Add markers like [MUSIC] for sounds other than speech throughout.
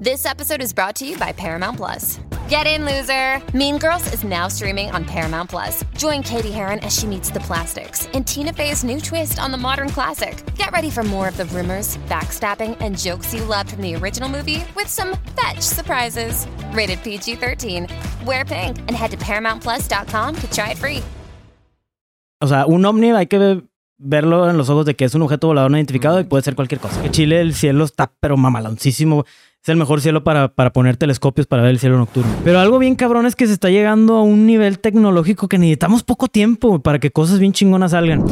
This episode is brought to you by Paramount Plus. Get in, loser! Mean Girls is now streaming on Paramount Plus. Join Katie Heron as she meets the plastics in Tina Fey's new twist on the modern classic. Get ready for more of the rumors, backstabbing, and jokes you loved from the original movie with some fetch surprises. Rated PG 13. Wear pink and head to ParamountPlus.com to try it free. O sea, un ovni hay que verlo en los ojos de que es un objeto volador no identificado y puede ser cualquier cosa. Que Chile el cielo está pero mamaloncísimo. Es el mejor cielo para, para poner telescopios para ver el cielo nocturno. Pero algo bien cabrón es que se está llegando a un nivel tecnológico que necesitamos poco tiempo para que cosas bien chingonas salgan.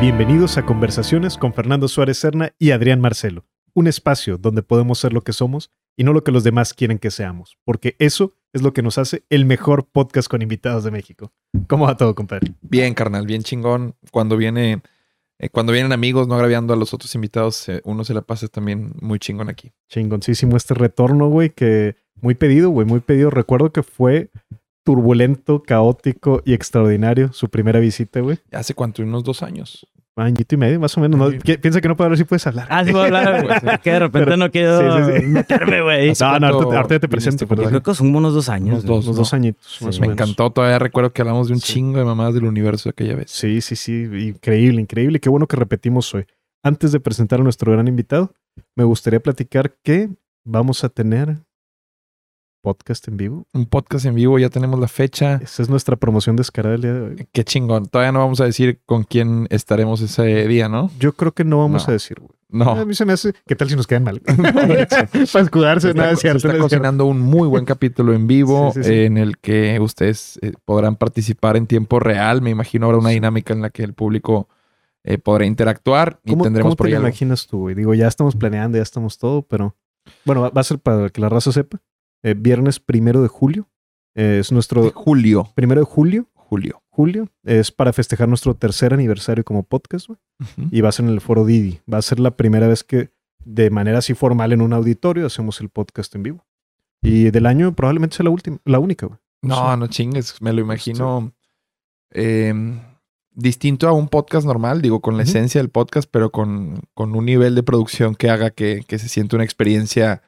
Bienvenidos a Conversaciones con Fernando Suárez Serna y Adrián Marcelo. Un espacio donde podemos ser lo que somos y no lo que los demás quieren que seamos, porque eso es lo que nos hace el mejor podcast con invitados de México. ¿Cómo va todo, compadre? Bien, carnal, bien chingón. Cuando viene, eh, cuando vienen amigos, no agraviando a los otros invitados, eh, uno se la pasa también muy chingón aquí. Chingoncísimo este retorno, güey, que muy pedido, güey, muy pedido. Recuerdo que fue turbulento, caótico y extraordinario su primera visita, güey. ¿Hace cuánto? Unos dos años. Añito y medio, más o menos. ¿no? Sí. ¿Qué- Piensa que no puedo hablar si puedes hablar. Ah, sí, puedo hablar. güey. [LAUGHS] que de repente Pero- no quiero sí, sí, sí. meterme, güey. ¿Hace [LAUGHS] No, no, ahorita, ahorita te viniste presento, pero creo que son unos dos años. Unos dos. dos añitos, Sí. más o Me menos. encantó. Todavía recuerdo que hablamos de un Sí. chingo de mamadas del universo aquella vez. Sí, sí, sí. Increíble, increíble. Qué bueno que repetimos hoy. Antes de presentar a nuestro gran invitado, me gustaría platicar que vamos a tener podcast en vivo. Un podcast en vivo, ya tenemos la fecha. Esa es nuestra promoción descarada del día de hoy. Qué chingón. Todavía no vamos a decir con quién estaremos ese día, ¿no? Yo creo que no vamos No. a decir, güey. A No. mí se me hace. ¿Qué tal si nos quedan mal? [LAUGHS] [LAUGHS] Para escudarse, Se nada es se cierto. está cocinando un muy buen capítulo en vivo Sí, sí, sí. en el que ustedes eh, podrán participar en tiempo real. Me imagino habrá una dinámica en la que el público eh, podrá interactuar y ¿Cómo, tendremos cómo por te ahí imaginas tú, güey? Digo, ya estamos planeando, ya estamos todo, pero. Bueno, va va a ser para que la raza sepa. Eh, viernes primero de julio. eh, es nuestro. Julio. Primero de julio. Julio. Julio. Es para festejar nuestro tercer aniversario como podcast, güey. Y va a ser en el foro Didi. Va a ser la primera vez que de manera así formal en un auditorio hacemos el podcast en vivo. Y del año probablemente sea la última, la única, güey. No, no chingues. Me lo imagino eh, distinto a un podcast normal, digo, con la esencia del podcast, pero con, con un nivel de producción que haga que, que se siente una experiencia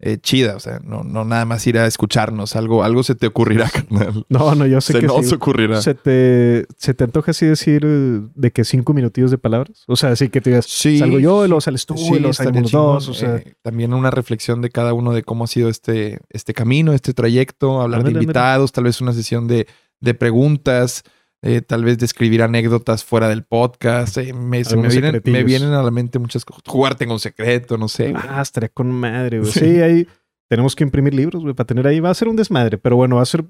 eh, chida. O sea, no, no nada más ir a escucharnos. Algo, algo se te ocurrirá, [LAUGHS] carnal. No, no, yo sé Se que nos sí. ocurrirá. ¿Se te, ¿Se te antoja así decir de que cinco minutillos de palabras? O sea, así que te digas, Sí, salgo yo, luego sales tú, Sí, y salimos los chingón. dos. O sea, Eh, también una reflexión de cada uno de cómo ha sido este, este camino, este trayecto, hablar Ándale, de ándale. invitados, tal vez una sesión de, de preguntas, eh, tal vez describir anécdotas fuera del podcast. eh, me, se me, Algunos vienen, me vienen a la mente muchas cosas. Jugarte en un secreto, no sé. güey. ah, estaría con madre, güey. Sí. Sí, ahí tenemos que imprimir libros, güey, para tener ahí. Va a ser un desmadre, pero bueno, va a ser.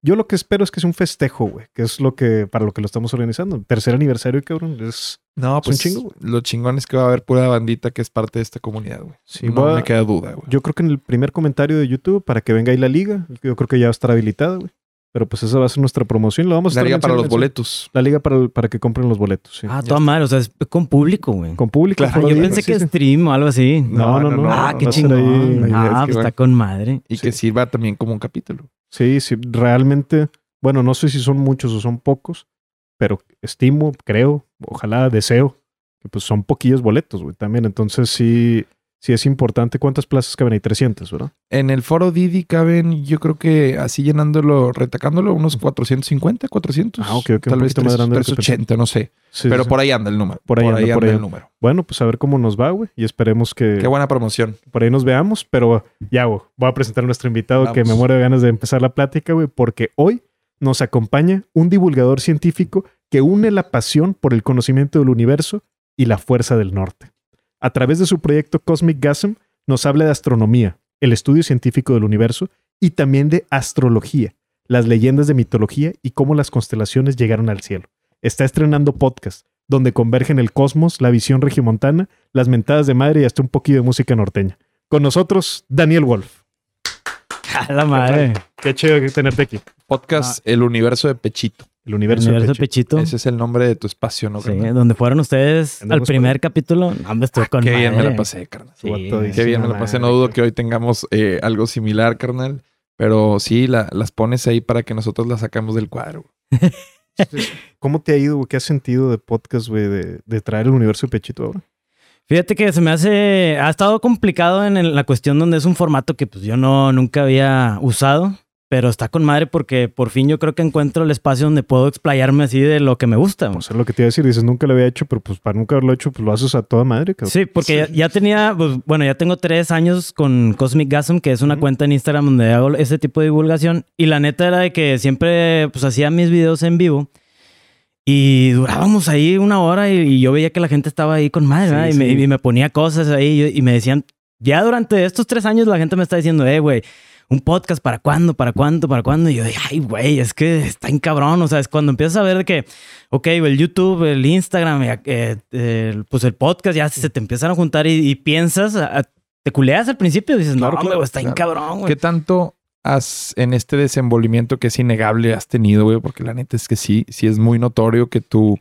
Yo lo que espero es que sea un festejo, güey, que es lo que, para lo que lo estamos organizando. Tercer aniversario, cabrón. Es, No, un pues chingo, güey. lo chingón es que va a haber pura bandita que es parte de esta comunidad, güey. Sí, no me queda duda, güey. Yo creo que en el primer comentario de YouTube, para que venga ahí la liga, yo creo que ya va a estar habilitada, güey. Pero pues esa va a ser nuestra promoción. Lo vamos a La liga para los boletos. La liga para, para que compren los boletos, sí. Ah, toda madre. O sea, es con público, güey. Con público. Claro, Ah, yo pensé que sí. stream o algo así. No, no, no. ah, qué a ser ahí- chingón. ahí, Ah, es que pues está con madre. Y Sí. que sirva también como un capítulo. Sí, sí. Realmente, bueno, no sé si son muchos o son pocos, pero estimo, creo, ojalá, deseo, que pues son poquillos boletos, güey, también. Entonces sí, sí es importante. ¿Cuántas plazas caben ahí? 300, ¿verdad? En el foro Didi caben, yo creo que así llenándolo, retacándolo, unos 450, 400. Ah, ok, ok, Tal vez poquito más 3, grande de lo que 380, no sé. Sí, Pero sí. por ahí anda el número. Por ahí anda, por ahí el número. Bueno, pues a ver cómo nos va, güey. Y esperemos que Qué buena promoción. por ahí nos veamos. Pero ya, güey, voy a presentar a nuestro invitado que me muero de ganas de empezar la plática, güey, porque hoy nos acompaña un divulgador científico que une la pasión por el conocimiento del universo y la fuerza del norte. A través de su proyecto Cosmic Gasm, nos habla de astronomía, el estudio científico del universo, y también de astrología, las leyendas de mitología y cómo las constelaciones llegaron al cielo. Está estrenando podcast, donde convergen el cosmos, la visión regiomontana, las mentadas de madre y hasta un poquillo de música norteña. Con nosotros, Daniel Wolf. [LAUGHS] A la madre. Qué chido que tenerte aquí. Podcast El Universo de Pechito. El universo, Universo de Pechito. Pechito. Ese es el nombre de tu espacio, ¿no? Sí, carnal? donde fueron ustedes al primer capítulo. No, Hombre, estuvo con Qué bien me la pasé, carnal. Sí, Qué bien me la pasé. No dudo que hoy tengamos eh, algo similar, carnal. Pero sí, la- las pones ahí para que nosotros las sacamos del cuadro. [LAUGHS] ¿Cómo te ha ido? ¿Qué has sentido de podcast, güey, de, de traer el universo de Pechito ahora? Fíjate que se me hace, ha estado complicado en el- la cuestión donde es un formato que pues yo no, nunca había usado, pero está con madre porque por fin yo creo que encuentro el espacio donde puedo explayarme así de lo que me gusta. Pues es lo que te iba a decir. Dices, nunca lo había hecho, pero pues para nunca haberlo hecho, pues lo haces a toda madre, cabrón. Sí, porque Ya, ya tenía, pues, bueno, ya tengo tres años con Cosmic Gasm, que es una cuenta en Instagram donde hago ese tipo de divulgación. Y la neta era de que siempre, pues, hacía mis videos en vivo. Y durábamos ahí una hora y, y yo veía que la gente estaba ahí con madre, Sí, ¿verdad? Y, me, sí. y me ponía cosas ahí y, y me decían, ya durante estos tres años la gente me está diciendo, eh, güey, un podcast, ¿para cuándo? ¿Para cuándo? ¿Para cuándo? Y yo dije, ay, güey, es que está en cabrón. O sea, es cuando empiezas a ver que, ok, el YouTube, el Instagram, eh, eh, pues el podcast, ya se te empiezan a juntar y, y piensas, a- te culeas al principio, dices, Claro, no, claro, güey, está en cabrón, güey. ¿Qué tanto has, en este desenvolvimiento que es innegable, has tenido, güey? Porque la neta es que sí, sí es muy notorio que tu,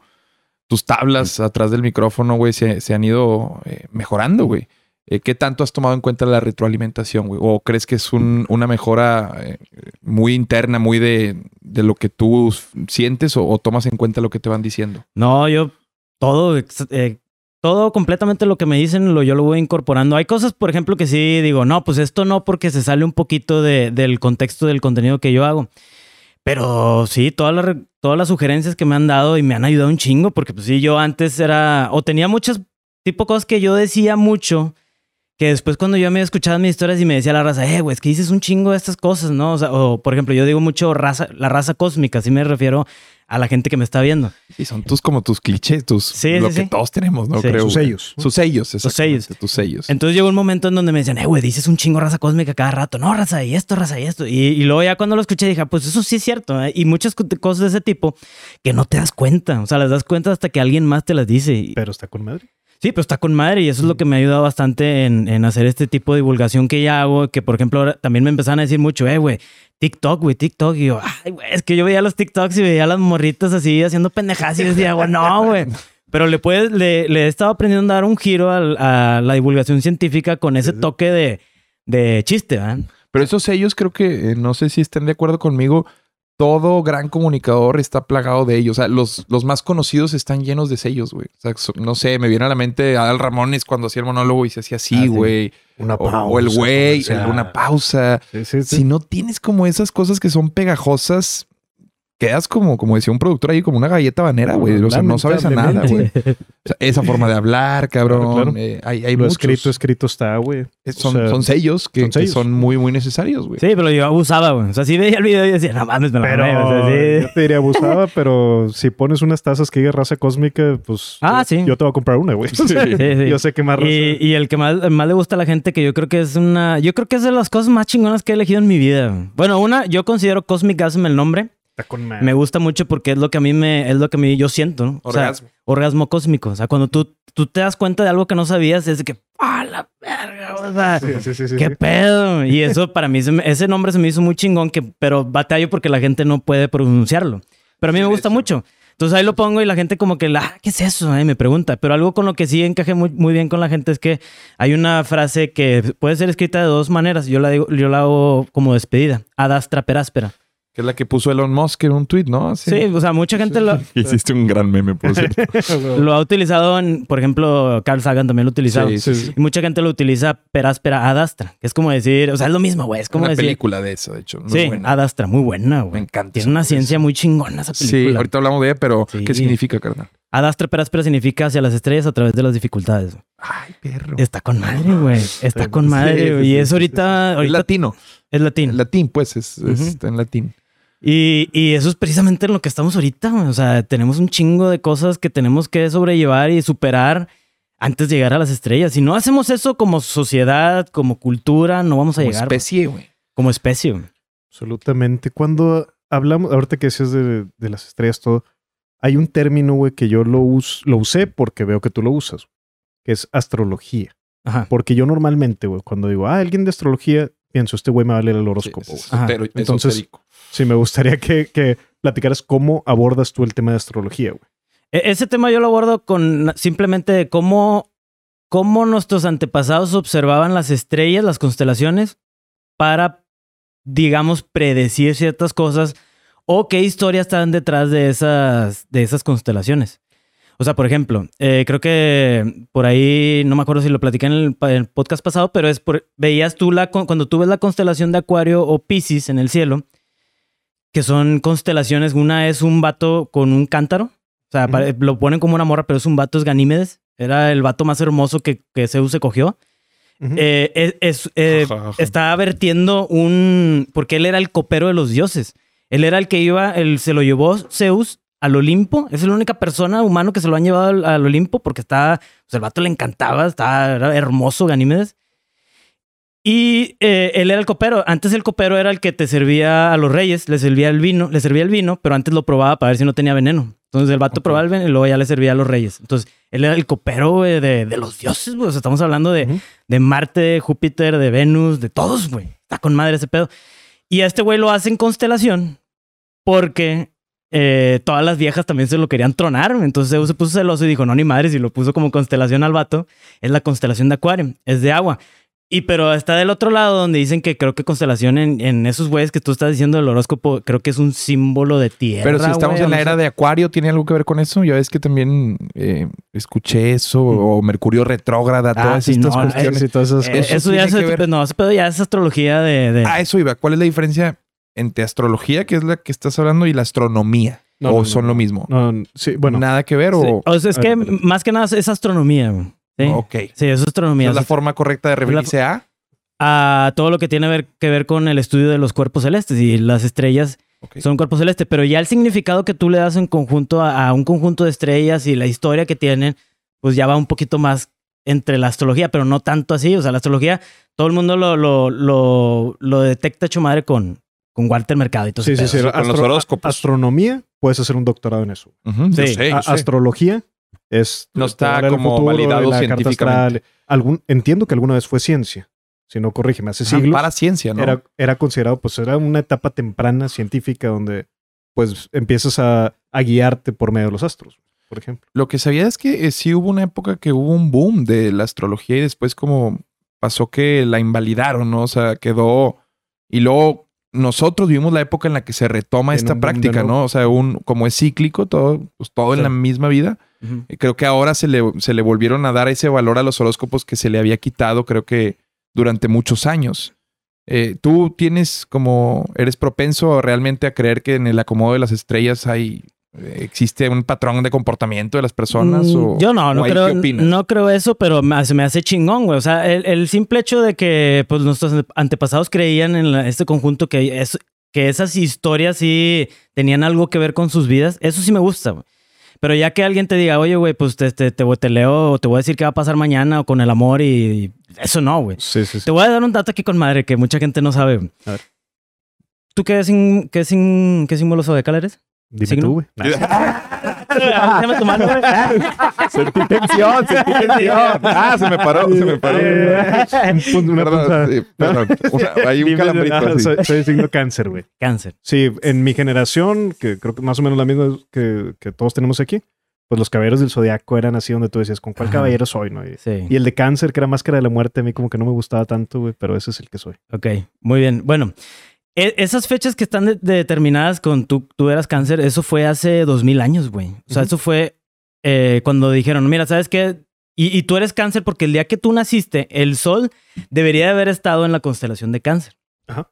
tus tablas atrás del micrófono, güey, se, se han ido eh, mejorando, güey. Eh, ¿Qué tanto has tomado en cuenta la retroalimentación, güey? ¿O crees que es un- una mejora eh, muy interna, muy de, de lo que tú sientes o, o tomas en cuenta lo que te van diciendo? No, yo todo, eh, todo completamente lo que me dicen, lo, yo lo voy incorporando. Hay cosas, por ejemplo, que sí digo, no, pues esto no, porque se sale un poquito de- del contexto del contenido que yo hago. Pero sí, todas las, todas las sugerencias que me han dado y me han ayudado un chingo, porque pues sí, yo antes era, o tenía muchas tipo cosas que yo decía mucho, que después cuando yo me escuchaba mis historias y me decía la raza, eh, güey, es que dices un chingo de estas cosas, ¿no? O, sea, o por ejemplo, yo digo mucho raza, la raza cósmica, así me refiero a la gente que me está viendo. Y son tus como tus clichés, tus Sí, lo sí, que sí. todos tenemos, ¿no? Sí. Creo. Sus sellos. Sus sellos, exactamente, sellos. Tus sellos. Entonces llegó un momento en donde me decían, eh, güey, dices un chingo raza cósmica cada rato. No, raza y esto, raza y esto. Y, y luego ya cuando lo escuché dije, ah, pues eso sí es cierto. ¿eh? Y muchas co- cosas de ese tipo que no te das cuenta. O sea, las das cuenta hasta que alguien más te las dice. Y- Pero está con madre. Sí, pero está con madre y eso es lo que me ha ayudado bastante en, en hacer este tipo de divulgación que ya hago. Que por ejemplo, ahora también me empezaron a decir mucho, eh, güey, TikTok, güey, TikTok. Y yo, ay, güey, es que yo veía los TikToks y veía a las morritas así haciendo pendejadas y decía, güey, no, güey. Pero le puedes, le, le he estado aprendiendo a dar un giro a, la divulgación científica con ese toque de, de chiste, ¿verdad? Pero esos sellos creo que, eh, no sé si estén de acuerdo conmigo, todo gran comunicador está plagado de ellos. O sea, los, los más conocidos están llenos de sellos, güey. O sea, so- no sé, me viene a la mente Adal Ramones cuando hacía el monólogo y se hacía Ah, así, sí. güey. Una o, pausa. o el güey, el- una pausa. Sí, sí, sí. Si no tienes como esas cosas que son pegajosas, quedas como, como decía un productor ahí, como una galleta banera, güey. O sea, no sabes a nada, güey. O sea, esa forma de hablar, cabrón. Claro, claro. eh, hay hay Lo muchos. escrito, escrito está, güey. Eh, Son, sea, son sellos que son que son, sellos. muy, muy necesarios, güey. Sí, pero yo abusaba, güey. O sea, sí veía el video y decía, no mames, me la Pero mamé", o sea, sí. yo te diría abusada, [LAUGHS] pero si pones unas tazas que diga raza cósmica, pues Ah, yo, sí. yo te voy a comprar una, güey. Sí, sí. [LAUGHS] Yo sé que más raza. Y, y el que más, más le gusta a la gente, que yo creo que es una. Yo creo que es de las cosas más chingonas que he elegido en mi vida. Bueno, una, yo considero Cosmic Gasm el nombre. Está con madre. Me gusta mucho porque es lo que a mí me, es lo que a mí yo siento, ¿no? O sea, Orgasmo. orgasmo cósmico. O sea, cuando tú, tú te das cuenta de algo que no sabías, es de que, ¡ah, la verga! O sea, Sí, sí, sí, sí, ¿Qué sí. pedo? Y eso para mí, ese nombre se me hizo muy chingón, que, pero batallo porque la gente no puede pronunciarlo. Pero a mí Sí, me gusta mucho. Entonces ahí lo pongo y la gente como que, ah, ¿qué es eso? Eh, me pregunta. Pero algo con lo que sí encajé muy, muy bien con la gente es que hay una frase que puede ser escrita de dos maneras. Yo la, digo, yo la hago como despedida. Adastra peráspera. Que es la que puso Elon Musk en un tweet, ¿no? Sí, o sea, mucha gente lo, [LAUGHS] Hiciste un gran meme, por [LAUGHS] cierto. lo ha utilizado en, por ejemplo, Carl Sagan también lo ha utilizado. Sí, sí, sí. Y mucha gente lo utiliza peráspera adastra, que es como decir, o sea, es lo mismo, güey. Es como una decir. película de eso, de hecho. muy sí, buena. adastra, muy buena, güey. Me encanta. Tiene una ciencia muy chingona esa Sí, película. ahorita hablamos de ella, pero Sí. ¿qué significa, carnal? Adastra peráspera significa hacia las estrellas a través de las dificultades. Ay, perro. Está con madre, güey. Está Sí, con sí, madre, sí, güey. sí, Y sí, es sí, ahorita, Es latino. es latín. Latín, pues, es, está en latín. Y, y eso es precisamente en lo que estamos ahorita, güey. O sea, tenemos un chingo de cosas que tenemos que sobrellevar y superar antes de llegar a las estrellas. Si no hacemos eso como sociedad, como cultura, no vamos a Como llegar. güey. especie, güey. Como especie. güey. Absolutamente. Cuando hablamos, ahorita que decías de, de las estrellas, todo, hay un término, güey, que yo lo, us- lo usé porque veo que tú lo usas, que es astrología. Ajá. Porque yo normalmente, güey, cuando digo, ah, alguien de astrología, pienso, este güey me va a leer el horóscopo. Sí, güey. es Ajá. Entonces- esotérico. Sí, me gustaría que, que platicaras cómo abordas tú el tema de astrología, güey. E- Ese tema yo lo abordo con simplemente cómo, cómo nuestros antepasados observaban las estrellas, las constelaciones, para, digamos, predecir ciertas cosas o qué historias están detrás de esas, de esas constelaciones. O sea, por ejemplo, eh, creo que por ahí, no me acuerdo si lo platicé en el, en el podcast pasado, pero es por, veías tú la, cuando tú ves la constelación de Acuario o Pisces en el cielo, que son constelaciones, una es un vato con un cántaro, o sea, lo ponen como una morra, pero es un vato, es Ganímedes, era el vato más hermoso que, que Zeus se cogió. Ujú. Eh, es, es, eh, Ajá, ajá. está vertiendo un... Porque él era el copero de los dioses. Él era el que iba, él se lo llevó Zeus al Olimpo. Es la única persona humano que se lo han llevado al, al Olimpo porque está... Pues el vato le encantaba, estaba era hermoso Ganímedes. Y eh, él era el copero. Antes el copero era el que te servía a los reyes, le servía el vino, le servía el vino, pero antes lo probaba para ver si no tenía veneno. Entonces el vato Ok. probaba el veneno y luego ya le servía a los reyes. Entonces él era el copero güey, de, de los dioses, güey. O sea, estamos hablando de, Ujú. de Marte, Júpiter, de Venus, de todos, güey. Está con madre ese pedo. Y a este güey lo hacen constelación porque eh, todas las viejas también se lo querían tronar. Entonces Zeus se puso celoso y dijo, no, ni madres, y lo puso como constelación al vato. Es la constelación de Acuario, es de agua. Y pero está del otro lado donde dicen que creo que constelación en, en esos güeyes que tú estás diciendo del horóscopo, creo que es un símbolo de tierra. Pero si estamos güey, en la era de Acuario, ¿tiene algo que ver con eso? Ya ves que también eh, escuché eso, o Mercurio retrógrada, Ah, todas sí, estas no, cuestiones. Sí, todas esas Eh, cosas. eso, ya es, no, pedo ya es astrología de... de- Ah, eso iba. ¿Cuál es la diferencia entre astrología, que es la que estás hablando, y la astronomía? No, ¿O no, son no. lo mismo? No, no, sí, bueno. Nada que ver, Sí. o. O sea, es que más que nada es astronomía. ¿sí? Ok. Sí, es astronomía. ¿Es la forma correcta de referirse a? a todo lo que tiene ver- que ver con el estudio de los cuerpos celestes y las estrellas son cuerpos celestes, pero ya el significado que tú le das en conjunto a, a un conjunto de estrellas y la historia que tienen, pues ya va un poquito más entre la astrología, pero no tanto así. O sea, la astrología, todo el mundo lo, lo, lo, lo detecta hecho madre con, con Walter Mercado y todo Sí, ese sí, pedo. sí. con los horóscopos. Astronomía, puedes hacer un doctorado en eso. Sí. sé, yo A- sé. astrología es No está hablar del como validado la carta científicamente. astral. Algún, entiendo que alguna vez fue ciencia. Si no, corrígeme. Hace Para ciencia, ¿no? era, era considerado, pues era una etapa temprana científica donde pues empiezas a, a guiarte por medio de los astros, por ejemplo. Lo que sabía es que eh, sí hubo una época que hubo un boom de la astrología y después como pasó que la invalidaron, ¿no? O sea, quedó... Y luego nosotros vivimos la época en la que se retoma En esta práctica. ¿no? O sea, un, como es cíclico, todo, pues todo en la misma vida. Y Creo que ahora se le, se le volvieron a dar ese valor a los horóscopos que se le había quitado, creo que durante muchos años. Eh, ¿Tú tienes como, eres propenso realmente a creer que en el acomodo de las estrellas hay, eh, existe un patrón de comportamiento de las personas? Mm, o, Yo no, no o creo, no creo eso, pero me- se me hace chingón, güey. O sea, el, el simple hecho de que pues, nuestros antepasados creían en la- este conjunto que, es, que esas historias sí tenían algo que ver con sus vidas, eso sí me gusta, güey. Pero ya que alguien te diga, oye, güey, pues te, te, te, te leo o te voy a decir qué va a pasar mañana o con el amor y, y eso no, güey. Sí, sí, sí. Te voy a dar un dato aquí con madre que mucha gente no sabe. A ver. ¿Tú qué, sin, qué, sin, qué símbolo zodiacal eres? Dime ¿Signo? tú, güey. [LAUGHS] Déjame tu mano, güey. [LAUGHS] Sentí tensión, sentí tensión. Ah, se me paró, se me paró. Un punto- una Perdón, sí, perdón. Una- hay un Dime, calambrito ah, así. Soy, soy signo cáncer, güey. Cáncer. Sí, en mi generación, que creo que más o menos la misma que, que todos tenemos aquí, pues los caballeros del zodiaco eran así donde tú decías, ¿con cuál Ajá. caballero soy? ¿no? Y, Sí. y el de cáncer, que era máscara de la muerte, a mí como que no me gustaba tanto, güey, pero ese es el que soy. Ok, muy bien. Bueno, esas fechas que están de- determinadas con tú, tú eras cáncer, eso fue hace dos mil años, güey. O sea, eso fue eh, cuando dijeron, mira, ¿sabes qué? Y, y tú eres cáncer porque el día que tú naciste, el sol debería de haber estado en la constelación de cáncer. Ajá.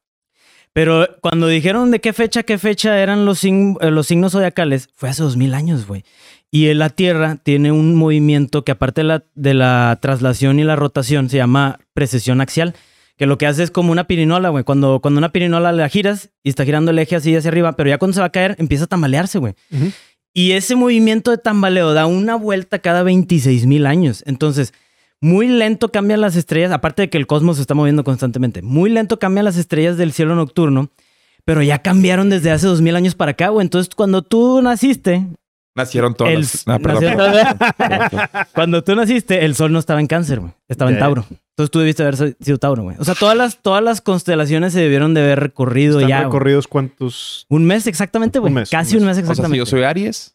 Pero cuando dijeron de qué fecha, qué fecha eran los, eh, los signos zodiacales, fue hace dos mil años, güey. Y en la Tierra tiene un movimiento que aparte de la, de la traslación y la rotación se llama precesión axial, que lo que hace es como una pirinola, güey. Cuando, cuando una pirinola la giras y está girando el eje así hacia arriba, pero ya cuando se va a caer empieza a tambalearse, güey. Y ese movimiento de tambaleo da una vuelta cada 26 mil años. Entonces, muy lento cambian las estrellas, aparte de que el cosmos se está moviendo constantemente. Muy lento cambian las estrellas del cielo nocturno, pero ya cambiaron desde hace dos mil años para acá, güey. Entonces, cuando tú naciste, Nacieron el- las- Ah, perdón, nació- perdón. [LAUGHS] cuando tú naciste, el sol no estaba en cáncer, güey. Estaba en. Tauro. Entonces tú debiste haber sido Tauro, güey. O sea, todas las, todas las constelaciones se debieron de haber recorrido ¿Están ya. güey. recorridos cuántos? Un mes exactamente, güey. Un mes, Casi un un mes. mes O sea, si exactamente. yo soy Aries,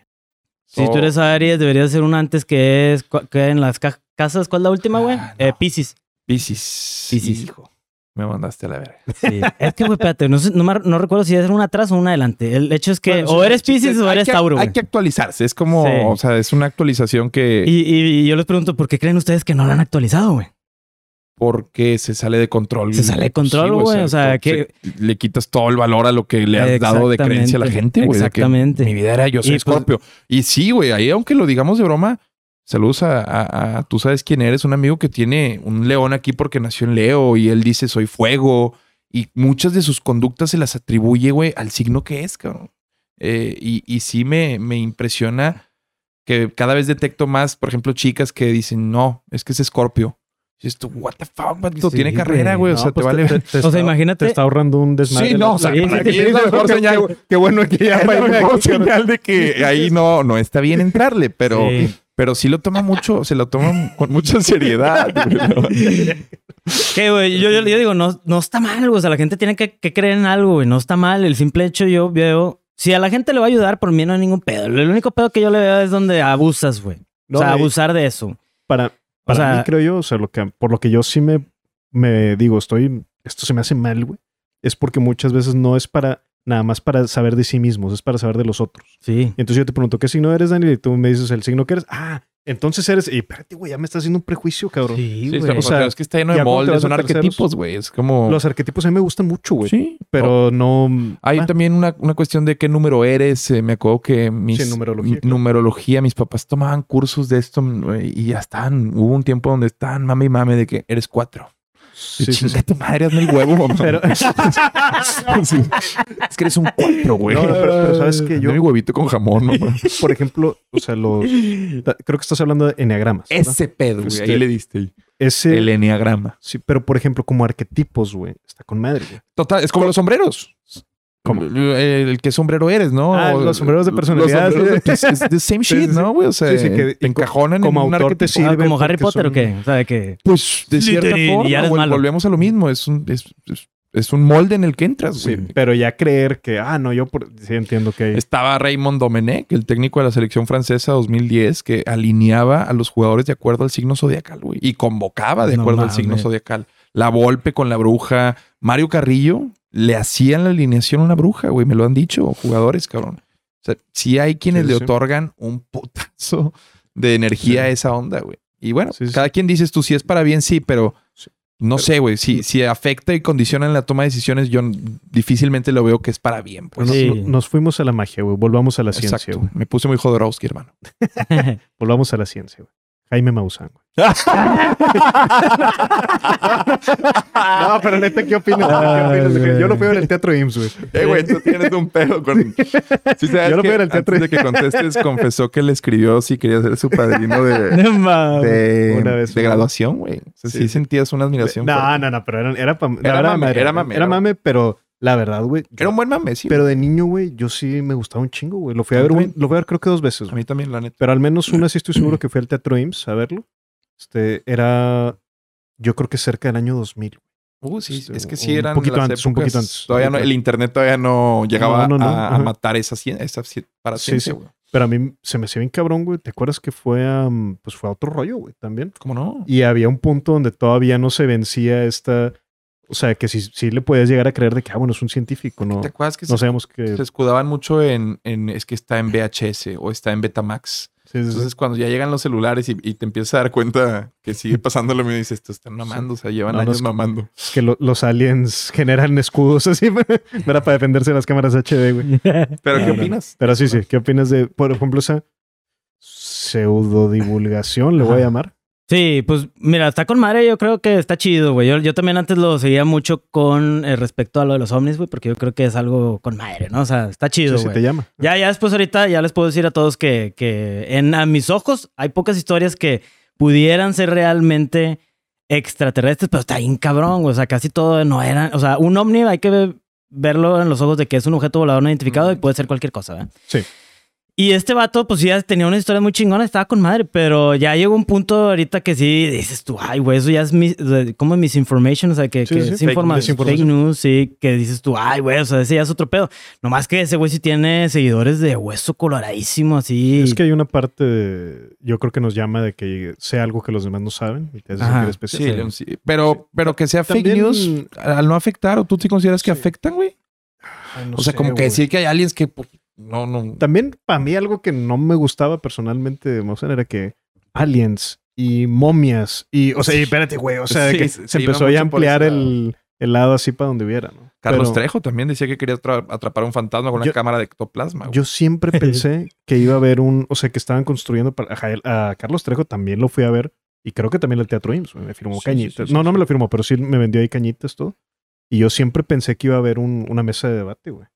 Si tú eres Aries, deberías ser un antes que es que en las ca- casas. ¿Cuál es la última, güey? Ah, no. Eh, Pisces. Hijo, me mandaste a la verga. Sí. es que, güey, espérate, no, no, no recuerdo si es una atrás o una adelante. El hecho es que Bueno, o eres Pisces o eres que- Tauro, Hay que actualizarse. Es como, Sí. o sea, es una actualización que Y, y- y yo les pregunto, ¿por qué creen ustedes que no lo han actualizado, güey? Porque se sale de control. Se sale de control, güey, o sea, que- le quitas todo el valor a lo que le has dado de creencia a la gente, güey. Exactamente. Mi vida era yo soy Y, pues, Scorpio. y sí, güey, ahí aunque lo digamos de broma, saludos a, a- a- tú sabes quién eres, un amigo que tiene un león aquí porque nació en Leo y él dice soy fuego y muchas de sus conductas se las atribuye, güey, al signo que es, cabrón. Eh, y, y sí me, me impresiona que cada vez detecto más, por ejemplo, chicas que dicen, no, es que es Scorpio. Y esto, what the fuck? Sí, tiene carrera, güey. güey. o sea, pues te vale. te O sea, imagínate- Te está ahorrando un desmadre. Sí, no, o sea, Sí, para sí, es la mejor señal. qué- Qué bueno que ya Es la mejor señal de que ahí no, no está bien entrarle, pero, Sí. pero sí lo toma mucho, se lo toma con mucha seriedad. [LAUGHS] güey. ¿Qué, güey? Yo, yo, yo digo, no, no está mal, güey. O sea, la gente tiene que, que creer en algo, güey. No está mal. El simple hecho, yo veo. Si a la gente le va a ayudar, por mí no hay ningún pedo. El único pedo que yo le veo es donde abusas, güey. No, o sea, abusar de eso. Para, para sea- mí, creo yo, o sea, lo que, por lo que yo sí me, me digo, estoy, esto se me hace mal, güey, es porque muchas veces no es para, nada más para saber de sí mismos, es para saber de los otros. Sí. Y entonces yo te pregunto, ¿qué signo eres, Daniel? Y tú me dices el signo que eres. Ah, entonces eres, y espérate, güey, ya me estás haciendo un prejuicio, cabrón. Sí, Sí, güey. o o sea, es que está lleno de moldes, son arquetipos, güey. Es como. Los arquetipos a mí me gustan mucho, güey. Sí. Pero no... Hay ah, también una, una cuestión de qué número eres. eh, me acuerdo que mis Sí, numerología, m- claro. numerología, mis papás tomaban cursos de esto y ya están. Hubo un tiempo donde estaban mame y mame de que eres cuatro. Sí, Y sí, chinga sí. tu madre, hazme el huevo, mamá. Pero-. [LAUGHS] Es que eres un cuatro, güey. No, pero- pero sabes que Hazme yo- el huevito con jamón, mamá. [LAUGHS] Por ejemplo, o sea, los... Creo que estás hablando de enneagramas. ¿verdad? Ese pedo, güey. Este- Ahí le diste. Ese... El enneagrama. Sí, pero por ejemplo, como arquetipos, güey, está con madre, güey. Total, es como los sombreros. ¿Cómo? El, el qué sombrero eres, ¿no? Ah, los sombreros de personalidad, Los sombreros [LAUGHS] sí. de- es, the same shit, sí, sí. ¿no, güey? O sea, Sí, sí, que- te encajonan como en un autor te arquetipo. Ah, sirve como Harry Potter son- o qué? O sea, de que. Pues de cierta Y- y forma, ya vol- volvemos a lo mismo. Es un, es, es- es un molde en el que entras, Sí, güey. pero ya creer que, ah, no, yo por... sí entiendo que... Estaba Raymond Domenech, el técnico de la selección francesa 2010, que alineaba a los jugadores de acuerdo al signo zodiacal, güey. Y convocaba de No acuerdo al signo zodiacal. La Volpe con la bruja. Mario Carrillo le hacían la alineación a una bruja, güey. Me lo han dicho jugadores, cabrón. O sea, sí hay quienes Sí, le sí. otorgan un putazo de energía Sí. a esa onda, güey. Y bueno, Sí, sí, cada quien dices tú si es para bien, sí, pero Sí. no Pero- sé, güey. Si, si afecta y condiciona en la toma de decisiones, yo difícilmente lo veo que es para bien, pues. Bueno, Sí. no- nos fuimos a la magia, güey. Volvamos a la ciencia, Exacto. güey. Me puse muy Jodorowsky, hermano. [LAUGHS] [LAUGHS] Volvamos a la ciencia, güey. Jaime Maussan. [LAUGHS] No, pero neta, ¿qué opinas? ¿Qué opinas yo lo ver en el Teatro IMSS, güey. Eh, güey, tú tienes un pedo con. Sí, sabes Yo lo veo en el teatro. Antes de que contestes, confesó que le escribió si quería ser su padrino de, [LAUGHS] de, Una vez, de graduación, güey. O sea, sí, Sí. sentías una admiración. No, no, no, pero era, era, pa- la Era verdad, mame, era mame, Era era mame, pero la verdad, güey. Era un buen mame, sí. Pero de niño, güey, yo sí me gustaba un chingo, güey. Lo fui a ver, un- también. lo fui a ver creo que dos veces, a güey. mí también, la neta. Pero al menos una sí estoy seguro [CLEARS THROAT] que fui al Teatro IMSS a verlo. Este, era, yo creo que cerca del año 2000. Uh, sí, Este, es que un sí eran poquito las antes, un poquito antes. Todavía no, el internet todavía no llegaba No, no, no, a, matar esa, esa para Sí, ciencia, sí. güey. Pero a mí se me hacía bien cabrón, güey. ¿Te acuerdas que fue a, pues fue a otro rollo, güey, también? ¿Cómo no? Y había un punto donde todavía no se vencía esta... O sea, que sí, sí le podías llegar a creer de que, ah, bueno, es un científico, ¿no? ¿Te acuerdas que No se, sabemos que... se escudaban mucho en, en es que está en VHS o está en Betamax? Sí, sí, sí. Entonces, cuando ya llegan los celulares y, y te empiezas a dar cuenta que sigue pasando lo mismo, dices, esto están mamando, o sea, llevan No, no años es- mamando. Es que lo- los aliens generan escudos así [LAUGHS] para, para defenderse de las cámaras HD, güey. [LAUGHS] Pero, ¿qué opinas? Pero sí, sí. ¿Qué opinas de, por ejemplo, esa pseudodivulgación, le voy a llamar? Sí, pues mira, está con madre, yo creo que está chido, güey. Yo, yo también antes lo seguía mucho con eh, respecto a lo de los ovnis, güey, porque yo creo que es algo con madre, ¿no? O sea, está chido, Sí, sí güey. te llama. Ya, ya después ahorita ya les puedo decir a todos que, que en a mis ojos hay pocas historias que pudieran ser realmente extraterrestres, pero está bien cabrón, güey. o sea, casi todo no eran, o sea, un ovni hay que ver- verlo en los ojos de que es un objeto volador no identificado y puede ser cualquier cosa, ¿verdad? Sí. Y este vato, pues sí, ya tenía una historia muy chingona, estaba con madre, pero ya llegó un punto ahorita que sí dices tú, ay, güey, eso ya es mis, como misinformation, o sea, que, Sí, que sí, es fake- informa- desinformación. fake news, sí, que dices tú, ay, güey, o sea, ese ya es otro pedo. Nomás que ese güey sí tiene seguidores de hueso coloradísimo, así. Es que hay una parte, de- yo creo que nos llama de que sea algo que los demás no saben y te hace Ajá. especial. Sí. Pero, pero que sea fake news, al no afectar, ¿o tú sí consideras que Sí. afectan, güey? Ay, no o sea, sé, como que güey. decir que hay aliens que pues, no, no. También para mí algo que no me gustaba personalmente de Mozart era que aliens y momias y, o sea, y espérate, güey, o sea, Sí, que se- se, empezó ya a ampliar el, el lado así para donde hubiera, ¿no? Carlos Pero Trejo también decía que quería atra- atrapar a un fantasma con una Yo- cámara de ectoplasma. güey. Yo siempre [LAUGHS] pensé que iba a haber un, o sea, que estaban construyendo para a, Carlos Trejo también lo fui a ver y creo que también el Teatro IMSS me firmó Sí, cañitas. sí, sí, no, sí, no sí. me lo firmó, pero sí me vendió ahí cañitas todo. Y yo siempre pensé que iba a haber un- una mesa de debate, güey.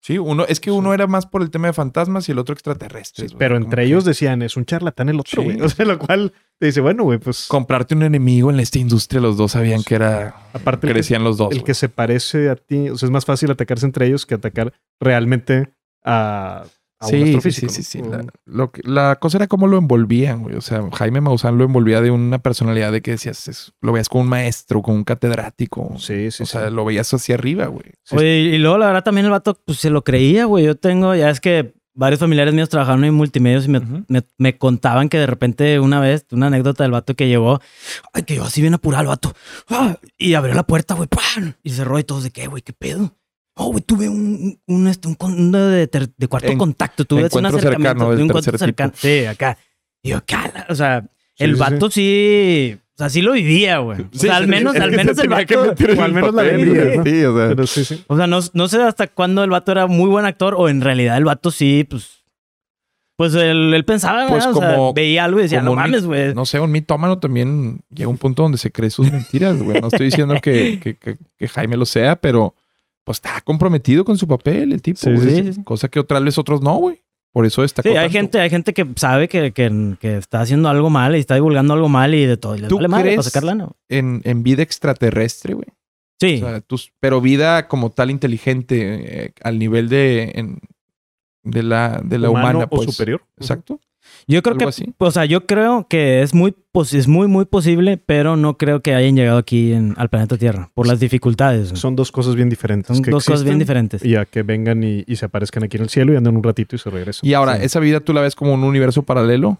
Sí, uno, es que uno era más por el tema de fantasmas y el otro extraterrestres. Sí, pero entre que ellos decían, es un charlatán el otro, Sí. güey. [LAUGHS] O sea, lo cual te dice, bueno, güey, pues Comprarte un enemigo en esta industria, los dos sabían que era. aparte que, Crecían los dos. el que se parece a ti, o sea, es más fácil atacarse entre ellos que atacar realmente a, a un Sí, sí, sí, sí. La, lo que- la cosa era cómo lo envolvían, güey. O sea, Jaime Maussan lo envolvía de una personalidad de que decías, es- lo veías como un maestro, como un catedrático. Sí, sí, o sea, lo veías hacia arriba, güey. Oye, y luego la verdad también el vato pues se lo creía, güey. Yo tengo, ya es que varios familiares míos trabajaron en multimedios y me, Ujú. me- me contaban que de repente una vez, una anécdota del vato que llegó, ay, que yo así bien apurado el vato, ah, y abrió la puerta, güey, ¡pam! y cerró y todos de qué, güey, qué pedo. Oh, güey, tuve un, un, este, un, un de, ter- de cuarto En- contacto, tuve un acercamiento, cercano del un tipo. cercano. Sí, acá. Y yo, acá, o sea, Sí, el sí, vato sí, o sea, sí lo vivía, güey. O Sí, sea, al sí, menos, al menos el vato... o al menos la. ¿no? Sí, o sea. Pero sí, sí. O sea, no, no sé hasta cuándo el vato era muy buen actor o en realidad el vato sí, pues. Pues él, él pensaba, Pues ¿verdad? o sea, como- veía algo y decía, como no mames, güey. No sé, un mitómano también llega a un punto donde se cree sus mentiras, güey. No estoy diciendo que, que- que- que Jaime lo sea, pero pues está comprometido con su papel, el tipo. Sí, güey. sí, sí, sí. Cosa que otras veces otros no, güey. Por eso está Sí, hay gente, hay gente que sabe que, que, que está haciendo algo mal y está divulgando algo mal y de todo. Y les ¿Tú vale madre crees? para sacar lana. en, en vida extraterrestre, güey. Sí. O sea, tus- pero vida como tal inteligente, eh, al nivel de, en- de la, de la Humano humana, o pues. superior. Exacto. Yo creo que, así. o sea, yo creo que es muy, es muy, muy posible, pero no creo que hayan llegado aquí en- al planeta Tierra por las dificultades. Son dos cosas bien diferentes. Son que dos cosas bien diferentes. Y a que vengan y, y se aparezcan aquí en el cielo y andan un ratito y se regresan. Y ahora, Sí. ¿esa vida tú la ves como un universo paralelo?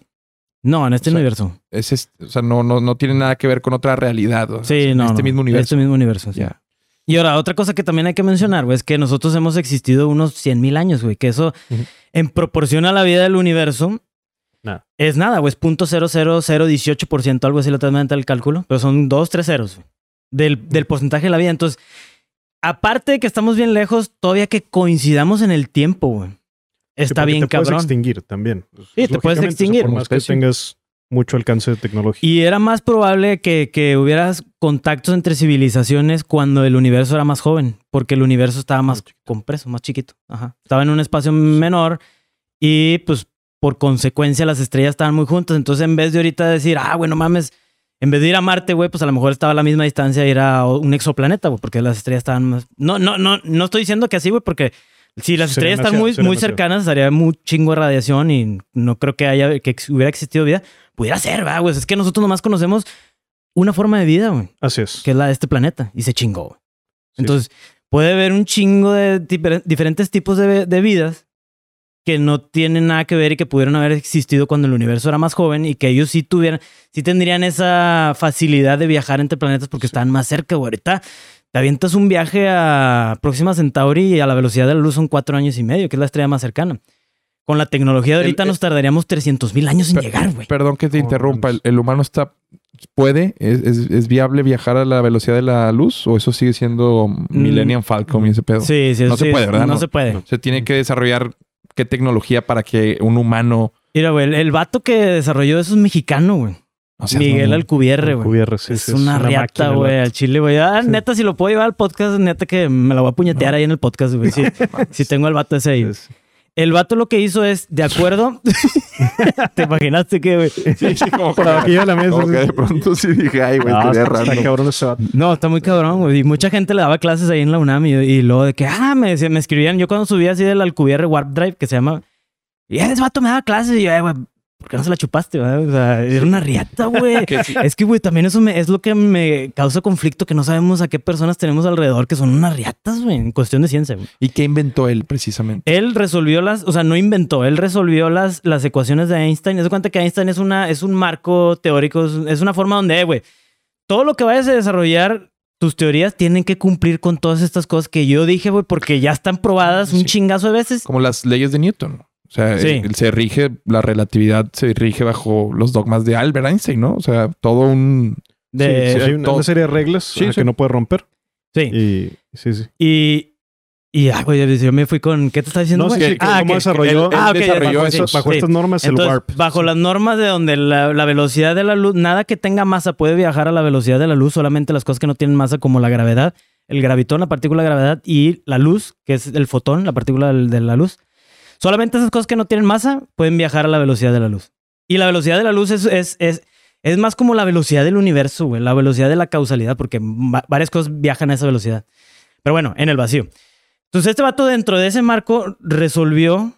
No, en este O sea, universo. Es este- o sea, no, no, no tiene nada que ver con otra realidad. o sea, Sí, es no. Este no. mismo universo. Este mismo universo, sí. Ya. Y ahora, otra cosa que también hay que mencionar, güey, es que nosotros hemos existido unos 100 mil años, güey, que eso, en proporción a la vida del universo, Nada. es nada, güey, es .00018%, algo así lo tengo el cálculo, pero son dos, tres ceros güey, del, del porcentaje de la vida. Entonces, aparte de que estamos bien lejos, todavía que coincidamos en el tiempo, güey. Está bien te puedes cabrón. extinguir también. Sí, te puedes extinguir. Por más que tengas mucho alcance tecnológico. Y era más probable que, que hubieras contactos entre civilizaciones cuando el universo era más joven, porque el universo estaba más Más compreso, más chiquito. Ajá. Estaba en un espacio menor y pues por consecuencia las estrellas estaban muy juntas. Entonces en vez de ahorita decir, ah, bueno, mames, en vez de ir a Marte, güey, pues a lo mejor estaba a la misma distancia ir a un exoplaneta, güey, porque las estrellas estaban más... No, no, no, no estoy diciendo que así, güey, porque si las estrellas están muy, muy cercanas, estaría muy chingo de radiación y no creo que haya, que hubiera existido vida. Pudiera ser, va, güey. Es que nosotros nomás conocemos una forma de vida, güey, Así es. que es la de este planeta, y se chingó. güey. Sí. Entonces, puede haber un chingo de difer- diferentes tipos de, de vidas que no tienen nada que ver y que pudieron haber existido cuando el universo era más joven y que ellos sí tuvieran, sí tendrían esa facilidad de viajar entre planetas porque estaban más cerca, güey. Ahorita te avientas un viaje a Próxima Centauri y a la velocidad de la luz son cuatro años y medio, que es la estrella más cercana. Con la tecnología de ahorita El- nos tardaríamos 300 mil años en llegar, güey. Perdón que te interrumpa. El, humano está. ¿Puede? ¿Es, es, es viable viajar a la velocidad de la luz? ¿O eso sigue siendo Millennium Falcon y ese pedo? Mm. Sí, sí, No se puede, ¿verdad? No, No. se puede. Se tiene que desarrollar qué tecnología para que un humano. Mira, güey, el, el vato que desarrolló eso es mexicano, güey. O sea, Miguel no- Alcubierre, güey. Sí, es sí, una riata, máquina, güey, el al chile, güey. Ah, Sí. neta, si lo puedo llevar al podcast, neta que me la voy a puñetear ahí en el podcast, güey. [LAUGHS] Sí, si tengo al vato ese ahí. El vato lo que hizo es, de acuerdo... [LAUGHS] ¿Te imaginaste que, güey? Sí, sí, como Por abajillo de la mesa. como que de pronto sí dije, ay, güey, No, estaría está, cabrón ese vato. No, está muy cabrón, güey. Y mucha gente le daba clases ahí en la UNAM y, y luego de que, ah, me, decían- me escribían. Yo cuando subía así del Alcubierre Warp Drive, que se llama... Y ese vato me daba clases y yo, "Eh, güey, ¿por qué no se la chupaste, güey? O sea, era una riata, güey. [LAUGHS] Sí. Es que, güey, también eso me- es lo que me causa conflicto, que no sabemos a qué personas tenemos alrededor que son unas riatas, güey, en cuestión de ciencia, güey. ¿Y qué inventó él precisamente? Él resolvió las, o sea, no inventó, él resolvió las, las ecuaciones de Einstein. De cuenta que Einstein es, una, es un marco teórico, es, es una forma donde, eh, güey, todo lo que vayas a desarrollar, tus teorías tienen que cumplir con todas estas cosas que yo dije, güey, porque ya están probadas un chingazo de veces. Como las leyes de Newton. O sea, Sí. el- se rige, la relatividad se rige bajo los dogmas de Albert Einstein, ¿no? O sea, todo un... De, Sí, sí, hay una, todo- una serie de reglas Sí, que no puede romper. sí. Y sí, sí. Y, y, ah, güey, yo me fui con, ¿qué te estaba diciendo, No, güey? sí, que ah, cómo que- desarrolló- que- ah, él ok, desarrolló bajo, eso sí, Bajo sí. estas normas, el Entonces, warp. bajo las normas de donde la, la velocidad de la luz, nada que tenga masa puede viajar a la velocidad de la luz, solamente las cosas que no tienen masa como la gravedad, el gravitón, la partícula de gravedad y la luz, que es el fotón, la partícula del- de la luz. Solamente esas cosas que no tienen masa pueden viajar a la velocidad de la luz. Y la velocidad de la luz es, es, es, es más como la velocidad del universo, güey, la velocidad de la causalidad, porque va- varias cosas viajan a esa velocidad. Pero bueno, en el vacío. Entonces este vato dentro de ese marco resolvió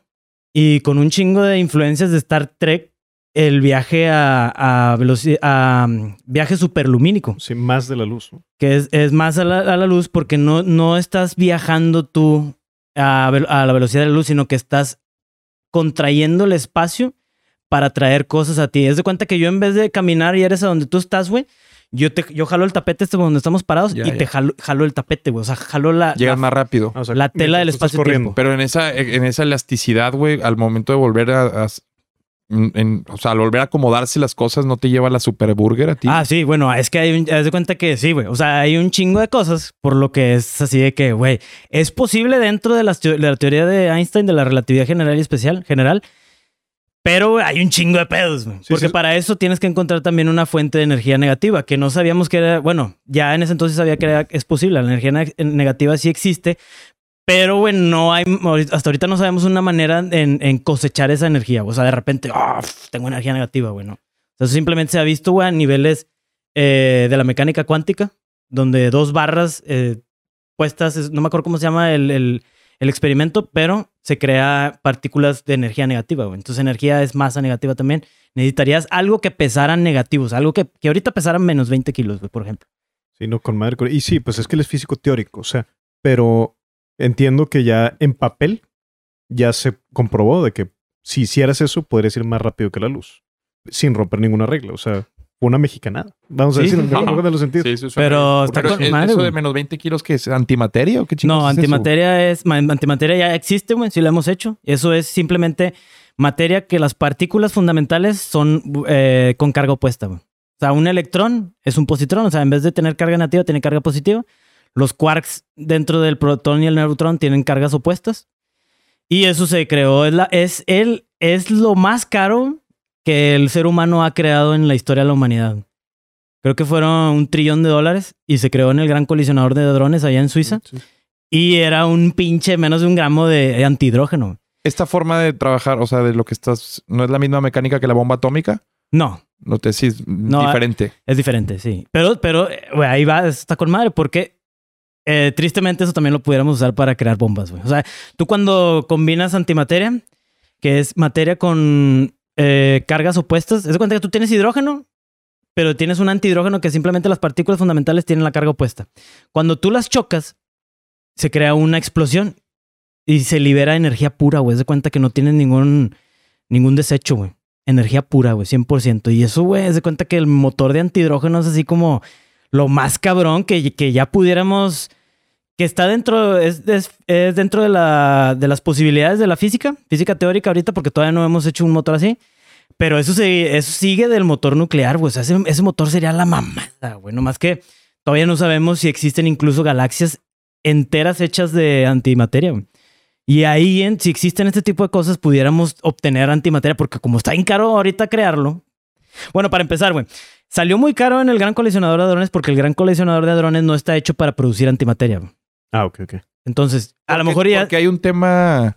y con un chingo de influencias de Star Trek el viaje a, a, a um, viaje superlumínico, Sí, más de la luz. ¿no? que es, es más a la, a la luz porque no, no estás viajando tú a, la velocidad de la luz, sino que estás contrayendo el espacio para traer cosas a ti. Es de cuenta que yo en vez de caminar y eres a donde tú estás, güey, yo, te, yo jalo el tapete este donde estamos parados Ya, y ya. te jalo, jalo el tapete, güey. O sea, jalo la... Llegas la- más rápido. O sea, La tela del tú estás espacio-tiempo. Pero en esa, en esa elasticidad, güey, al momento de volver a... a- en- o sea, al volver a acomodarse las cosas, ¿no te lleva la superburger a ti? Ah, sí, bueno, es que hay un, haz de cuenta que sí, güey. O sea, hay un chingo de cosas por lo que es así de que, güey, es posible dentro de, las teo- de la teoría de Einstein de la relatividad general y especial, general, pero hay un chingo de pedos, güey. Sí, Porque sí. para eso tienes que encontrar también una fuente de energía negativa, que no sabíamos que era, bueno, ya en ese entonces sabía que era- es posible, la energía ne- negativa sí existe, pero, güey, no hay, hasta ahorita no sabemos una manera en, cosechar esa energía. O sea, de repente, f- tengo energía negativa, güey, no. Entonces simplemente se ha visto, güey, a niveles eh, de la mecánica cuántica, donde dos barras eh, puestas, es- no me acuerdo cómo se llama el, experimento, pero se crea partículas de energía negativa, güey. Entonces energía es masa negativa también. Necesitarías algo que pesaran negativos, algo que, ahorita pesaran menos 20 kilos, güey, por ejemplo. Sí, no, con madre. Y sí, pues es que él es físico teórico, o sea, pero entiendo que ya en papel ya se comprobó de que si hicieras eso, podrías ir más rápido que la luz, sin romper ninguna regla. O sea, una mexicanada. Vamos a Sí, decir, no. mejor de los sentidos. Sí, eso Pero está Pero con es- madre, ¿Eso de menos 20 kilos que es antimateria o qué chingados No, es eso? antimateria es, ma- antimateria ya existe, güey, sí lo hemos hecho. Eso es simplemente materia que las partículas fundamentales son eh, con carga opuesta, güey. O sea, un electrón es un positrón, o sea, en vez de tener carga negativa, tiene carga positiva. Los quarks dentro del protón y el neutrón tienen cargas opuestas. Y eso se creó, es, la, es, el, es lo más caro que el ser humano ha creado en la historia de la humanidad. Creo que fueron un trillón de dólares y se creó en el gran colisionador de hadrones allá en Suiza. Sí. Y era un pinche menos de un gramo de antihidrógeno. Esta forma de trabajar, o sea, de lo que estás... ¿No es la misma mecánica que la bomba atómica? No, No te es No, diferente. es diferente, sí. Pero, pero, eh, ahí va, está con madre, porque eh, tristemente eso también lo pudiéramos usar para crear bombas, güey. O sea, tú cuando combinas antimateria, que es materia con eh, cargas opuestas, es de cuenta que tú tienes hidrógeno pero tienes un antihidrógeno que simplemente las partículas fundamentales tienen la carga opuesta. Cuando tú las chocas, se crea una explosión y se libera energía pura, güey. Es de cuenta que no tienes ningún, ningún desecho, güey. Energía pura, güey, 100%. Y eso, güey, es de cuenta que el motor de antihidrógeno es así como lo más cabrón que, que ya pudiéramos que está dentro, es, es, es dentro de, la, de las posibilidades de la física, física teórica ahorita, porque todavía no hemos hecho un motor así. Pero eso, se, eso sigue del motor nuclear, güey. O sea, ese, ese motor sería la mamada, güey. más que todavía no sabemos si existen incluso galaxias enteras hechas de antimateria, güey. Y ahí, en, si existen este tipo de cosas, pudiéramos obtener antimateria, porque como está bien caro ahorita crearlo. Bueno, para empezar, güey. Salió muy caro en el gran colisionador de hadrones porque el gran colisionador de hadrones no está hecho para producir antimateria. Ah, ok, ok. Entonces, a lo mejor ya... Porque hay un tema.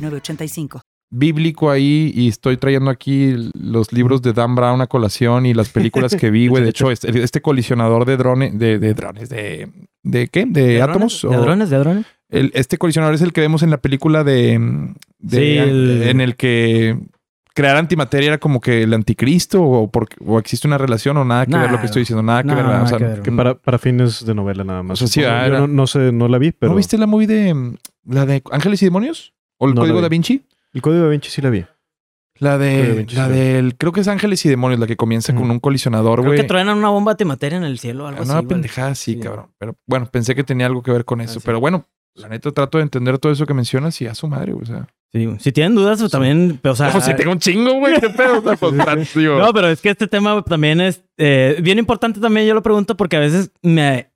906985. bíblico ahí y estoy trayendo aquí los libros de Dan Brown a colación y las películas que vi, güey. De hecho, este, este colisionador de drones, de, de drones, de, de qué? ¿De, átomos? ¿De o- drones? ¿De drones? el- este colisionador es el que vemos en la película de, de- Sí, el- en el que crear antimateria era como que el anticristo o, porque, o existe una relación o nada que ver lo que estoy diciendo, nada que ver. ¿verdad? O nada sea, que ver. Que para, para fines de novela nada más. O sea, sí, supongo. ah, Yo era- no, no sé, no la vi, pero ¿No viste la movie de la de Ángeles y Demonios? ¿O el No Código da Vinci? el código de Vinci sí la vi. La da de, Vinci, la sí. del, creo que es Ángeles y Demonios, la que comienza con un colisionador, Creo güey. que truenan una bomba de materia en el cielo o algo Una así. güey. pendejada Sí. cabrón. Pero bueno, pensé que tenía algo que ver con eso. sí. Pero bueno, la neta trato de entender todo eso que mencionas y a su madre, güey. O sea, Sí, güey. Si tienen dudas, pues también, o sea, Ojo, [LAUGHS] si tengo un chingo, güey. ¿Qué pedo? O sea, pues, [LAUGHS] No, pero es que este tema también es eh, bien importante también, yo lo pregunto porque a veces me...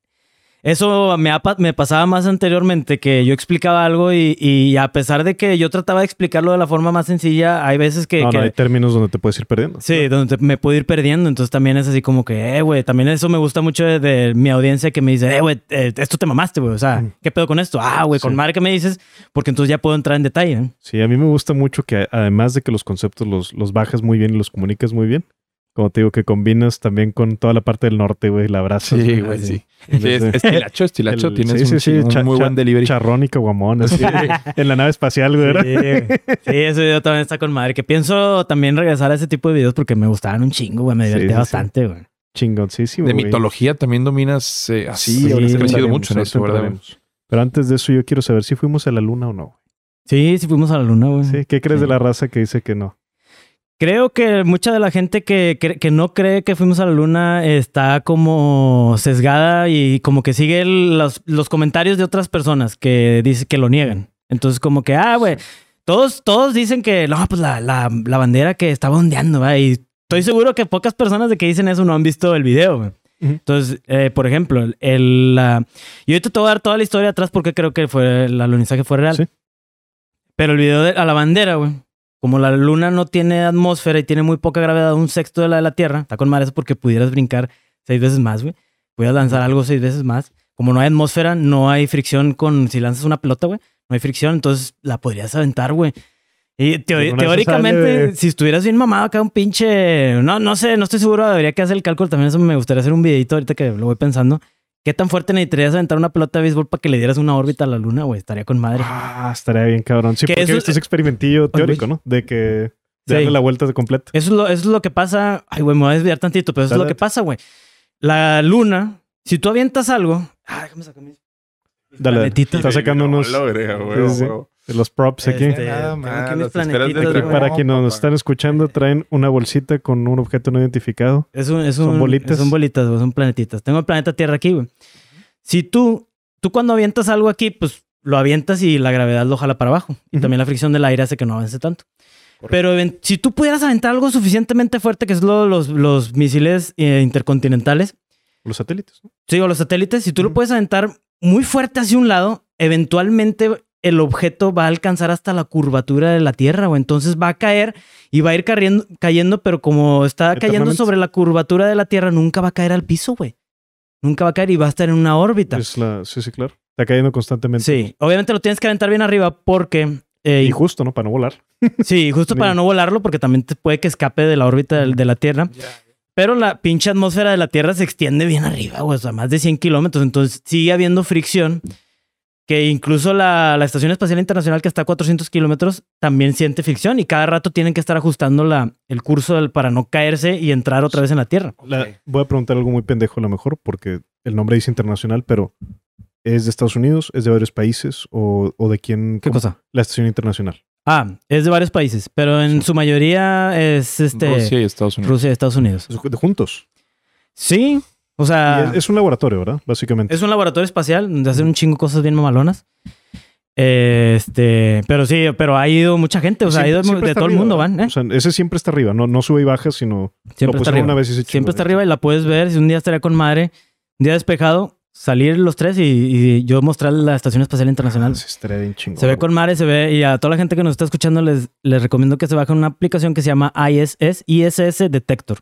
Eso me, ha me pasaba más anteriormente, que yo explicaba algo y, y a pesar de que yo trataba de explicarlo de la forma más sencilla, hay veces que... no, que- no, hay términos donde te puedes ir perdiendo. Sí, donde te- me puedo ir perdiendo. Entonces también es así como que, eh, güey, también eso me gusta mucho de, de mi audiencia que me dice, eh, güey, eh, esto te mamaste, güey. O sea, Mm. ¿qué pedo con esto? Ah, güey, con Sí. madre que me dices, porque entonces ya puedo entrar en detalle. ¿eh? Sí, a mí me gusta mucho que además de que los conceptos los, los bajas muy bien y los comunicas muy bien, como te digo, que combinas también con toda la parte del norte, güey, la abrazas. Sí, güey, sí. Sí, es, estilacho, estilacho. [LAUGHS] El- Tienes sí, un, sí, sí, un cha- muy cha- buen delivery. Charrón y caguamón, así, [LAUGHS] en la nave espacial, güey. Sí. [LAUGHS] Sí, ese video también está con madre. Que pienso también regresar a ese tipo de videos porque me gustaban un chingo, güey. Me Sí, divertía sí, sí. bastante, güey. Chingoncísimo. De mitología también dominas eh, así. Sí, ahora has crecido mucho en eso, ¿verdad? Pero antes de eso, yo quiero saber si fuimos a la luna o no. Sí, sí fuimos a la luna, güey. Sí, ¿Qué crees Sí. de la raza que dice que no? Creo que mucha de la gente que, cre- que no cree que fuimos a la luna está como sesgada y como que sigue el- los, los comentarios de otras personas que dicen que lo niegan. Entonces como que, ah, güey, todos, todos dicen que, no, pues la, la, la bandera que estaba ondeando, ¿va? Y estoy seguro que pocas personas de que dicen eso no han visto el video, güey. Ujú. Entonces, eh, por ejemplo, el, el, la- y ahorita te voy a dar toda la historia atrás porque creo que fue el alunizaje fue real. Sí. Pero el video de a la bandera, güey, como la luna no tiene atmósfera y tiene muy poca gravedad, un sexto de la de la Tierra, está con madre eso porque pudieras brincar seis veces más, güey. Pudieras lanzar algo seis veces más. Como no hay atmósfera, no hay fricción con si lanzas una pelota, güey. No hay fricción, entonces la podrías aventar, güey. Y teóricamente, sale- si estuvieras bien mamado acá un pinche... No, no sé, no estoy seguro, debería que hacer el cálculo. También eso me gustaría hacer un videito ahorita que lo voy pensando. ¿Qué tan fuerte necesitarías aventar una pelota de béisbol para que le dieras una órbita a la luna, güey? Estaría con madre. Ah, estaría bien cabrón. Sí, Que porque eso- he visto ese experimentillo teórico, ¿no? De que de Sí. darle la vuelta de completa. Eso es, lo, eso es lo que pasa. Ay, güey, me voy a desviar tantito, pero eso es lo que pasa, güey. La luna, si tú avientas algo. Ah, déjame sacar mis. Dale, dale. planetitas. Está sacando unos güey, Sí, sí. güey. De los props aquí. Este, Nada más, aquí de planetitas, Aquí güey. para no, quienes nos están escuchando, traen una bolsita con un objeto no identificado. Es un, es Son bolitas. Son bolitas, son planetitas. Tengo el planeta Tierra aquí, güey. Si tú, tú cuando avientas algo aquí, pues lo avientas y la gravedad lo jala para abajo. Y también la fricción del aire hace que no avance tanto. Pero si tú pudieras aventar algo suficientemente fuerte, que es lo- los, los misiles eh, intercontinentales, Los satélites. ¿no? Sí, o los satélites, si tú lo puedes aventar muy fuerte hacia un lado, eventualmente el objeto va a alcanzar hasta la curvatura de la Tierra, o entonces va a caer y va a ir cayendo, cayendo pero como está cayendo sobre la curvatura de la Tierra, nunca va a caer al piso, güey. Nunca va a caer y va a estar en una órbita. Es la, sí, sí, claro. Está cayendo constantemente. Sí, obviamente lo tienes que aventar bien arriba porque... eh, Y justo, ¿no? Para no volar. [LAUGHS] sí, justo para no volarlo, porque también te puede que escape de la órbita de la Tierra. Pero la pinche atmósfera de la Tierra se extiende bien arriba, güey, o sea, más de 100 kilómetros. Entonces sigue habiendo fricción. Que incluso la, la Estación Espacial Internacional, que está a 400 kilómetros, también siente fricción y cada rato tienen que estar ajustando la, el curso del- para no caerse y entrar otra vez en la Tierra. La- voy a preguntar algo muy pendejo a lo mejor, porque el nombre dice internacional, pero ¿es de Estados Unidos? ¿Es de varios países? ¿O, o de quién? ¿Qué cómo? cosa? La estación internacional. Ah, es de varios países, pero en su mayoría es este, Rusia Rusia. y Estados Unidos. y Estados Unidos. De juntos. Sí, o sea, es, es un laboratorio, ¿verdad? Básicamente. Es un laboratorio espacial donde hacen un chingo cosas bien mamalonas. Este, pero sí, pero ha ido mucha gente, o sea, ha ido de todo el mundo, van, ¿eh? O sea, ese siempre está arriba, no, no sube y baja, sino Siempre lo está arriba. una vez y se Siempre está arriba y la puedes ver. Si un día estaría con madre, un día despejado, salir los tres y, y yo mostrar la Estación Espacial Internacional. Ah, estaría bien chingón. Se ve con madre, se ve, y a toda la gente que nos está escuchando les, les recomiendo que se bajen una aplicación que se llama ISS, ISS Detector.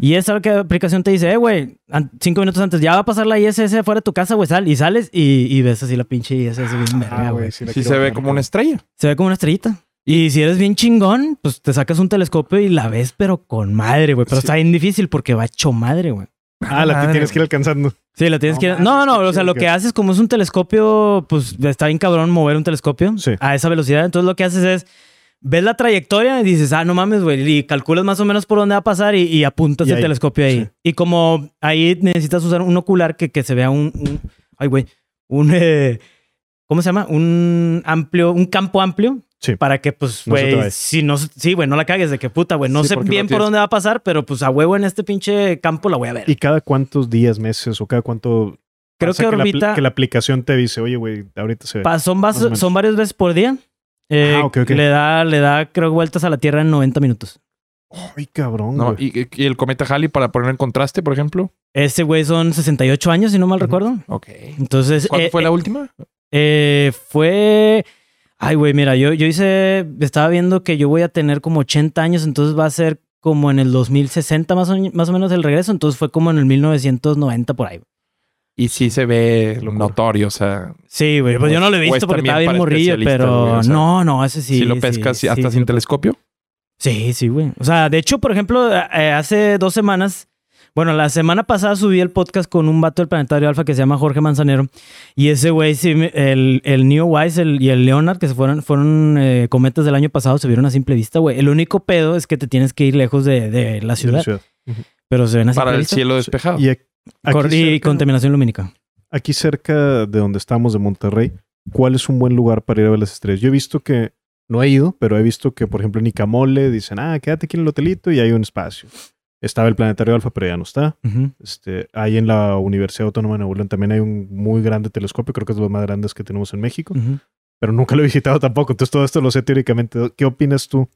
Y esa que- aplicación te dice, eh, güey, cinco minutos antes, ya va a pasar la ISS afuera de tu casa, güey, sal, y sales y, y ves así la pinche ISS bien verga, Ah, güey. güey, sí, se ve como una estrella. Se ve como una estrellita. Y si eres bien chingón, pues te sacas un telescopio y la ves, pero con madre, güey. Pero Sí. está bien difícil porque va hecho madre, güey. Ah, la Madre, tienes que ir alcanzando. Sí, la tienes No que... mames, No, no, o sea, lo que haces como es un telescopio, pues está bien cabrón mover un telescopio Sí. a esa velocidad. Entonces lo que haces es, ves la trayectoria y dices, ah, no mames, güey, y calculas más o menos por dónde va a pasar y, y apuntas Y el ahí, telescopio ahí. sí. Y como ahí necesitas usar un ocular que, que se vea un... un- ay, güey, un... eh, ¿Cómo se llama? Un amplio, un campo amplio. Sí. Para que, pues, No güey, vaya. si no, sí, güey, no la cagues de que puta, güey. No Sí, sé bien no por dónde va a pasar, pero pues a huevo en este pinche campo la voy a ver. ¿Y cada cuántos días, meses o cada cuánto Creo que la, orbita- que la aplicación te dice, oye, güey, ahorita se ve. Son, vas- Más o menos. son varias veces por día. Eh, Ah. Le da, le da, creo, vueltas a la Tierra en 90 minutos. Ay, cabrón. No, y, y el cometa Halley para poner en contraste, por ejemplo. Ese güey son 68 años, si no mal recuerdo. Ok. Entonces, ¿Cuándo eh, fue eh, la última? eh, fue... Ay, güey, mira, yo, yo hice... Estaba viendo que yo voy a tener como 80 años, entonces va a ser como en el 2060 más o, más o menos el regreso. Entonces fue como en el 1990 por ahí. Y sí se ve Locura. notorio, o sea, Sí, güey, pues yo no lo he visto porque estaba bien para morrillo, pero güey, o sea, no, no, ese sí. si lo pescas sí, hasta sí, sin sí. telescopio. Sí, sí, güey. O sea, de hecho, por ejemplo, eh, hace dos semanas, bueno, la semana pasada subí el podcast con un vato del Planetario Alfa que se llama Jorge Manzanero. Y ese güey, sí, me- el, el Neo Wise el- y el Leonard, que se fueron, fueron eh, cometas del año pasado, se vieron a simple vista, güey. El único pedo es que te tienes que ir lejos de, de la De la ciudad, pero se ven a simple Para el cielo despejado. Y Cor- y cerca, contaminación lumínica. aquí cerca de donde estamos, de Monterrey, ¿cuál es un buen lugar para ir a ver las estrellas? Yo he visto que, no he ido, pero he visto que, por ejemplo, en Icamole dicen, ah, quédate aquí en el hotelito y hay un espacio. Estaba el Planetario Alfa, pero ya no está. Este, ahí en la Universidad Autónoma de Nuevo León también hay un muy grande telescopio, creo que es de los más grandes que tenemos en México, pero nunca lo he visitado tampoco. Entonces todo esto lo sé teóricamente. ¿Qué opinas tú?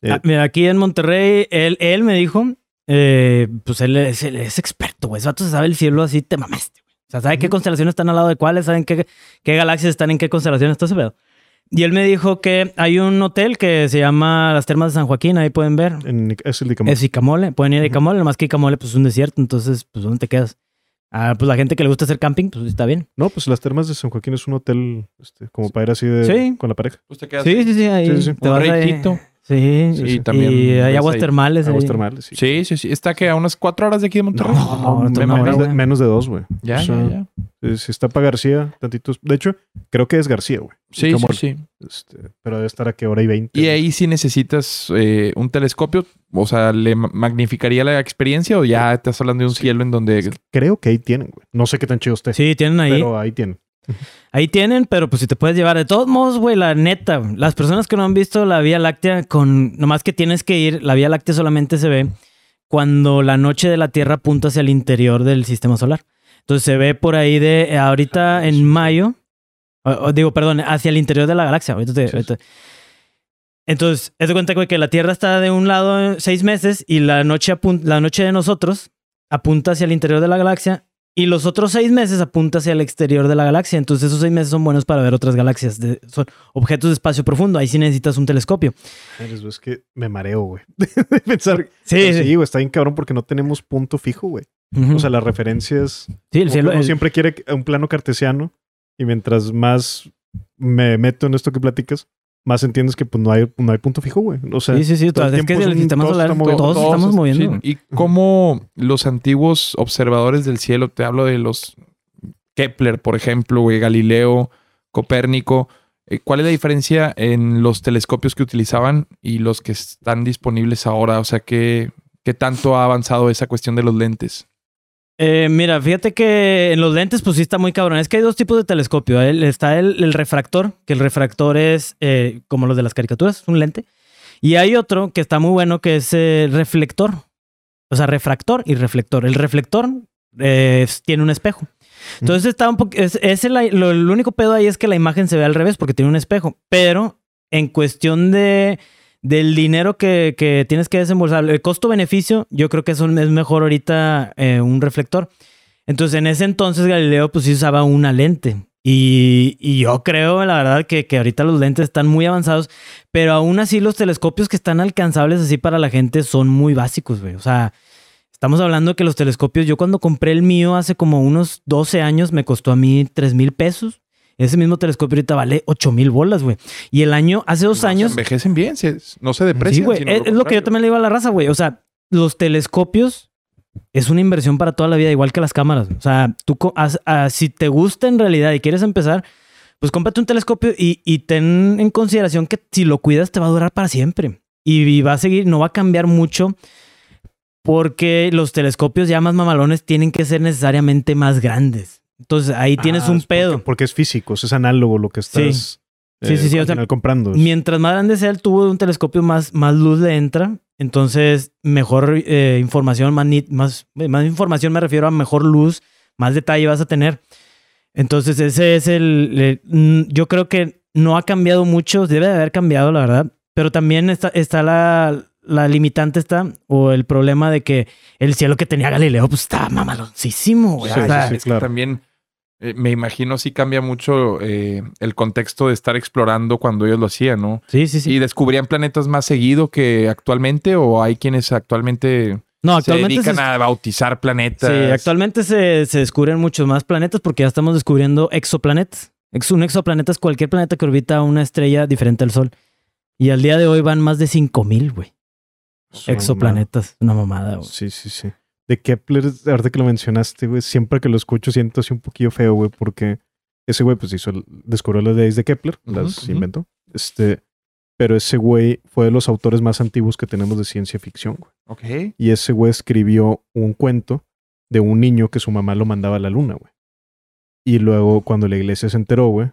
Eh, Ah, mira, aquí en Monterrey, él, él me dijo, eh, pues él es, él es experto, güey. Ese vato se sabe el cielo así, te mamaste, güey. O sea, sabe qué Ujú. constelaciones están al lado de cuáles, saben qué, qué galaxias están en qué constelaciones, todo ese pedo. Y él me dijo que hay un hotel que se llama Las Termas de San Joaquín, ahí pueden ver. en- es el de Icamole. Es Icamole, pueden ir a. Icamole, más que Icamole pues es un desierto, entonces, pues ¿dónde te quedas? Ah, pues la gente que le gusta hacer camping, pues está bien. No, pues las termas de San Joaquín es un hotel este, como para ir así de, Sí. con la pareja. Pues te quedas Sí, sí, sí. Ahí Sí, sí, sí. te un vas ahí. Sí, Sí, y, sí. también y hay aguas ahí termales. Aguas ahí. termales, sí. Sí, sí, sí. Está que a unas cuatro horas de aquí de Monterrey. No, No, una menos, hora, de, menos de dos, güey. Ya, O sea, ya, ya. Si está para García, tantitos. De hecho, creo que es García, güey. Sí, sí, este, pero debe estar a qué hora y veinte. Y ahí sí necesitas eh, un telescopio. O sea, ¿le ma- magnificaría la experiencia o ya estás hablando de un cielo en donde... Creo que ahí tienen, güey. No sé qué tan chido esté. Sí, tienen ahí. Pero ahí tienen. Ahí tienen, pero pues si te puedes llevar. De todos modos, güey, la neta, las personas que no han visto la Vía Láctea, con nomás que tienes que ir, la Vía Láctea solamente se ve cuando la noche de la Tierra apunta hacia el interior del sistema solar. Entonces se ve por ahí de eh, ahorita en mayo, o- o digo, perdón, hacia el interior de la galaxia. Ahorita te- ahorita- Entonces, haz de cuenta, güey, que la Tierra está de un lado seis meses y la noche, la noche de nosotros apunta hacia el interior de la galaxia y los otros seis meses apunta hacia el exterior de la galaxia. Entonces, esos seis meses son buenos para ver otras galaxias. de- son objetos de espacio profundo. Ahí sí necesitas un telescopio. Es que me mareo, güey. [LAUGHS] de pensar. Sí, sí. sí, güey. Está bien cabrón porque no tenemos punto fijo, güey. O sea, las referencias. sí, el cielo. uno el- siempre quiere un plano cartesiano. Y mientras más me meto en esto que platicas, más entiendes que pues no hay, no hay punto fijo, güey. O sea, sí, sí, sí. todo el es que el sistema solar, moviendo. todos, Todos estamos es- moviendo. sí. Y cómo los antiguos observadores del cielo, te hablo de los Kepler, por ejemplo, güey, Galileo, Copérnico. eh, ¿Cuál es la diferencia en los telescopios que utilizaban y los que están disponibles ahora? O sea, ¿qué, qué tanto ha avanzado esa cuestión de los lentes? Eh, mira, fíjate que en los lentes, pues sí está muy cabrón. Es que hay dos tipos de telescopio. ¿eh? Está el, refractor, que el refractor es eh, como los de las caricaturas, un lente. Y hay otro que está muy bueno, que es el reflector. O sea, refractor y reflector. El reflector eh, tiene un espejo. Entonces está un poco. Es, el, el único pedo ahí es que la imagen se ve al revés porque tiene un espejo. Pero en cuestión de del dinero que, que tienes que desembolsar, el costo-beneficio, yo creo que es, un- es mejor ahorita eh, un reflector. Entonces, en ese entonces Galileo pues sí usaba una lente. Y, y yo creo, la verdad, que, que ahorita los lentes están muy avanzados, pero aún así los telescopios que están alcanzables así para la gente son muy básicos, güey. O sea, estamos hablando que los telescopios, yo cuando compré el mío hace como unos 12 años, me costó a mí 3 mil pesos. Ese mismo telescopio ahorita vale 8 mil bolas, güey. Y el año, hace dos No, años... se envejecen bien, se- no se Sí, deprecian. güey. sino Es, es lo que yo también le digo a la raza, güey. O sea, los telescopios es una inversión para toda la vida, igual que las cámaras. O sea, tú, si te gusta en realidad y quieres empezar, pues cómprate un telescopio y, y ten en consideración que si lo cuidas te va a durar para siempre. Y, y va a seguir, no va a cambiar mucho porque los telescopios ya más mamalones tienen que ser necesariamente más grandes. Entonces ahí tienes Ah, un porque- pedo. Porque, es físico, es análogo lo que estás Sí, sí, sí, al o sea, final comprando. Mientras más grande sea el tubo de un telescopio, más, más luz le entra. Entonces, mejor eh, información, más, nit- más, más información me refiero a mejor luz, más detalle vas a tener. Entonces, ese es el... el- yo creo que no ha cambiado mucho, debe de haber cambiado, la verdad. Pero también está, está la, la limitante, está, o el problema de que el cielo que tenía Galileo, pues está mamaloncísimo, güey. Sí, O sea, sí, Es que claro. también eh, me imagino sí cambia mucho eh, el contexto de estar explorando cuando ellos lo hacían, ¿no? sí, sí, sí. ¿Y descubrían planetas más seguido que actualmente o hay quienes actualmente, no, se dedican se- a bautizar planetas? Sí, actualmente se, se descubren muchos más planetas porque ya estamos descubriendo exoplanetas. Ex- Un exoplaneta es cualquier planeta que orbita una estrella diferente al Sol. Y al día de hoy van más de 5000, güey. Exoplanetas. Una mamada. güey. Sí, sí, sí. De Kepler, ahorita que lo mencionaste, güey, siempre que lo escucho siento así un poquillo feo, güey, porque ese güey pues hizo, descubrió las leyes de Kepler, las inventó. Este, pero ese güey fue de los autores más antiguos que tenemos de ciencia ficción, güey. Ok. Y ese güey escribió un cuento de un niño que su mamá lo mandaba a la luna, güey. Y luego, cuando la iglesia se enteró, güey,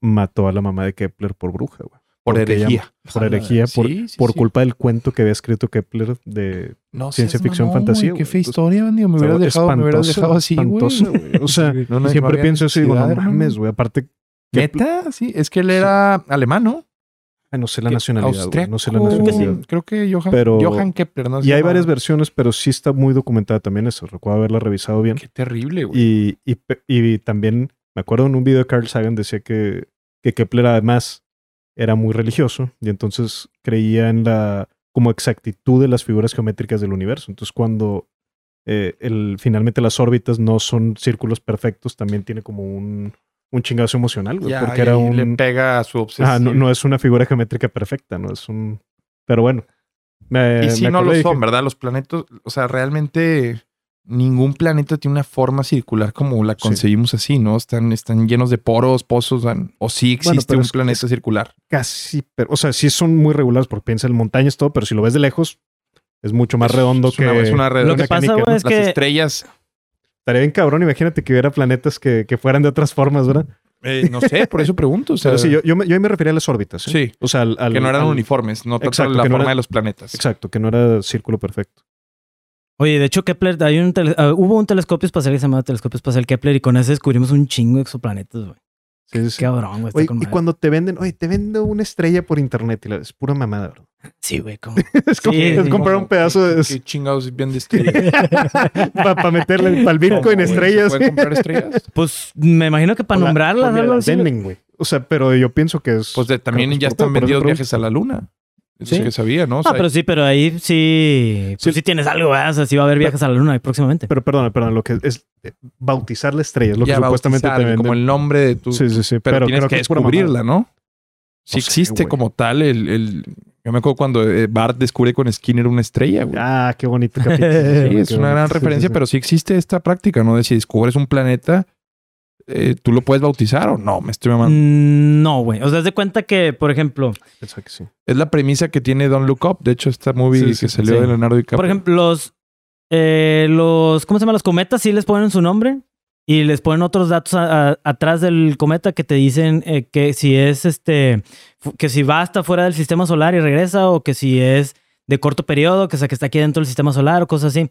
mató a la mamá de Kepler por bruja, güey. Por herejía. Por herejía, por, Sí, sí, por sí. culpa del cuento que había escrito Kepler de... No ciencia ficción, mamón, fantasía, Qué fea historia, bandido. Me hubieras dejado, me hubieras dejado así, güey. O sea, [LAUGHS] No, no, siempre pienso eso y digo, no mames, güey. Aparte, ¿Neta? Sí, es que él era alemán, ¿no? Ay, no sé la nacionalidad, güey. No sé la nacionalidad. Creo que Johann, Pero- Johann Kepler, ¿no? Se Y hay varias versiones, pero sí está muy documentada también eso. Recuerdo haberla revisado bien. Qué terrible, güey. Y, y, y también me acuerdo en un video de Carl Sagan decía que, que Kepler además era muy religioso y entonces creía en la como exactitud de las figuras geométricas del universo. Entonces cuando eh, el, finalmente las órbitas no son círculos perfectos, también tiene como un, un chingazo emocional, güey, porque era un... le pega a su obsesión. Ah, no, no es una figura geométrica perfecta, no es un... Pero bueno. Me, y si no lo son, ¿verdad? Los planetas, o sea, realmente ningún planeta tiene una forma circular como la Sí. concebimos así, ¿no? Están, están llenos de poros, pozos, o- o sí existe un es- planeta es- circular. Casi, pero, o sea, sí son muy regulares porque piensa en montañas todo, pero si lo ves de lejos, es mucho más redondo es que... una, es una red Lo que mecánica, pasa, es Las que estrellas, Estaría bien cabrón, imagínate que hubiera planetas que, que fueran de otras formas, ¿verdad? eh, no sé, por eso pregunto. O [LAUGHS] sea, Pero sí, yo, yo, me, yo ahí me refería a las órbitas. ¿eh? Sí. O sea, al, al- que no eran al- uniformes, no Exacto, la no forma de los planetas. Exacto, que no era círculo perfecto. Oye, de hecho, Kepler, hay un tele- ah, hubo un telescopio espacial que se llamaba Telescopio Espacial Kepler y con ese descubrimos un chingo de exoplanetas, güey. Sí, sí, sí. Qué cabrón, güey. Oye, y madre. cuando te venden, oye, te vendo una estrella por internet y la, es pura mamada, ¿verdad? Sí, güey, como... [LAUGHS] es como- Sí, es sí. comprar un pedazo de... ¿Qué chingados bien de [LAUGHS] estrellas? para meterle para el Bitcoin estrellas. ¿Se puede comprar estrellas? [LAUGHS] Pues me imagino que para la- nombrarlas, así. venden, güey. O sea, pero yo pienso que es... Pues de- también ya están vendidos viajes a la luna. Eso Sí. que sabía, ¿no? O Ah, pero sí, pero ahí sí, pues Sí. sí tienes algo, ¿verdad? O sea, sí va a haber viajes a la luna ahí próximamente. Pero perdona, perdona, lo que es eh, bautizar la estrella, es lo ya que supuestamente te venden. como el nombre de tu... Sí, sí, sí. pero, Pero, tienes creo que descubrirla, ¿no? Si No existe como tal el, el- Yo me acuerdo cuando eh, Bart descubre con Skinner una estrella, güey. Ah, qué bonito capítulo. Sí, es una gran referencia, sí, sí. pero sí existe esta práctica, ¿no? De si descubres un planeta, eh, ¿tú lo puedes bautizar o no? Me estoy mamando. Mm, No, güey. O sea, haz de cuenta que, por ejemplo, que sí. Es la premisa que tiene Don't Look Up. De hecho, esta movie Sí, que sí, salió sí. de Leonardo DiCaprio. por ejemplo, los, eh, los, ¿cómo se llama? Los cometas sí les ponen su nombre y les ponen otros datos a- a- atrás del cometa que te dicen eh, que si es este, que si va hasta fuera del sistema solar y regresa o que si es de corto periodo, que, sea, que está aquí dentro del sistema solar o cosas así.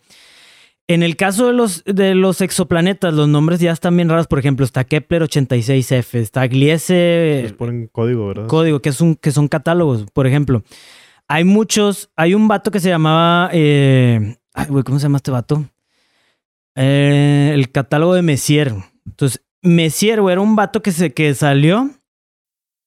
En el caso de los, de los exoplanetas, los nombres ya están bien raros. Por ejemplo, está Kepler 86F, está Gliese Les ponen código, ¿verdad? código, que, es un, que son catálogos, por ejemplo. Hay muchos, hay un vato que se llamaba, eh, ay, güey, ¿cómo se llama este vato? Eh, el catálogo de Messier. Entonces, Messier, güey, era un vato que, se, que salió.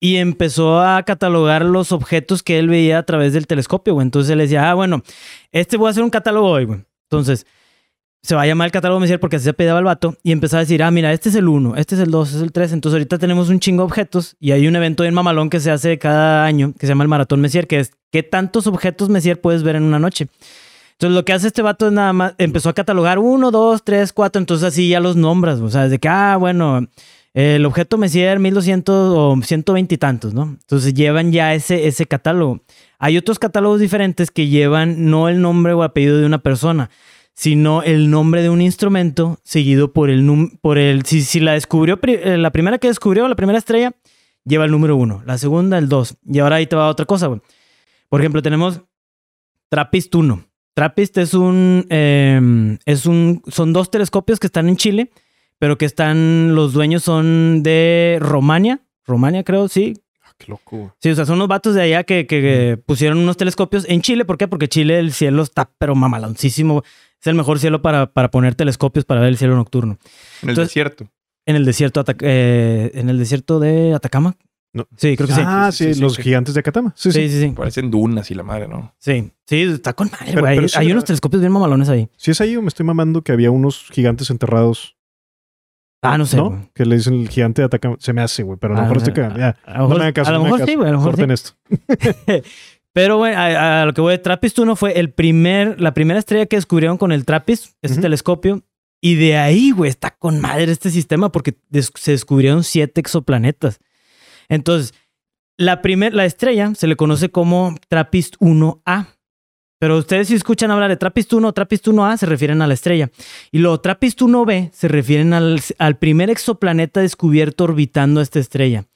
Y empezó a catalogar los objetos que él veía a través del telescopio, güey. Entonces él decía, ah, bueno, este voy a hacer un catálogo hoy, güey. Entonces, se va a llamar el catálogo Messier porque así se pedaba el vato. Y empezaba a decir, ah, mira, este es el 1, este es el 2, este es el 3. Entonces ahorita tenemos un chingo de objetos y hay un evento en mamalón que se hace cada año que se llama el Maratón Messier, que es qué tantos objetos Messier puedes ver en una noche. Entonces lo que hace este vato es nada más, empezó a catalogar 1, 2, 3, 4, entonces así ya los nombras, o sea, desde que, ah, bueno, el objeto Messier 1200 o 120 y tantos, ¿no? Entonces llevan ya ese, ese catálogo. Hay otros catálogos diferentes que llevan no el nombre o apellido de una persona, sino el nombre de un instrumento seguido por el num- por el si, si la descubrió eh, la primera que descubrió la primera estrella lleva el número uno, la segunda el dos y ahora ahí te va otra cosa, güey. Por ejemplo, tenemos Trappist 1. Trappist es un, eh, es un, son dos telescopios que están en Chile, pero que están, los dueños son de Romania, Romania creo, sí, Ah, qué loco. Sí, o sea, son unos vatos de allá que, que- que pusieron unos telescopios en Chile. ¿Por qué? Porque Chile el cielo está pero mamaloncísimo. Es el mejor cielo para, para poner telescopios para ver el cielo nocturno. En el Entonces- desierto. En el desierto, eh, en el desierto de Atacama. No. Sí, creo que sí. Ah, sí, sí, sí, sí, los sí. gigantes de Akatama. Sí, sí. Sí, sí, sí. Parecen dunas y la madre, ¿no? Sí, sí, está con madre, güey. Hay, sí unos telescopios bien mamalones ahí. Si es ahí o me estoy mamando que había unos gigantes enterrados. Ah, no sé, ¿No? Que le dicen el gigante de Atacama. Se me hace, güey, pero a lo Ah, mejor no estoy cagando. Ya. A lo No mejor, me hagan caso, a lo mejor sí, güey. A lo mejor sí. Corten esto. [LAUGHS] Pero, güey, a, a lo que voy, Trappist 1 fue el primer, la primera estrella que descubrieron con el Trappist, este Ujú. telescopio. Y de ahí, güey, está con madre este sistema porque des- se descubrieron siete exoplanetas. Entonces, la, primer, la estrella se le conoce como Trappist 1A. Pero ustedes si escuchan hablar de Trappist 1 o Trappist 1A se refieren a la estrella. Y lo Trappist 1B se refieren al, al primer exoplaneta descubierto orbitando a esta estrella.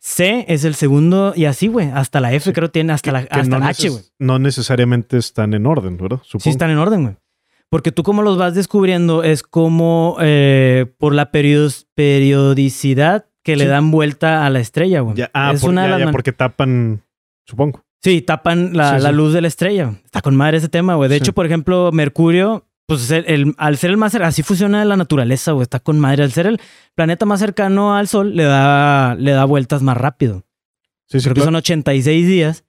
C es el segundo y así, güey. Hasta la F Sí. creo tiene, hasta la, Que hasta no, la H, güey. no necesariamente están en orden, ¿verdad? Supongo. Sí están en orden, güey. Porque tú como los vas descubriendo es como eh, por la periodos- periodicidad que le dan vuelta a la estrella, güey. Ah, es por- una de ya, las ya, man- porque tapan, supongo. Sí, tapan la, Sí, la sí. luz de la estrella. Está con madre ese tema, güey. De Sí. hecho, por ejemplo, Mercurio, pues es el- el- al ser el más cercano, así funciona la naturaleza, güey. Está con madre. Al ser el planeta más cercano al Sol, le da, le da vueltas más rápido. Sí, sí, Creo que claro. son 86 días.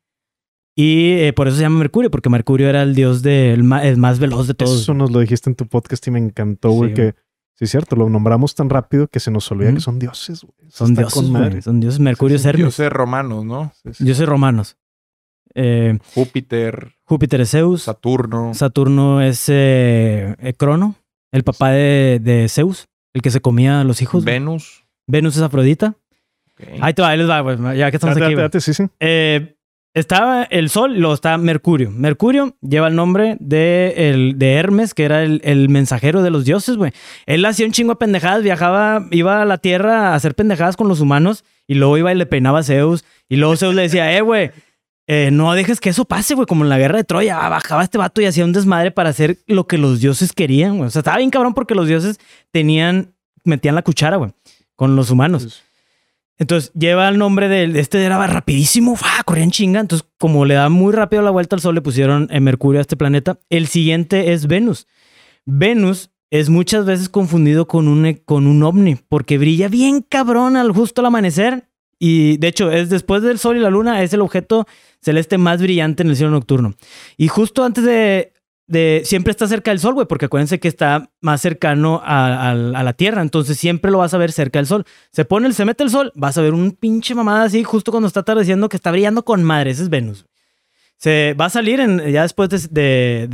Y eh, por eso se llama Mercurio, porque Mercurio era el dios del el más veloz de todos. Eso nos lo dijiste en tu podcast y me encantó, güey, Sí, que güey. sí es cierto, lo nombramos tan rápido que se nos olvida que son dioses, güey. Son está dioses, con güey. madre. Son dioses. Mercurio Sí, es sí. Hermes. Dioses romanos, ¿no? Sí, sí. Dioses romanos. Eh, Júpiter, Júpiter es Zeus. Saturno. Saturno es eh, eh, Crono, el papá de, de Zeus, el que se comía a los hijos. Venus. Venus es Afrodita. Ahí te va, ahí les va, güey, ya que estamos Date, aquí. date, güey. date, sí, sí. Eh, estaba el Sol y luego está Mercurio. Mercurio lleva el nombre de, el, de Hermes, que era el, el mensajero de los dioses, güey. Él hacía un chingo de pendejadas, viajaba, iba a la Tierra a hacer pendejadas con los humanos y luego iba y le peinaba a Zeus. Y luego Zeus le decía, eh, güey, eh, no dejes que eso pase, güey, como en la guerra de Troya. Ah, Bajaba este vato y hacía un desmadre para hacer lo que los dioses querían, güey. O sea, estaba bien cabrón porque los dioses tenían, metían la cuchara, güey, con los humanos. Entonces lleva el nombre de este era rapidísimo, ¡fua! corría en chinga. Entonces, como le da muy rápido la vuelta al Sol, le pusieron eh, Mercurio a este planeta. El siguiente es Venus. Venus es muchas veces confundido con un, con un ovni, porque brilla bien cabrón al justo al amanecer. Y de hecho, es después del Sol y la Luna, es el objeto celeste más brillante en el cielo nocturno. Y justo antes de. siempre está cerca del Sol, güey, porque acuérdense que está más cercano a, la Tierra. Entonces siempre lo vas a ver cerca del Sol. Se pone, el, se mete el Sol, vas a ver un pinche mamada así, justo cuando está atardeciendo, que está brillando con madre. Ese es Venus. Se va a salir ya después de,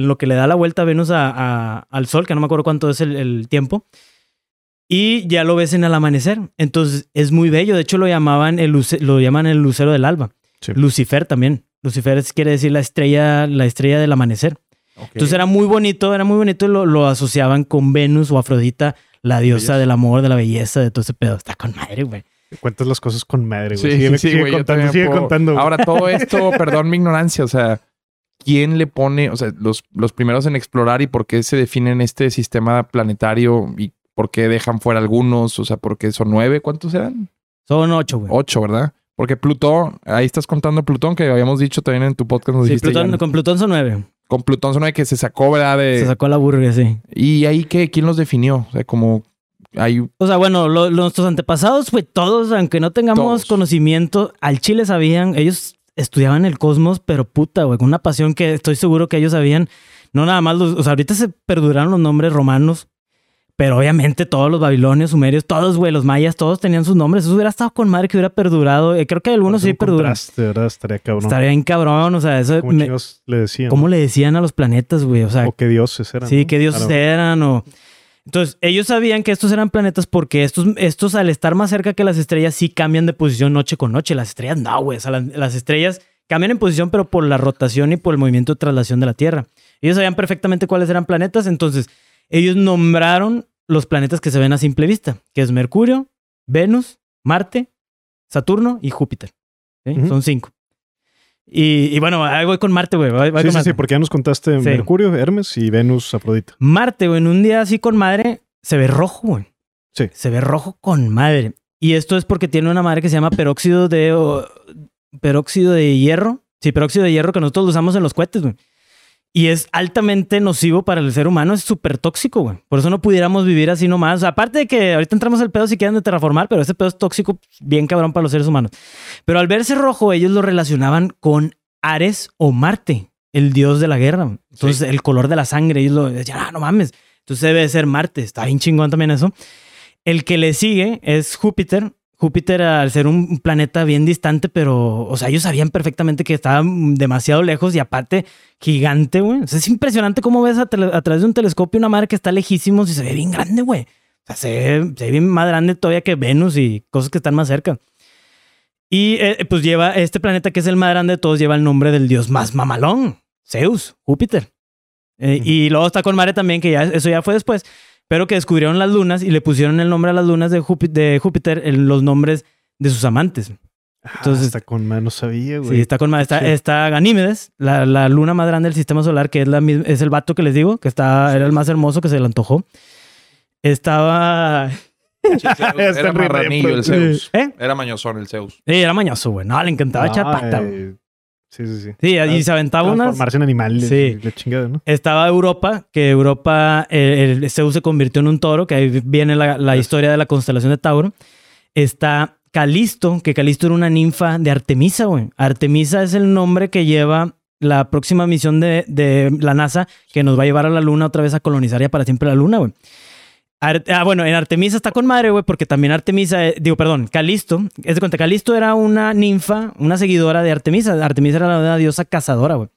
lo que le da la vuelta a Venus a- al Sol, que no me acuerdo cuánto es el tiempo. Y ya lo ves en el amanecer. Entonces es muy bello. De hecho, lo llamaban el, lo llaman el lucero del alba. Sí. Lucifer también. Lucifer es- quiere decir la estrella, la estrella del amanecer. Entonces era muy bonito, era muy bonito y lo, lo asociaban con Venus o Afrodita, la diosa del amor, de la belleza, de todo ese pedo. Está con madre, güey. Cuentas las cosas con madre, güey. Sí, sigue, sí, sigue güey, contando, sigue puedo- contando. Ahora, todo esto, [LAUGHS] perdón mi ignorancia, o sea, ¿quién le pone, o sea, los, los primeros en explorar y por qué se definen este sistema planetario y por qué dejan fuera algunos? O sea, ¿por qué son nueve? ¿Cuántos eran? Son ocho, güey. Ocho, ¿verdad? Porque Plutón, ahí estás contando Plutón, que habíamos dicho también en tu podcast, nos Sí, dijiste Plutón- ya, con Plutón son nueve. con Plutón son nueve que se sacó, ¿verdad? De, Se sacó la burger, sí. ¿Y ahí qué? ¿Quién los definió? O sea, como hay... O sea, bueno, lo- nuestros antepasados, pues todos, aunque no tengamos Todos. conocimiento, al Chile sabían, ellos estudiaban el cosmos, pero puta, güey, con una pasión que estoy seguro que ellos sabían. No nada más los, o sea, ahorita se perduraron los nombres romanos, pero obviamente todos los babilonios, sumerios, todos, güey, los mayas, todos tenían sus nombres. Eso hubiera estado con madre que hubiera perdurado. Eh, creo que algunos sí perduran. Estaría cabrón. Estaría bien cabrón, o sea, eso. ¿Cómo me- le decían? ¿Cómo le decían a los planetas, güey? O sea, O qué dioses eran. Sí, ¿no? qué dioses Claro. eran o... Entonces, ellos sabían que estos eran planetas porque estos, estos al estar más cerca que las estrellas sí cambian de posición noche con noche. Las estrellas no, güey. O sea, las, las estrellas cambian en posición pero por la rotación y por el movimiento de traslación de la Tierra. Ellos sabían perfectamente cuáles eran planetas, entonces ellos nombraron los planetas que se ven a simple vista, que es Mercurio, Venus, Marte, Saturno y Júpiter. Son cinco. Y, y bueno, ahí voy con Marte, güey. Sí, sí, Marte. sí, porque ya nos contaste Sí. Mercurio, Hermes y Venus, Afrodita. Marte, güey, en un día así con madre, se ve rojo, güey. Sí. Se ve rojo con madre. Y esto es porque tiene una madre que se llama peróxido de, o- peróxido de hierro. Sí, peróxido de hierro que nosotros lo usamos en los cohetes, güey. Y es altamente nocivo para el ser humano, es súper tóxico, güey. Por eso no pudiéramos vivir así nomás. O sea, aparte de que ahorita entramos al pedo si quieren de terraformar, pero ese pedo es tóxico, bien cabrón para los seres humanos. Pero al verse rojo, ellos lo relacionaban con Ares o Marte, el dios de la guerra. Entonces, el color de la sangre, ellos lo decían, ah, no mames. Entonces debe de ser Marte. Está bien chingón también eso. El que le sigue es Júpiter. Júpiter, al ser un planeta bien distante, pero, o sea, ellos sabían perfectamente que estaba demasiado lejos y aparte gigante, güey. O sea, es impresionante cómo ves a, través de un telescopio una madre que está lejísimos y se ve bien grande, güey. O sea, se ve, se ve bien más grande todavía que Venus y cosas que están más cerca. Y eh, pues lleva, este planeta que es el más grande de todos, lleva el nombre del dios más mamalón, Zeus, Júpiter. Eh, Y luego está con Mare también, que ya, eso ya fue después, pero que descubrieron las lunas y le pusieron el nombre a las lunas de, Júpi- de Júpiter en los nombres de sus amantes. Entonces, está con más, no sabía, güey. Sí, está con Mare. Está, Sí. está Ganímedes, la, la luna más grande del sistema solar, que es, la, es el vato que les digo, que está, era el más hermoso que se le antojó. Estaba... [LAUGHS] Era marranillo el Zeus. ¿Eh? Era mañosón el Zeus. Sí, era mañoso, güey. No, le encantaba echar pata, güey. eh, Sí, sí, sí. Sí, y se aventaba unas... Transformarse en animales. Sí. Sí. La chingada, ¿no? Estaba Europa, que Europa, eh, el Zeus se convirtió en un toro, que ahí viene la, la historia de la constelación de Tauro. Está Calisto, que Calisto era una ninfa de Artemisa, güey. Artemisa es el nombre que lleva la próxima misión de, de la NASA, que nos va a llevar a la Luna otra vez a colonizar ya para siempre la Luna, güey. Ah, bueno, en Artemisa está con madre, güey, porque también Artemisa, eh, digo, perdón, Calisto, es de cuenta, Calisto era una ninfa, una seguidora de Artemisa. Artemisa era una diosa cazadora, güey.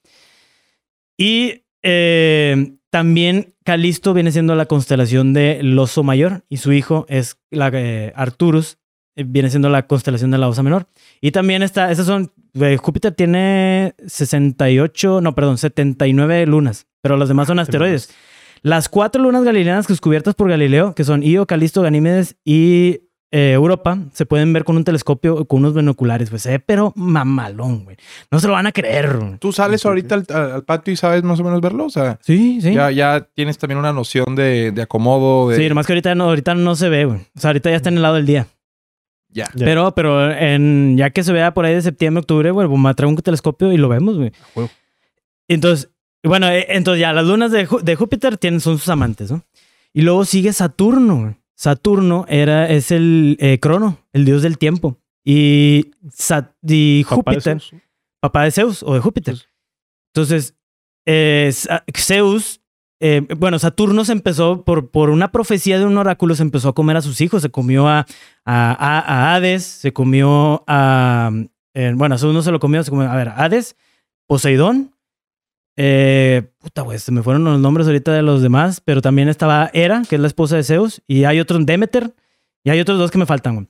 Y eh, también Calisto viene siendo la constelación del oso mayor y su hijo es la eh, Arturus, eh, viene siendo la constelación de la osa menor. Y también está, esas son, Júpiter tiene 68, no, perdón, 79 lunas, pero las demás son asteroides. Las cuatro lunas galileanas descubiertas por Galileo, que son Io, Calisto, Ganímedes y eh, Europa, se pueden ver con un telescopio, con unos binoculares, pues, eh, pero mamalón, güey. No se lo van a creer. güey. ¿Tú sales ahorita al, patio y sabes más o menos verlo? O sea, Sí, sí. ya, ya tienes también una noción de, de acomodo. De... Sí, nomás que ahorita no, ahorita no se ve, güey. O sea, ahorita ya está en el lado del día. Ya. Pero, pero en, ya que se vea por ahí de septiembre, octubre, güey, pues me traigo un telescopio y lo vemos, güey. Entonces, bueno, eh, entonces ya las lunas de, de Júpiter tienen, son sus amantes, ¿no? Y luego sigue Saturno. Saturno era, es el eh, crono, el dios del tiempo. Y, Sa- y Papá de Júpiter, papá de Zeus o de Júpiter. Entonces, eh, Zeus, eh, bueno, Saturno se empezó, por, por una profecía de un oráculo, se empezó a comer a sus hijos. Se comió a, a, a- a Hades, se comió a. eh, bueno, a Zeus no se lo comió, se comió. A ver, Hades, Poseidón. Eh, puta, güey, se me fueron los nombres ahorita de los demás, pero también estaba Hera, que es la esposa de Zeus, y hay otro Demeter, y hay otros dos que me faltan, güey.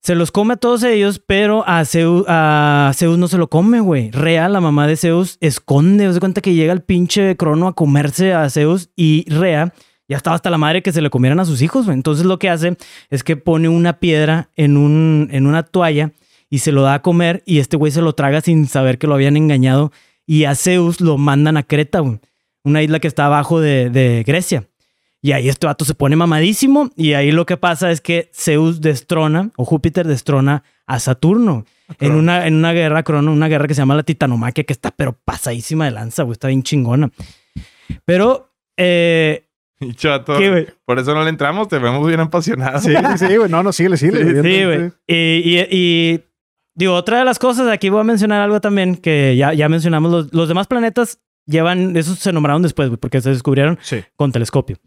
Se los come a todos ellos, pero a Zeus, a Zeus no se lo come, güey. Rea, la mamá de Zeus, esconde. Os de cuenta que llega el pinche crono a comerse a Zeus y Rea ya estaba hasta la madre que se le comieran a sus hijos, güey. Entonces lo que hace es que pone una piedra en, un, en una toalla y se lo da a comer y este güey se lo traga sin saber que lo habían engañado y a Zeus lo mandan a Creta, güey. Una isla que está abajo de, de Grecia. Y ahí este vato se pone mamadísimo y ahí lo que pasa es que Zeus destrona o Júpiter destrona a Saturno en una, en una guerra crono, una guerra que se llama la Titanomaquia que está pero pasadísima de lanza, güey, está bien chingona. Pero eh, [LAUGHS] Y chato, por eso no le entramos, te vemos bien apasionado. Sí, sí, güey. No, no, síguele, síguele. Sí, güey. Y, y- y, digo, otra de las cosas, aquí voy a mencionar algo también que ya, ya mencionamos. Los, los demás planetas llevan, esos se nombraron después, güey, porque se descubrieron Sí. con telescopio.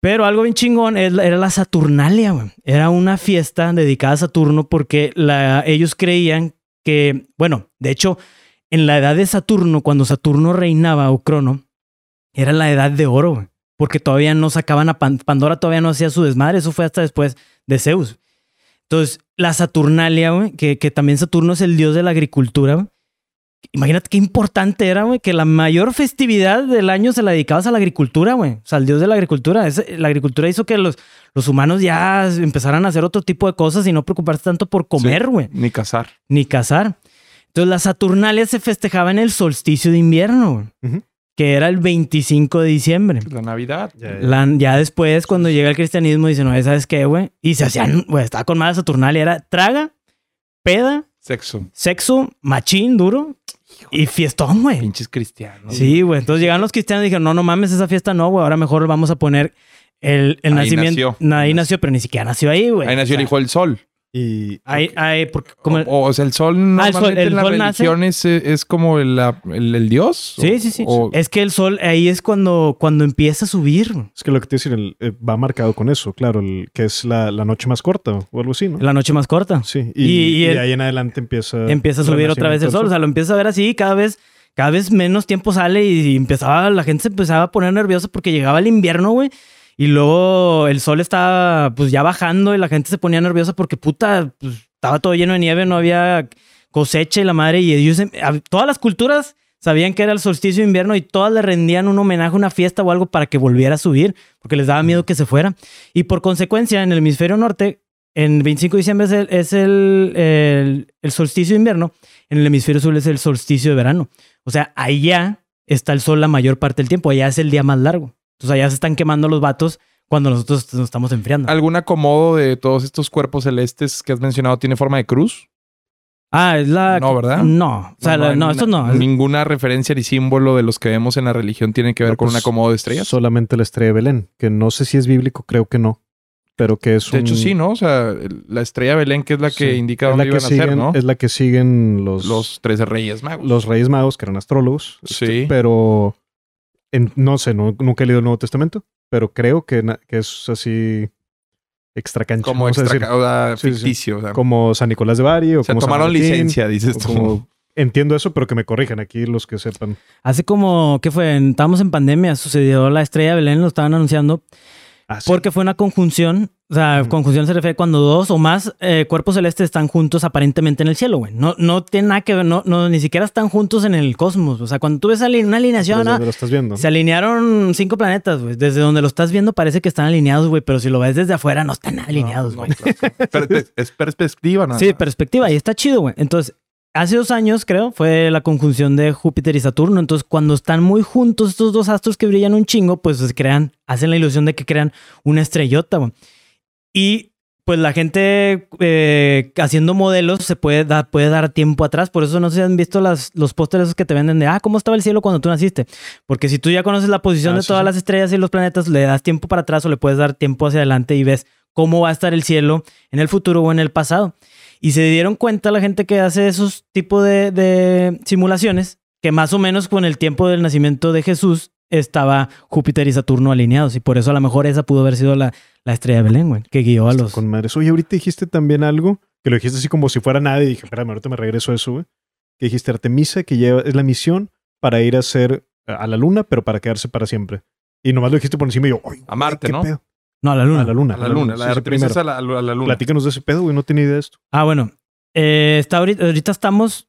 Pero algo bien chingón era la Saturnalia, güey. Era una fiesta dedicada a Saturno porque la, ellos creían que, bueno, de hecho, en la edad de Saturno, cuando Saturno reinaba o Crono, era la edad de oro, güey. Porque todavía no sacaban a Pan- Pandora, todavía no hacía su desmadre. Eso fue hasta después de Zeus. Entonces, la Saturnalia, güey, que, que también Saturno es el dios de la agricultura, güey. Imagínate qué importante era, güey, que la mayor festividad del año se la dedicabas a la agricultura, güey. O sea, al dios de la agricultura. La agricultura hizo que los, los humanos ya empezaran a hacer otro tipo de cosas y no preocuparse tanto por comer, güey Ni cazar. ni cazar. Entonces la Saturnalia se festejaba en el solsticio de invierno, güey, Ujú. Que era el 25 de diciembre. La Navidad. Ya, ya. La- ya después, cuando llega el cristianismo, dicen, no, ¿sabes qué, güey? Y se hacían, güey, estaba con madre Saturnalia, era traga, peda, Sexo. sexo, machín, duro, Y fiestón, güey. Pinches cristianos. Sí, güey. Entonces llegaron los cristianos y dijeron, no, no mames, esa fiesta no, güey. Ahora mejor vamos a poner el, el Ahí nacimiento. nació. Ahí nació, pero ni siquiera nació ahí, güey. Ahí nació O el sea, hijo del sol. Y Ahí, ahí, porque como... O, o sea, el sol Ah, el sol- normalmente el en sol nace- es, es como el, la- el- el dios. Sí, o- sí, sí. o- Es que el sol ahí es cuando, cuando empieza a subir. es que lo que te decir, el- eh, va marcado con eso, claro, el, que es la, la noche más corta o algo así, ¿no? La noche más corta. Sí, y, Y- y y el- de ahí en adelante empieza... empieza a subir otra vez el renacimiento sol. O sea, lo empieza a ver así cada vez, cada vez menos tiempo sale y empezaba, la gente se empezaba a poner nerviosa porque llegaba el invierno, güey. Y luego el sol estaba pues ya bajando y la gente se ponía nerviosa porque puta, pues, estaba todo lleno de nieve, no había cosecha y la madre. Y em, todas las culturas sabían que era el solsticio de invierno y todas le rendían un homenaje, una fiesta o algo para que volviera a subir, porque les daba miedo que se fuera. Y por consecuencia, en el hemisferio norte, en 25 de diciembre es el, es el, el- el solsticio de invierno, en el hemisferio sur es el solsticio de verano. O sea, allá está el sol la mayor parte del tiempo, allá es el día más largo. Entonces allá se están quemando los vatos cuando nosotros nos estamos enfriando. ¿Algún acomodo de todos estos cuerpos celestes que has mencionado tiene forma de cruz? Ah, es la... No, ¿verdad? No, o sea, la- no, esto no. Ninguna referencia ni símbolo de los que vemos en la religión tiene que ver No, con pues, un acomodo de estrellas. Solamente la estrella de Belén, que no sé si es bíblico, creo que no. Pero que es De un- hecho, sí, ¿no? O sea, la estrella Belén, que es la que sí, indica es dónde la iban que a ser, siguen, ¿no? Es la que siguen los, Los trece reyes magos. los reyes magos, que eran astrólogos. este, Sí. pero en- no sé, no- nunca he leído el Nuevo Testamento, pero creo que, que es así extra cancha. como extra, decir. o sea, Sí, sí. ficticio. o sea, como San Nicolás de Bari o o sea, como San tomaron Martín, licencia, dices tú. como- entiendo eso, pero que me corrijan aquí los que sepan. Hace como, ¿qué fue? Estábamos en pandemia, sucedió la estrella de Belén, lo estaban anunciando, Ah, sí. porque fue una conjunción, o sea, conjunción se refiere cuando dos o más eh, cuerpos celestes están juntos aparentemente en el cielo, güey. No, no tiene nada que ver, no, no, ni siquiera están juntos en el cosmos. O sea, cuando tú ves una alineación, Desde ah, donde lo estás viendo. se alinearon cinco planetas, güey. Desde donde lo estás viendo parece que están alineados, güey, pero si lo ves desde afuera no están alineados, güey. no, claro. Per- es perspectiva, ¿no? Sí, perspectiva, y está chido, güey. Entonces, hace dos años, creo, fue la conjunción de Júpiter y Saturno. Entonces, cuando están muy juntos estos dos astros que brillan un chingo, pues se crean, hacen la ilusión de que crean una estrellota, güey. Y pues la gente eh, haciendo modelos se puede, dar puede dar tiempo atrás. Por eso no sé si han visto las, los pósteres que te venden de, ah, ¿cómo estaba el cielo cuando tú naciste? Porque si tú ya conoces la posición Ah, de sí, todas sí. las estrellas y los planetas, le das tiempo para atrás o le puedes dar tiempo hacia adelante y ves cómo va a estar el cielo en el futuro o en el pasado. Y se dieron cuenta la gente que hace esos tipos de, de simulaciones que más o menos con el tiempo del nacimiento de Jesús estaba Júpiter y Saturno alineados. Y por eso a lo mejor esa pudo haber sido la, la estrella de Belén, güey, que guió a los... Con madres. Oye, ahorita dijiste también algo que lo dijiste así como si fuera nada y dije, espérame, ahorita me regreso a eso, güey. Que dijiste Artemisa, que lleva, es la misión para ir a hacer a la luna, pero para quedarse para siempre. Y nomás lo dijiste por encima y yo, ay, A Marte, ¿qué ¿no? pedo? No, a la luna. A la luna. A la luna. La Artemisa es a la, a la luna. Platícanos de ese pedo, güey, no tenía idea de esto. Ah, bueno. Eh, está ahorita, ahorita estamos...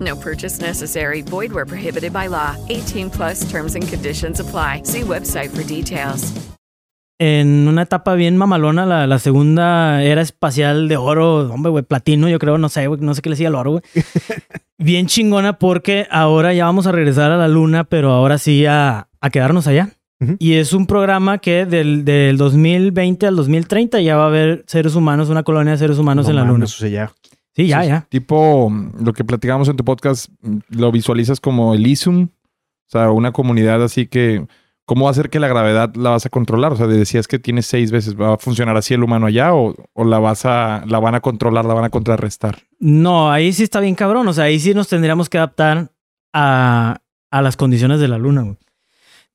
No purchase necessary. Void where prohibited by law. 18 plus terms and conditions apply. See website for details. en una etapa bien mamalona, la, la segunda era espacial de oro, hombre, güey, platino, yo creo, no sé, güey, no sé qué le decía el oro, güey. [LAUGHS] bien chingona porque ahora ya vamos a regresar a la luna, pero ahora sí a, a quedarnos allá. Y es un programa que del, del 2020 al 2030 ya va a haber seres humanos, una colonia de seres humanos No en la mames, luna. o sea, ya. Sí, ya, ya. Tipo, mm, lo que platicamos en tu podcast, mm, lo visualizas como Elysium. O sea, una comunidad así que... ¿Cómo va a ser que la gravedad la vas a controlar? O sea, decías que tienes seis veces. ¿Va a funcionar así el humano allá o, o la vas a... la van a controlar, la van a contrarrestar? No, ahí sí está bien cabrón. O sea, ahí sí nos tendríamos que adaptar a, a las condiciones de la luna, güey.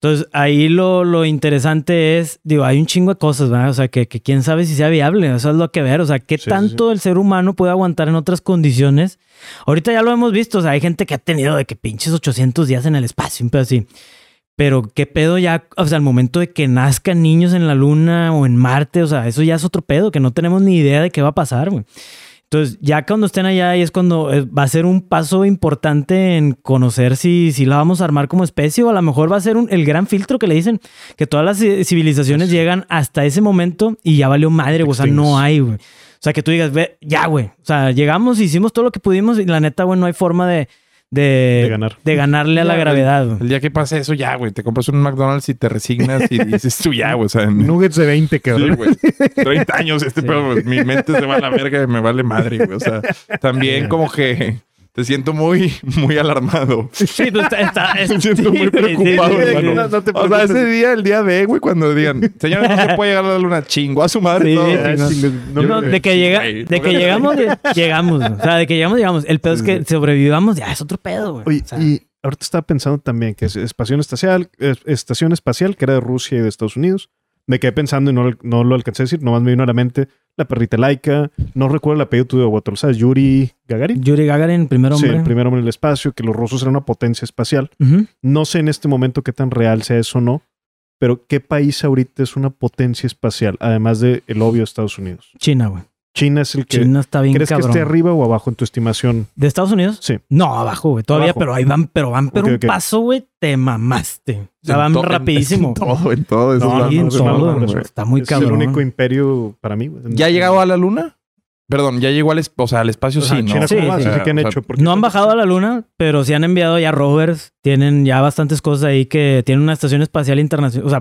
Entonces, ahí lo, lo interesante es, digo, hay un chingo de cosas, ¿verdad? O sea, que, que quién sabe si sea viable, eso es lo que ver, o sea, qué Sí, sí, tanto el ser humano puede aguantar en otras condiciones. Ahorita ya lo hemos visto, o sea, hay gente que ha tenido de que pinches 800 días en el espacio, un pedo así. Pero qué pedo ya, o sea, al momento de que nazcan niños en la luna o en Marte, o sea, eso ya es otro pedo, que no tenemos ni idea de qué va a pasar, güey. Entonces, ya cuando estén allá, ahí es cuando eh, va a ser un paso importante en conocer si, si la vamos a armar como especie o a lo mejor va a ser un- el gran filtro que le dicen que todas las ci- civilizaciones llegan hasta ese momento y ya valió madre, güey. O sea, no hay, güey. O sea, que tú digas, ve, ya, güey. O sea, llegamos, hicimos todo lo que pudimos y la neta, güey, no hay forma de, de, De ganar. de ganarle a la Ya, gravedad. El día que pase eso, ya, güey. Te compras un McDonald's y te resignas y dices tú ya, güey. O sea, en- Nuggets de 20, Sí, cabrón. güey. 30 años este pedo, güey. mi mente se va a la verga y me vale madre, güey. O sea, también como que te siento muy, [LAUGHS] muy alarmado. Sí, pues está, está- [LAUGHS] Me siento muy sí, preocupado, sí, sí, sí, hermano. sí. No, no te O sea, ese día, el día de, güey, cuando digan, señores, no se [LAUGHS] puede llegar a la luna, chingo a su madre. Sí, todo. sí, no. no, de que, llega, de que llegamos, de- llegamos. O sea, de que llegamos, llegamos. El pedo es que sobrevivamos, ya es otro pedo, güey. Oye, O sea, y ahorita estaba pensando también que es estación espacial, es- estación espacial, que era de Rusia y de Estados Unidos. Me quedé pensando y no, no lo alcancé a decir, nomás me vino a la mente la perrita laica. No recuerdo el apellido tuyo de otro, ¿sabes? Yuri Gagarin. Yuri Gagarin, primer Sí, hombre. el primer hombre en el espacio, que los rusos eran una potencia espacial. No sé en este momento qué tan real sea eso o no, pero ¿qué país ahorita es una potencia espacial? Además de el obvio Estados Unidos. China, güey. China es el que... China está bien ¿Crees cabrón. que esté arriba o abajo en tu estimación? ¿De Estados Unidos? Sí. No, abajo, güey. Todavía, Abajo. pero ahí van, pero van, pero un paso, güey, te mamaste. O sea, En van rapidísimo. [LAUGHS] En todo, en todo. Eso No, es en Está muy es cabrón. el único imperio para mí. güey. ¿Ya ha llegado a la luna? Perdón, ya llegó al, o sea, al espacio, O sea, sí, ¿no? China, Sí, ¿cómo va? sí. Sí qué han hecho. porque- No han bajado a la luna, pero sí han enviado ya rovers. Tienen ya bastantes cosas ahí que tienen una estación espacial internacional. O sea,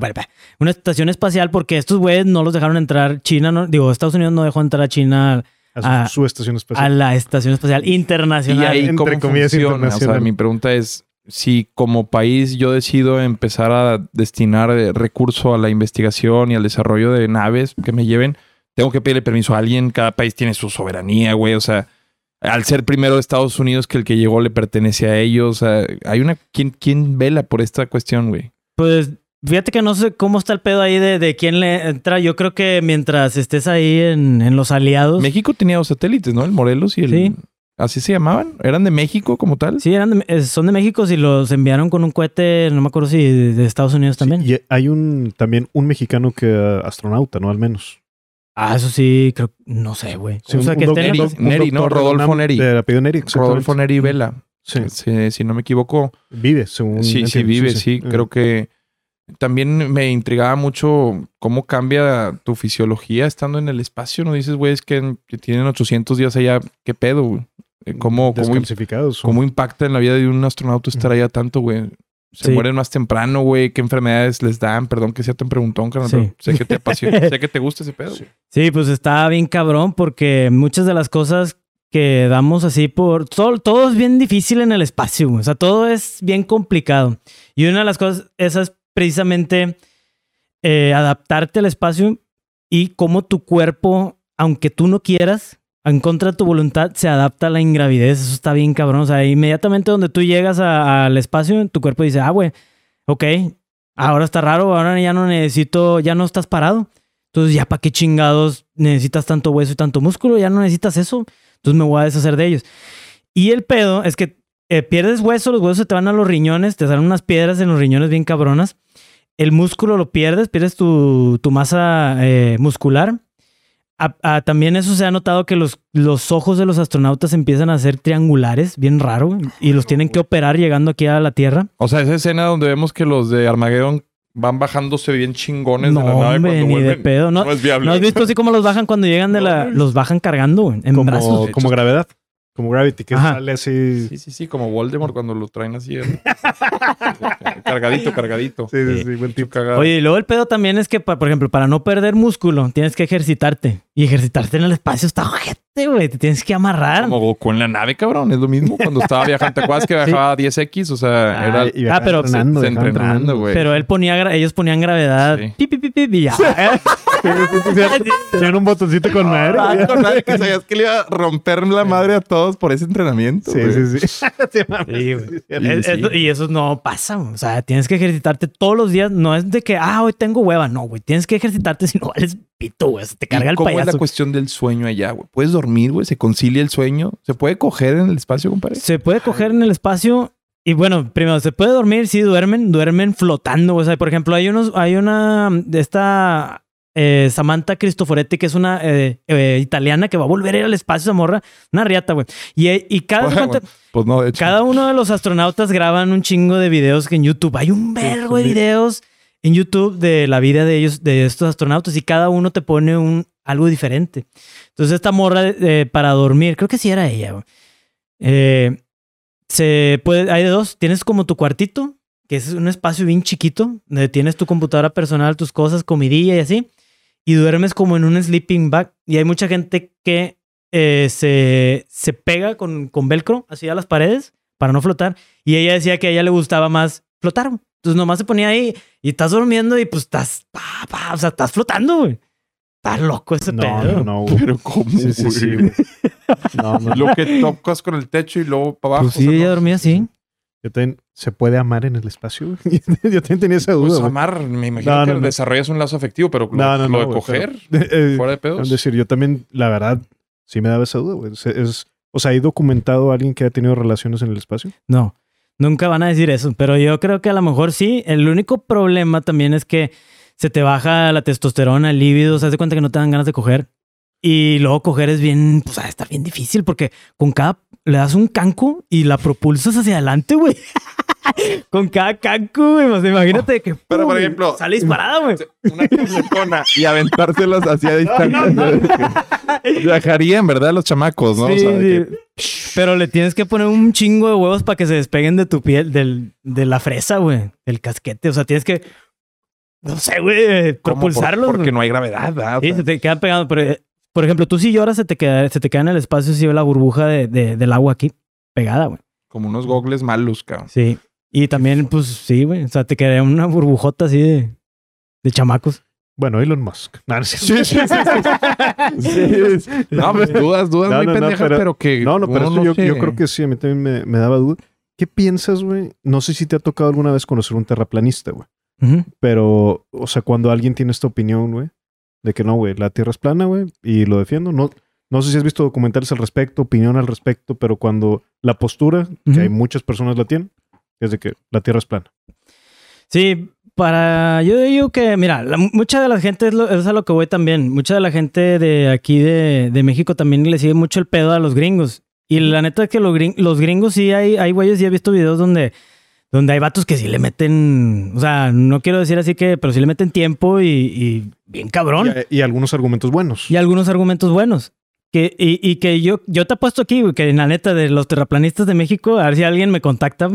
una estación espacial porque estos güeyes no los dejaron entrar. China, no, digo, Estados Unidos no dejó entrar a China a su, a- su estación a espacial. la estación espacial Y internacional. ahí, Entre ¿cómo comillas, funciona? O sea, mi pregunta es, si como país yo decido empezar a destinar eh, recurso a la investigación y al desarrollo de naves que me lleven, tengo que pedirle permiso a alguien. Cada país tiene su soberanía, güey. O sea, al ser primero Estados Unidos que el que llegó le pertenece a ellos. O sea, hay una... ¿Quién, quién vela por esta cuestión, güey? Pues fíjate que no sé cómo está el pedo ahí de, de quién le entra. Yo creo que mientras estés ahí en, en los aliados. México tenía dos satélites, ¿no? El Morelos y el... Sí. ¿Así se llamaban? ¿Eran de México como tal? Sí, eran de- eh, son de México y los enviaron con un cohete, no me acuerdo si de, de Estados Unidos también. Y hay un también un mexicano que uh, astronauta, ¿no? Al menos. Ah, eso sí, creo, no sé, güey. Sí, o sea, un- que un Neri, ¿no? Rodolfo Neri. Neri. Rodolfo Neri Vela. Sí, Si, si no me equivoco, vive, según. Sí, sí, vive, sí. Eh, Creo que también me intrigaba mucho cómo cambia tu fisiología estando en el espacio. No dices, güey, es que, que tienen 800 días allá. ¿Qué pedo, güey? Eh, ¿Cómo, cómo, cómo impacta en la vida de un astronauta estar allá tanto, güey? Se Sí. mueren más temprano, güey. ¿Qué enfermedades les dan? Perdón que sea tan preguntón, carnal. Sí. Sé que te apasiona, [LAUGHS] sé que te gusta ese pedo. Sí, pues está bien cabrón porque muchas de las cosas que damos así por... Todo, todo es bien difícil en el espacio, o sea, todo es bien complicado. Y una de las cosas, esa es precisamente eh, adaptarte al espacio y cómo tu cuerpo, aunque tú no quieras, en contra de tu voluntad, se adapta a la ingravidez. Eso está bien cabrón. O sea, inmediatamente donde tú llegas al espacio, tu cuerpo dice, ah, güey, ok, ahora está raro, ahora ya no necesito, ya no estás parado. Entonces, ya para qué chingados necesitas tanto hueso y tanto músculo, ya no necesitas eso. Entonces me voy a deshacer de ellos. Y el pedo es que eh, pierdes hueso, los huesos se te van a los riñones, te salen unas piedras en los riñones bien cabronas. El músculo lo pierdes, pierdes tu, tu masa eh, muscular. A- a- también eso se ha notado que los, los ojos de los astronautas empiezan a ser triangulares, bien raro, y los tienen que operar llegando aquí a la Tierra. O sea, esa escena donde vemos que los de Armageddon van bajándose bien chingones No, de la nave hombre, cuando ni de vuelven. pedo. No, es viable. ¿No has visto así como los bajan cuando llegan de la... Los bajan cargando, en brazos. como gravedad. Como Gravity, que Ajá. sale así. Sí, sí, sí, como Voldemort cuando lo traen así. ¿eh? [LAUGHS] cargadito, cargadito. Sí, sí, sí, buen tipo. Cagado. Oye, y luego el pedo también es que, por ejemplo, para no perder músculo, tienes que ejercitarte. Y ejercitarte en el espacio está ojete, güey. Te tienes que amarrar. Como Goku en la nave, cabrón. Es lo mismo. Cuando estaba viajando, ¿te acuerdas que [LAUGHS] viajaba a 10X? O sea, era... y Ah, pero entrenando, se viajaban entrenando, güey. Pero él ponía, gra- ellos ponían gravedad. Sí. Pi, pi, pi, pi, y ya. [LAUGHS] Tenían un botoncito con madre. Ah, con nadie que [LAUGHS] sabías que le iba a romper la madre a todos por ese entrenamiento. Sí, güey. sí, sí. Sí. Sí, Es- es- y eso no pasa, güey. o sea, tienes que ejercitarte todos los días. No es de que, ah, hoy tengo hueva. No, güey. Tienes que ejercitarte si no vales pito, güey. Se te carga ¿Y el ¿Cómo es la payaso. cuestión del sueño allá, güey? ¿Puedes dormir, güey? ¿Se concilia el sueño? ¿Se puede coger en el espacio, compadre? Se puede coger en el espacio. Y bueno, primero, se puede dormir, sí, duermen, duermen flotando. O sea, por ejemplo, hay unos, hay una esta eh, Samantha Cristoforetti, que es una eh, eh, italiana que va a volver a ir al espacio, esa morra, una riata, güey. Y, y cada, Bueno, cuenta- Pues no, cada uno de los astronautas graban un chingo de videos que en YouTube. Hay un vergo de videos en YouTube de la vida de ellos, de estos astronautas, y cada uno te pone un algo diferente. Entonces, esta morra eh, para dormir, creo que sí era ella. Eh, se puede, hay de dos. Tienes como tu cuartito, que es un espacio bien chiquito, donde tienes tu computadora personal, tus cosas, comidilla y así. Y duermes como en un sleeping bag. Y hay mucha gente que eh, se, se pega con, con velcro así a las paredes para no flotar. Y ella decía que a ella le gustaba más flotar. Entonces nomás se ponía ahí y estás durmiendo y pues estás, pa, pa, o sea, estás flotando, güey. Está loco ese No, pedo. no, no, güey. Pero ¿cómo, Sí, sí, sí, güey? No, no, Lo que tocas con el techo y luego para abajo. Pues sí, o sea, ella no- dormía así. Yo también, ¿se puede amar en el espacio? [LAUGHS] Yo también tenía esa duda. Pues amar, me imagino No, que no, desarrollas un lazo afectivo, pero lo, No, no, lo no, de coger, pero- [LAUGHS] eh, fuera de Es pedos. decir, yo también, la verdad, sí me daba esa duda, güey. Es, es- o sea, ¿hay documentado a alguien que ha tenido relaciones en el espacio? No, nunca van a decir eso, pero yo creo que a lo mejor sí. El único problema también es que se te baja la testosterona, el líbido, se hace cuenta que no te dan ganas de coger. Y luego coger es bien, pues está bien difícil porque con cada, le das un canco y la propulsas hacia adelante, güey. [LAUGHS] [LAUGHS] con cada canco, güey. Imagínate que Pero, por ejemplo, sale disparada, güey. Una y aventárselas hacia [LAUGHS] distancia. [LAUGHS] Viajarían, ¿verdad? Los chamacos, ¿no? Sí, O sea. Pero le tienes que poner un chingo de huevos para que se despeguen de tu piel, del, de la fresa, güey. Del casquete. O sea, tienes que, no sé, güey, propulsarlos. porque no hay gravedad, ¿verdad? Sí, se te quedan pegando. Pero, eh, por ejemplo, tú si lloras, se te queda, se te queda en el espacio si ve la burbuja de, de- del agua aquí pegada, güey. como unos gogles malos, cabrón. Sí. Y también, pues sí, güey. O sea, te quedaría una burbujota así de, de chamacos. Bueno, Elon Musk. [LAUGHS] No, Sí, sí, sí, sí, sí. [LAUGHS] No, pues dudas, dudas No, muy no, no, pendejas, pero, que. No, no, pero esto yo, creo que sí, a mí también me, me daba duda. ¿Qué piensas, güey? No sé si te ha tocado alguna vez conocer un terraplanista, güey. Ujú. Pero, o sea, cuando alguien tiene esta opinión, güey, de que no, güey, la Tierra es plana, güey, y lo defiendo, no, no sé si has visto documentales al respecto, opinión al respecto, pero cuando la postura, que Ujú. hay muchas personas la tienen, es de que la Tierra es plana. Sí, para. Yo digo que, mira, la- mucha de la gente es, lo- es a lo que voy también. Mucha de la gente de aquí de, de México también le sigue mucho el pedo a los gringos. Y la neta es que los, gring- los gringos sí hay, hay güeyes, y he visto videos donde, donde hay vatos que sí le meten. O sea, no quiero decir así que, pero sí le meten tiempo y, y bien cabrón. Y, y algunos argumentos buenos. Y algunos argumentos buenos. Que, y, y que yo, yo te apuesto aquí, que en la neta de los terraplanistas de México, a ver si alguien me contacta.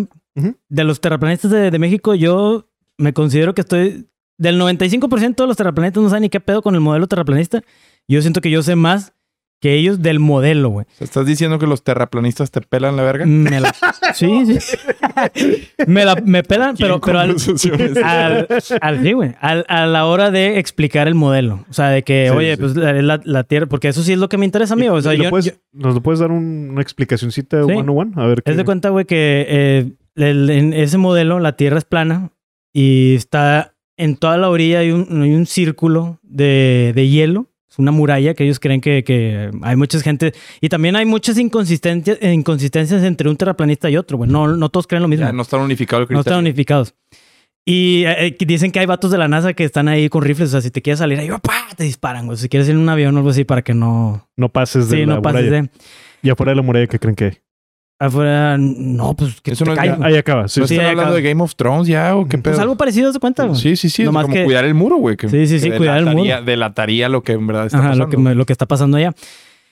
De los terraplanistas de, de México, yo me considero que estoy. Del 95% de los terraplanistas no saben ni qué pedo con el modelo terraplanista. Yo siento que yo sé más que ellos del modelo, güey. ¿Estás diciendo que los terraplanistas te pelan la verga? Me la- sí, sí. me, la, me pelan, pero, pero al, al, al- sí, güey. Al- a la hora de explicar el modelo. O sea, de que, Sí, oye, sí. pues la, la- la Tierra, porque eso sí es lo que me interesa a mí. O sea, ¿Y lo yo, puedes- yo- ¿Nos lo puedes dar un- una explicacioncita Sí. one on one? A ver. qué- de cuenta, güey, que eh, el- en ese modelo la Tierra es plana y está en toda la orilla hay un, hay un círculo de, de hielo. Es una muralla que ellos creen que, que hay mucha gente. Y también hay muchas inconsistencias, inconsistencias entre un terraplanista y otro, güey. No, no todos creen lo mismo. Ya no están unificados No están unificados. Y eh, eh, dicen que hay vatos de la NASA que están ahí con rifles. O sea, si te quieres salir ahí, ¡pah! te disparan. güey. Si quieres ir en un avión o algo así para que no. No pases de Sí, la no pases muralla. de. Y afuera de la muralla, ¿qué creen que hay? Afuera, no, pues que Eso te no es. Ahí acaba. Sí, ¿No sí. Están hablando de Game of Thrones ya o qué pedo? Pues algo parecido se cuenta, güey. Sí, sí, sí. Nomás como que- cuidar el muro, güey. que- Sí, sí, sí, que cuidar el muro. delataría- Delataría lo que en verdad está Ajá, pasando. lo que, me- lo que está pasando allá.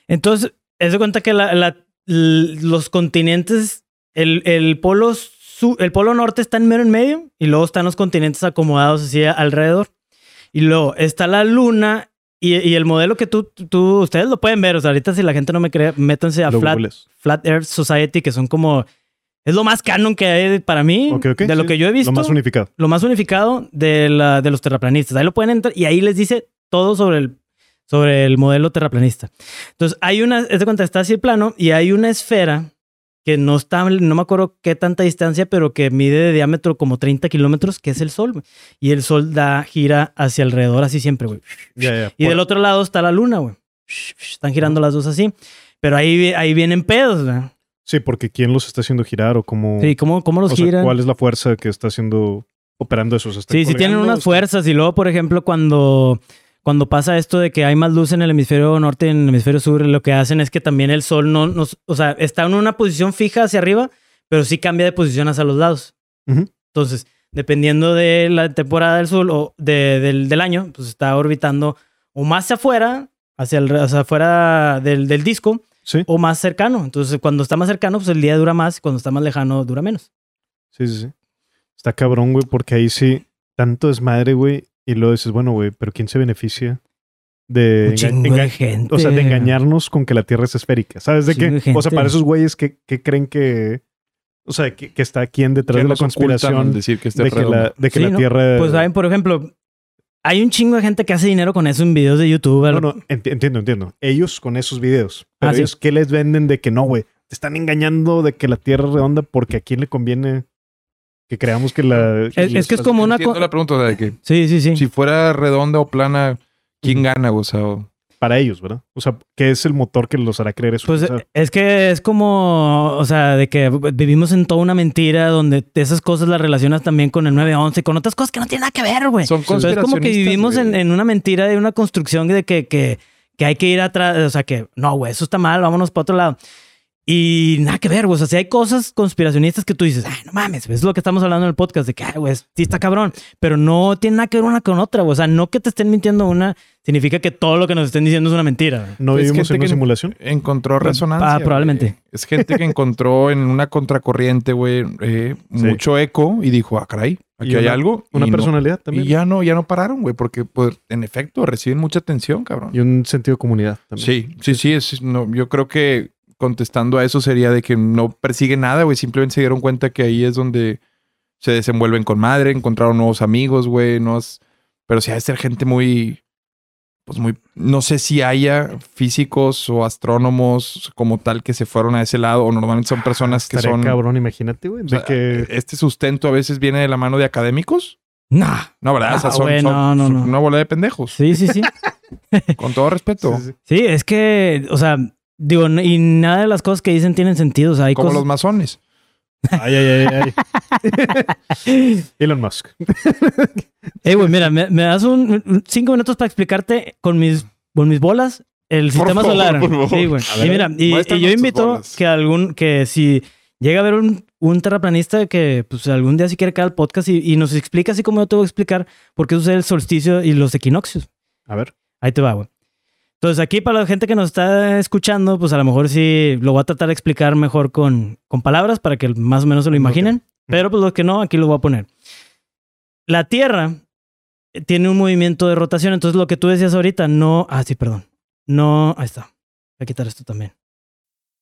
Entonces, es de cuenta que la, la- l- los continentes, el, el polo su- el polo norte está en mero en medio y luego están los continentes acomodados así alrededor. Y luego está la luna y, y el modelo que tú, tú, ustedes lo pueden ver. O sea, ahorita si la gente no me cree, métanse a Flat. Flat Earth Society, que son como, es lo más canon que hay para mí, Ok, ok, de lo sí, que yo he visto Lo más unificado. lo más unificado de, la, de los terraplanistas. Ahí lo pueden entrar y ahí les dice todo sobre el, sobre el modelo terraplanista. Entonces, hay una, es de cuenta, está así el plano y hay una esfera que no está, no me acuerdo qué tanta distancia, pero que mide de diámetro como 30 kilómetros, que es el sol. güey. Y el sol da, gira hacia alrededor así siempre, güey. Y Por- del otro lado está la luna, güey. Están girando las dos así. Pero ahí, ahí vienen pedos, güey. Sí, porque ¿quién los está haciendo girar o cómo, Sí, ¿cómo, cómo los o sea, giran? cuál es la fuerza que está haciendo, operando esos? ¿Está Sí, sí tienen unas fuerzas. Y luego, por ejemplo, cuando, cuando pasa esto de que hay más luz en el hemisferio norte y en el hemisferio sur, lo que hacen es que también el sol no nos, o sea, está en una posición fija hacia arriba, pero sí cambia de posición hacia los lados. Entonces, dependiendo de la temporada del sol o de- del, del año, pues está orbitando o más hacia afuera, hacia, el, hacia afuera del, del disco, Sí, o más cercano. Entonces, cuando está más cercano, pues el día dura más, y cuando está más lejano, dura menos. sí, sí, sí. Está cabrón, güey, porque ahí sí, tanto desmadre, güey, y luego dices, bueno, güey, pero ¿quién se beneficia de, Un enga- de gente. o sea, de engañarnos con que la Tierra es esférica? ¿Sabes de qué? de. O sea, para esos güeyes que, que creen que, o sea, que, que está quién detrás de la conspiración decir que esté de que la, de que Sí, la ¿no? Tierra... Pues saben, por ejemplo, hay un chingo de gente que hace dinero con eso en videos de YouTube. No, no, enti- entiendo, entiendo. Ellos con esos videos. Pero Ah, sí. ellos, ¿qué les venden de que no, güey? Te están engañando de que la Tierra es redonda porque a quién le conviene que creamos que la... Es, es que es como una Entiendo la pregunta o sea, de que Sí, sí, sí. si fuera redonda o plana, ¿quién gana? O sea, o- Para ellos, ¿verdad? O sea, ¿qué es el motor que los hará creer eso? Pues O sea, es que es como, o sea, de que vivimos en toda una mentira donde esas cosas las relacionas también con el 911, con otras cosas que no tienen nada que ver, güey. son O sea, es como que vivimos en una mentira de una construcción de que, que, que hay que ir atrás, o sea, que no, güey, eso está mal, vámonos para otro lado. Y nada que ver, güey. O sea, si hay cosas conspiracionistas que tú dices, ay, no mames, es lo que estamos hablando en el podcast, de que, ay, güey, sí está cabrón, pero no tiene nada que ver una con otra, güey. O sea, no que te estén mintiendo una, significa que todo lo que nos estén diciendo es una mentira. güey. ¿No vivimos en una simulación? Encontró resonancia. Ah, probablemente. Es gente que encontró en una contracorriente, güey, eh, Sí. mucho eco y dijo, ah, caray, aquí Y hay una- algo. Una y no- personalidad también. Y ya no, ya no pararon, güey, porque, pues, en efecto, reciben mucha atención, cabrón. Y un sentido de comunidad también. Sí, sí, sí. Es, no, yo creo que contestando a eso sería de que no persigue nada, güey. Simplemente se dieron cuenta que ahí es donde se desenvuelven con madre, encontraron nuevos amigos, güey. No es- pero sí ha de ser gente muy, pues muy, no sé si haya físicos o astrónomos como tal que se fueron a ese lado o normalmente son personas que son... cabrón, imagínate, güey. o sea, que... Este sustento a veces viene de la mano de académicos. Nah. No, ¿verdad? o sea, Ah, son, güey, son- no, no, son no. una bola de pendejos. Sí, sí, sí. [LAUGHS] Con todo respeto. Sí, sí. Sí, es que, o sea, digo, y nada de las cosas que dicen tienen sentido. O sea, hay Como cosas. los masones. [LAUGHS] Ay, ay, ay, ay. [LAUGHS] Elon Musk. [LAUGHS] Eh, güey, mira, me, me das un, cinco minutos para explicarte con mis, con mis bolas el Por sistema favor, solar. por favor. Sí, güey. Ver, Y mira, y, yo invito bolas. que algún, que si llega a haber un, un terraplanista que pues algún día si quiere caer al podcast y, y nos explica así como yo te voy a explicar por qué sucede el solsticio y los equinoccios. A ver. Ahí te va, güey. Entonces, aquí para la gente que nos está escuchando, pues a lo mejor sí lo voy a tratar de explicar mejor con, con palabras para que más o menos se lo imaginen. Pero pues los que no, aquí lo voy a poner. La Tierra tiene un movimiento de rotación. Entonces, lo que tú decías ahorita, no. Ah, sí, perdón. No. Ahí está. Voy a quitar esto también.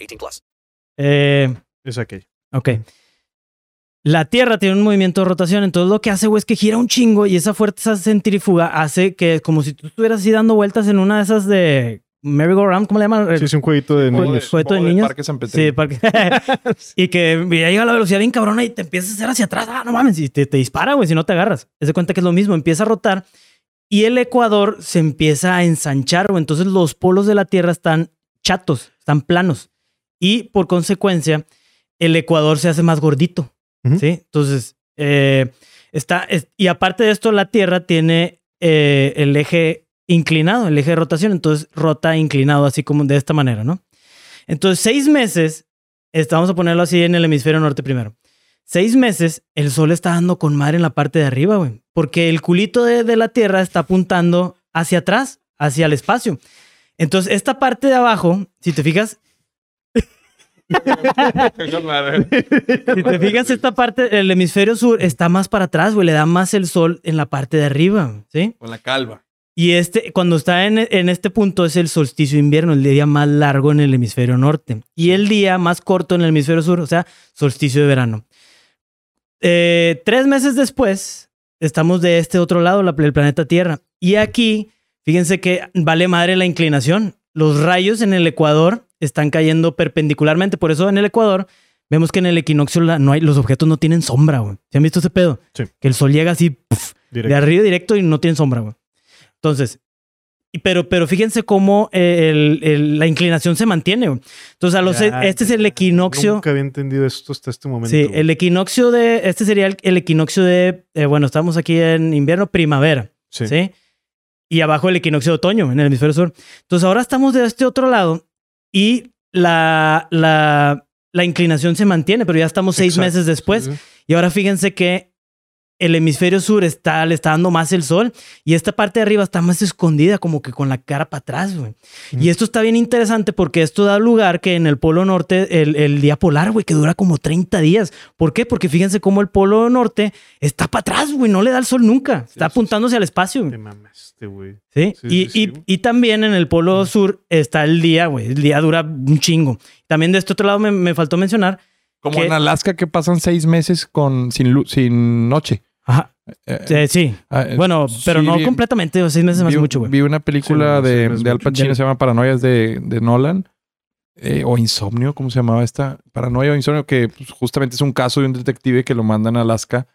18 plus. Eh, Es aquello. ok. La Tierra tiene un movimiento de rotación, entonces lo que hace, güey, es que gira un chingo y esa fuerza centrífuga hace que como si tú estuvieras así dando vueltas en una de esas de merry-go-round, ¿cómo le llaman? Sí, es un jueguito de niños. jueguito de de niños. Parque San Sí, Peterio. parque. y que ya llega a la velocidad bien cabrona y te empiezas a hacer hacia atrás. Ah, no mames, y te, te dispara, güey, si no te agarras. Te das cuenta que es lo mismo, empieza a rotar y el ecuador se empieza a ensanchar, güey. Entonces los polos de la Tierra están chatos, están planos. Y por consecuencia, el ecuador se hace más gordito. ¿Sí? Entonces, eh, está. es- y aparte de esto, la Tierra tiene eh, el eje inclinado, el eje de rotación. Entonces, rota inclinado, así como de esta manera, ¿no? Entonces, seis meses, está- vamos a ponerlo así en el hemisferio norte primero. Seis meses, el sol está dando con madre en la parte de arriba, güey. Porque el culito de, de la Tierra está apuntando hacia atrás, hacia el espacio. Entonces, esta parte de abajo, si te fijas, si te fijas, esta parte, el hemisferio sur está más para atrás, güey. Le da más el sol en la parte de arriba, ¿sí? Con la calva. Y este, cuando está en, en este punto es el solsticio de invierno, el día más largo en el hemisferio norte. Y el día más corto en el hemisferio sur, o sea, solsticio de verano. Eh, tres meses después, estamos de este otro lado, la- el planeta Tierra. Y aquí, fíjense que vale madre la inclinación. Los rayos en el Ecuador están cayendo perpendicularmente. Por eso en el Ecuador vemos que en el equinoccio la- no hay, los objetos no tienen sombra, güey. ¿Se han visto ese pedo? Sí. Que el sol llega así puf, de arriba directo y no tiene sombra, güey. Entonces, y- pero, pero fíjense cómo eh, el- el- la inclinación se mantiene. güey. Entonces, a los, Ya, este es el equinoccio. Nunca había entendido esto hasta este momento. Sí, güey. el equinoccio de. Este sería el, el equinoccio de. eh, bueno, estamos aquí en invierno, primavera. Sí. Sí. Y abajo el equinoccio de otoño, en el hemisferio sur. Entonces, ahora estamos de este otro lado y la, la, la inclinación se mantiene, pero ya estamos seis Exacto, meses después. sí, sí. Y ahora fíjense que el hemisferio sur está, le está dando más el sol y esta parte de arriba está más escondida, como que con la cara para atrás, güey. Y esto está bien interesante porque esto da lugar que en el polo norte, el, el día polar, güey, que dura como 30 días. ¿Por qué? Porque fíjense cómo el polo norte está para atrás, güey, no le da el sol nunca. Está apuntándose al espacio. güey. Te mamaste, güey. ¿Sí? Sí, y, sí, sí, y- güey. y también en el polo sur está el día, güey. El día dura un chingo. También de este otro lado me, me faltó mencionar. Como que- en Alaska que pasan seis meses con sin, lu- sin noche. Ajá. Eh, sí. ah, eh, Bueno, pero sí, no vi- completamente. Seis meses más vi, mucho, güey. vi una película Sí, de, de Al. Pacino, se llama Paranoias de, de Nolan. eh, o Insomnio, ¿cómo se llamaba esta? Paranoia o Insomnio, que pues, justamente es un caso de un detective que lo mandan a Alaska.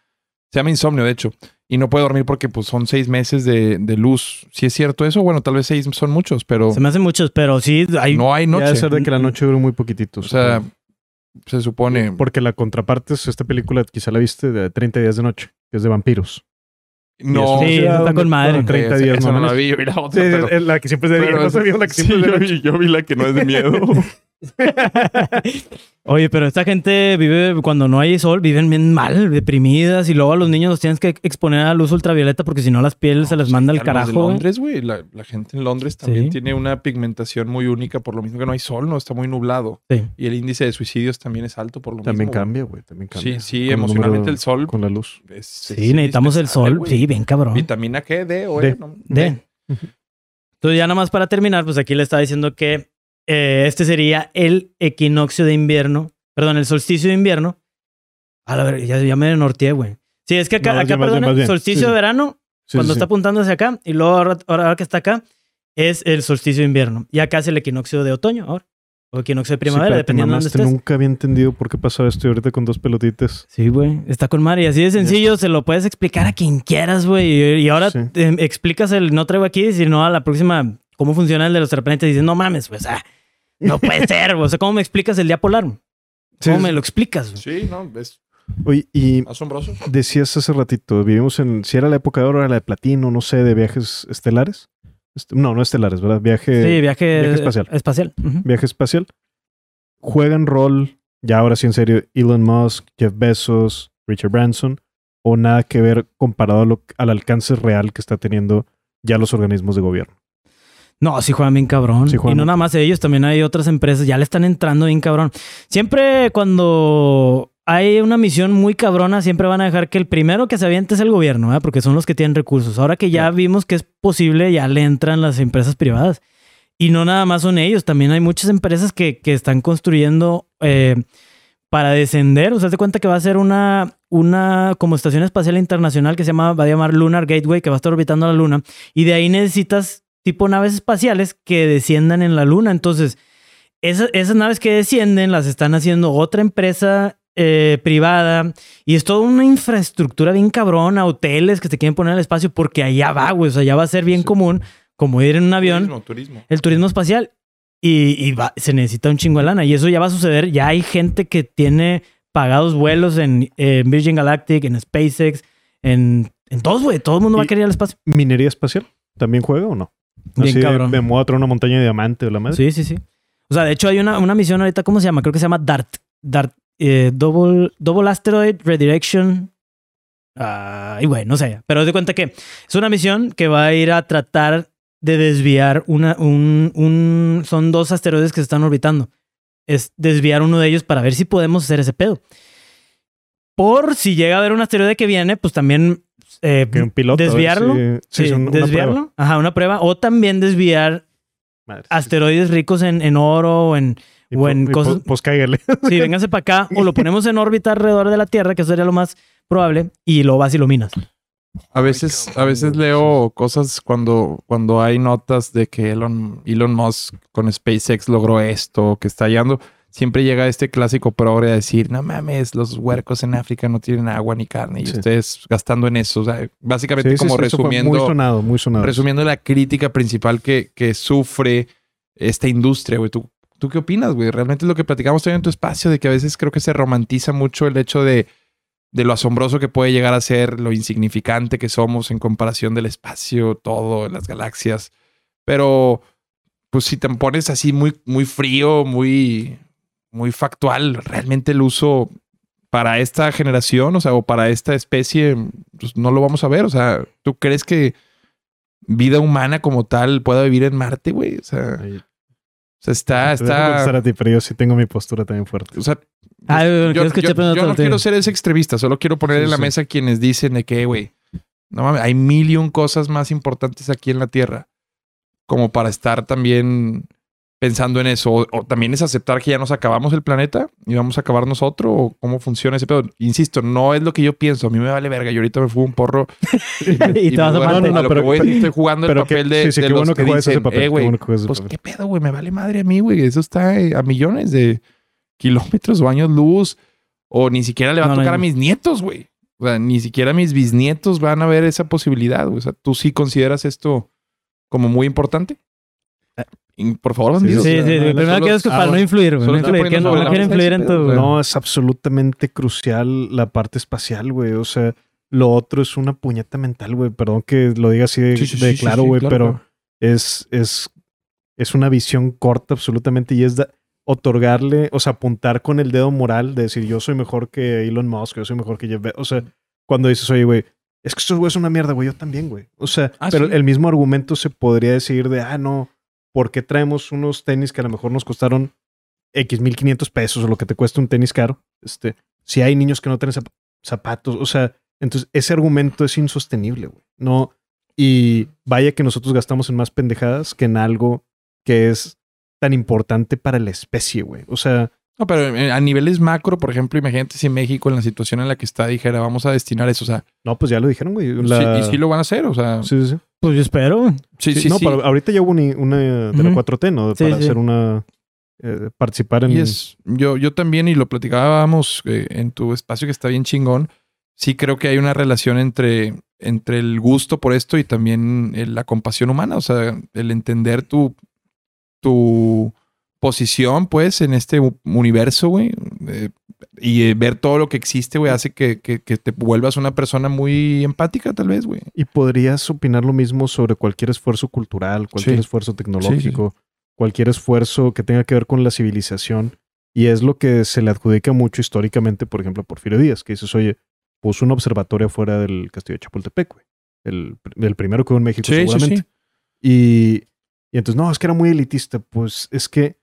Se llama Insomnio, de hecho. Y no puede dormir porque pues, son seis meses de, de luz. Si es cierto eso, bueno, tal vez seis son muchos, pero Se me hacen muchos, pero sí hay. no hay noche. debe ser de que la noche dura muy poquitito. O sea, se supone... porque la contraparte es esta película, quizá la viste, de 30 días de noche, que es de vampiros. no, Sí, está con madre. Bueno, 30 Esa- días esa no la menos. vi, yo vi la Sí, otra, pero- es la que siempre es de pero No sabía la que sí, siempre es de yo, noche. vi, yo vi la que no es de miedo. [LAUGHS] [LAUGHS] [LAUGHS] Oye, pero esta gente vive cuando no hay sol, viven bien mal, deprimidas, y luego a los niños los tienes que exponer a la luz ultravioleta porque si no las pieles se les manda el Ya los de carajo. güey. Londres, güey. La, la gente en Londres también Sí. tiene una pigmentación muy única, por lo mismo que no hay sol, no está muy nublado. Sí. Y el índice de suicidios también es alto por lo También mismo. güey. cambia, güey. También cambia. Sí, sí, Con emocionalmente número- el sol. Con la luz. es- Sí, necesitamos el sol. Sí, bien cabrón. Vitamina G, D o D. E, ¿no? De. Entonces, ya nada más para terminar, pues aquí le estaba diciendo que eh, este sería el equinoccio de invierno, perdón, el solsticio de invierno. A la ver, ya, ya me norteé, güey. Sí, es que acá, No, acá más bien. solsticio Sí, de verano, Sí, cuando sí, está apuntando hacia acá, y luego ahora, ahora que está acá, es el solsticio de invierno. Y acá es el equinoccio de otoño ahora. O equinoccio de primavera, pero dependiendo de dónde estés. Nunca había entendido por qué pasaba esto y ahorita con dos pelotitas. Sí, güey. Está con madre. Y así de sencillo, se lo puedes explicar a quien quieras, güey. Y, ahora te explicas el no traigo aquí, sino a la próxima cómo funciona el de los serpientes. Y dices, no mames, pues, ah, no puede ser. güey. O sea, ¿cómo me explicas el día polar? ¿Cómo Sí, me lo explicas? Sí, no, es Oye, y asombroso. decías hace ratito, vivimos en, si era la época de oro, era la de platino, no sé, de viajes estelares. Este- no, no estelares, ¿verdad? Viaje, sí, viaje, viaje espacial. espacial. Viaje espacial. juegan rol, ya ahora sí en serio, Elon Musk, Jeff Bezos, Richard Branson, o nada que ver comparado a lo- al alcance real que está teniendo ya los organismos de gobierno. No, sí juegan bien cabrón. Sí juegan. Y no nada más ellos, también hay otras empresas, ya le están entrando bien cabrón. Siempre cuando hay una misión muy cabrona, siempre van a dejar que el primero que se aviente es el gobierno, porque son los que tienen recursos. Ahora que ya vimos que es posible, ya le entran las empresas privadas. Y no nada más son ellos, también hay muchas empresas que, que están construyendo eh, para descender. O sea, te cuenta que va a ser una, una como estación espacial internacional que se llama, va a llamar Lunar Gateway, que va a estar orbitando la Luna. Y de ahí necesitas tipo naves espaciales que desciendan en la Luna. Entonces, esas, esas naves que descienden las están haciendo otra empresa eh, privada y es toda una infraestructura bien cabrona, hoteles que se quieren poner al espacio porque allá va, güey. O sea, ya va a ser bien común como ir en un avión Turismo, turismo. el turismo espacial y, y va- se necesita un chingo de lana y eso ya va a suceder. Ya hay gente que tiene pagados vuelos en, Virgin Galactic, en SpaceX, en, en todos, güey. Todo el mundo va a querer ir al espacio. ¿Minería espacial? ¿También juega o no? Bien Así cabrón. Me muevo a traer una montaña de diamante o la madre. Sí, sí, sí. O sea, de hecho hay una, una misión ahorita, ¿cómo se llama? Creo que se llama DART. DART, eh, Double, Double Asteroid Redirection. Ah, y bueno, no sé. Pero de cuenta que es una misión que va a ir a tratar de desviar una, un, un... Son dos asteroides que se están orbitando. Es desviar uno de ellos para ver si podemos hacer ese pedo. Por si llega a haber un asteroide que viene, pues también... eh, Que un piloto, a ver desviarlo. si- sí, un- desviarlo. Ajá, una prueba. O también desviar Madre, sí, asteroides ricos en, en oro o en, Y o po- en y po- cosas. Pues cáigale. Sí, vénganse para acá o lo ponemos en órbita alrededor de la Tierra, que eso sería lo más probable, y lo vas y lo minas. A veces, a veces leo cosas cuando, cuando hay notas de que Elon, Elon Musk con SpaceX logró esto, que está hallando. Siempre llega este clásico progre a decir, no mames, los huercos en África no tienen agua ni carne y Sí. ustedes gastando en eso. O sea, básicamente Sí, sí, como resumiendo, Muy sonado, muy sonado. resumiendo la crítica principal que, que sufre esta industria, güey. ¿Tú, ¿Tú qué opinas, güey? Realmente es lo que platicamos también en tu espacio, de que a veces creo que se romantiza mucho el hecho de, de lo asombroso que puede llegar a ser, lo insignificante que somos en comparación del espacio, todo, las galaxias. Pero, pues si te pones así muy, muy frío, muy, muy factual, realmente el uso para esta generación, o sea, o para esta especie, pues no lo vamos a ver. O sea, ¿tú crees que vida humana como tal pueda vivir en Marte, güey? O sea, Ay, o sea, está, está. a ti, pero yo sí tengo mi postura también fuerte. O sea, Ah, yo, escuchar yo- yo todo no quiero ser ese extremista, solo quiero poner Sí, en la sí. mesa quienes dicen de que, güey, no mames, hay mil y un cosas más importantes aquí en la Tierra como para estar también pensando en eso. O, o también es aceptar que ya nos acabamos el planeta y vamos a acabar nosotros o cómo funciona ese pedo. Insisto, no es lo que yo pienso. A mí me vale verga. Yo ahorita me fumo un porro [LAUGHS] y te vas a bueno. No, no, a lo pero- que voy que estoy jugando el pero que- papel de, sí, sí, de los bueno que que dicen, papel, eh, güey, bueno que pues papel". qué pedo, güey, me vale madre a mí, güey. Eso está a millones de kilómetros o años luz. O ni siquiera le va No, a tocar a mis nietos, güey. O sea, ni siquiera mis bisnietos van a ver esa posibilidad, güey. O sea, ¿tú sí consideras esto como muy importante? Por favor, Sí, bandidos. sí, sea, sí, no- primero quiero que ah, para no influir, güey. No influir, que no, no quiero influir en tu... güey. No, es absolutamente crucial la parte espacial, güey. O sea, lo otro es una puñeta mental, güey. Perdón que lo diga así de, Sí, sí, de sí, sí, claro, sí, güey, claro, pero es, es, es una visión corta absolutamente y es da- otorgarle, o sea, apuntar con el dedo moral de decir yo soy mejor que Elon Musk, yo soy mejor que Jeff Bezos. O sea, cuando dices, oye, güey, es que estos güeyes son una mierda, güey, yo también, güey. O sea, Ah, pero sí. el mismo argumento se podría decir de, ah, no, ¿por qué traemos unos tenis que a lo mejor nos costaron X 1500 pesos o lo que te cuesta un tenis caro? Este, si hay niños que no tienen zap- zapatos, o sea, entonces ese argumento es insostenible, güey. No, y vaya que nosotros gastamos en más pendejadas que en algo que es tan importante para la especie, güey. O sea, No, pero eh, a niveles macro, por ejemplo, imagínate si México en la situación en la que está dijera, vamos a destinar eso. O sea, no, pues ya lo dijeron, güey. sí- La- y sí lo van a hacer. O sea, sí, Sí, sí, sí. Pues yo espero, sí, Sí, sí. no, sí. pero ahorita ya hubo una, una de la Ujú. 4T, ¿no? Sí, Para sí. hacer una... eh, participar en... Y es, yo, yo también, y lo platicábamos eh, en tu espacio que está bien chingón, sí creo que hay una relación entre, entre el gusto por esto y también eh, la compasión humana, o sea, el entender tu, tu posición, pues, en este universo, güey, eh, y eh, ver todo lo que existe, güey, hace que, que, que te vuelvas una persona muy empática, tal vez, güey. Y podrías opinar lo mismo sobre cualquier esfuerzo cultural, cualquier Sí. esfuerzo tecnológico, cualquier esfuerzo que tenga que ver con la civilización. Y es lo que se le adjudica mucho históricamente, por ejemplo, a Porfirio Díaz, que dices, oye, puso un observatorio afuera del castillo de Chapultepec, güey. El, el primero que hubo en México, seguramente. sí. Y, y entonces, no, es que era muy elitista. Pues es que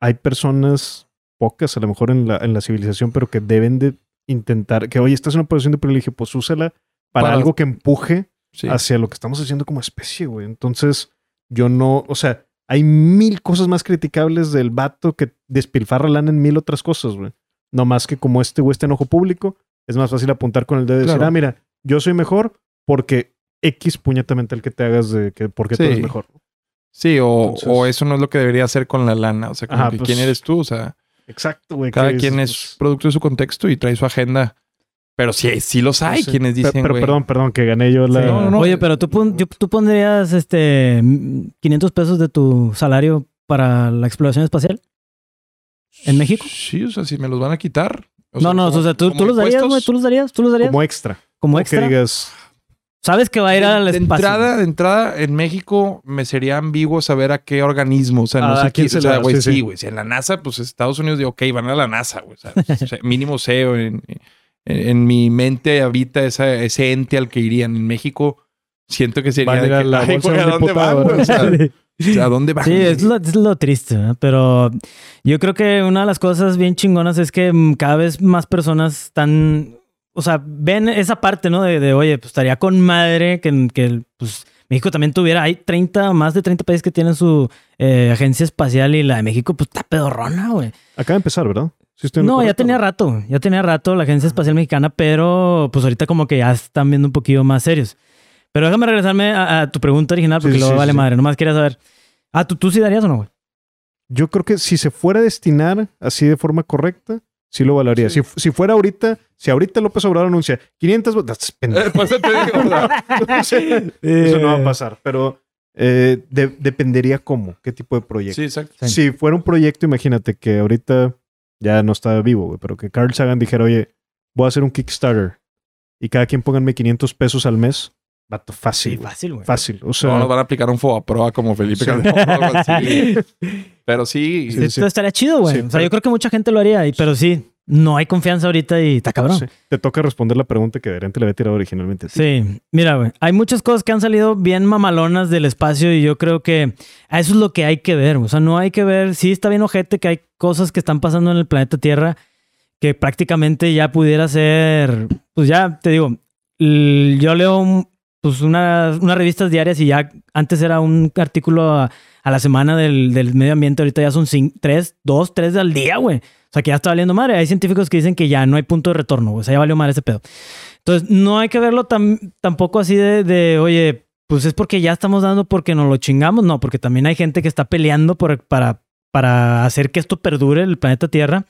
hay personas, pocas a lo mejor en la, en la civilización, pero que deben de intentar, que oye, estás en una posición de privilegio, pues úsala para, Para- algo que empuje Sí. hacia lo que estamos haciendo como especie, güey. Entonces, yo no, o sea, hay mil cosas más criticables del vato que despilfarra lana en mil otras cosas, güey. No más que como este güey está en ojo público, es más fácil apuntar con el dedo y decir, ah, mira, yo soy mejor porque X puñetamente el que te hagas de que porque tú eres mejor. Sí, o, Entonces- o eso no es lo que debería hacer con la lana. O sea, como Ajá, que pues, quién eres tú. O sea, Exacto, güey. cada quien es pues, producto de su contexto y trae su agenda. Pero sí, sí los hay sí. quienes dicen, Pero, perdón, perdón, que gané yo la. Sí. No, no, no. Oye, pero tú, pon- yo- tú pondrías este mm, 500 pesos de tu salario para la exploración espacial en México. Sí, o sea, si me los van a quitar. O no, no, como- o sea, tú, tú los darías, güey, tú los darías, tú los darías. Como extra. Como extra. Que digas, Sabes que va a ir al de espacio. entrada, de entrada, en México me sería ambiguo saber a qué organismo. O sea, no Ah, sé ¿a quién se la- güey, sí, güey. Si en la NASA, pues Estados Unidos, digo, ok, van a la NASA, güey. O sea, [LAUGHS] mínimo sé, en, en- en mi mente habita esa, ese ente al que irían. En México, siento que sería. De a que, la "Ay, bolsa güey, de ¿a dónde van, güey? [LAUGHS] O sea, Sí. ¿A dónde van? Sí, es lo, es lo triste, ¿verdad? pero yo creo que una de las cosas bien chingonas es que cada vez más personas están, o sea, ven esa parte, ¿no? De, de, oye, pues estaría con madre que, que pues, México también tuviera, hay 30, más de 30 países que tienen su eh, agencia espacial y la de México, pues está pedorrona, güey. acaba de empezar, ¿verdad? No, ya tenía rato, ya tenía rato la Agencia Espacial Mexicana, pero pues ahorita como que ya están viendo un poquillo más serios. Pero déjame regresarme a, a tu pregunta original porque Sí, luego sí, vale sí. madre, nomás quería saber. Ah, ¿tú, tú sí darías o no, güey? Yo creo que si se fuera a destinar así de forma correcta, sí lo valoraría. Si, si fuera ahorita, si ahorita López Obrador anuncia 500 votos. Eh, pues te digo, [LAUGHS] Eso no va a pasar, pero eh, de- dependería cómo, qué tipo de proyecto. Sí, exacto. Si fuera un proyecto, imagínate que ahorita ya no está vivo, güey, pero que Carl Sagan dijera, oye, voy a hacer un Kickstarter y cada quien pónganme 500 pesos al mes, vato, fácil. Sí, fácil, güey. Fácil. O sea, No nos van a aplicar un FOBAPROA como Felipe Sí. Calderón. [LAUGHS] Pero sí, Sí, Esto estaría chido, güey. Sí, o sea, pero- yo creo que mucha gente lo haría, y- pero sí, no hay confianza ahorita y está cabrón. sí. te toca responder la pregunta que Derente le había tirado originalmente. a ti. Sí, mira, güey, hay muchas cosas que han salido bien mamalonas del espacio y yo creo que a eso es lo que hay que ver. O sea, no hay que ver, sí está bien ojete que hay cosas que están pasando en el planeta Tierra que prácticamente ya pudiera ser, pues ya te digo, yo leo pues una- unas revistas diarias y ya antes era un artículo a, la semana del, del medio ambiente, ahorita ya son cin- tres, dos, tres al día, güey. O sea, que ya está valiendo madre. Hay científicos que dicen que ya no hay punto de retorno, güey. O sea, ya valió madre ese pedo. Entonces, no hay que verlo tam- tampoco así de, de, oye, pues es porque ya estamos dando porque nos lo chingamos. No, porque también hay gente que está peleando por, para, para hacer que esto perdure el planeta Tierra.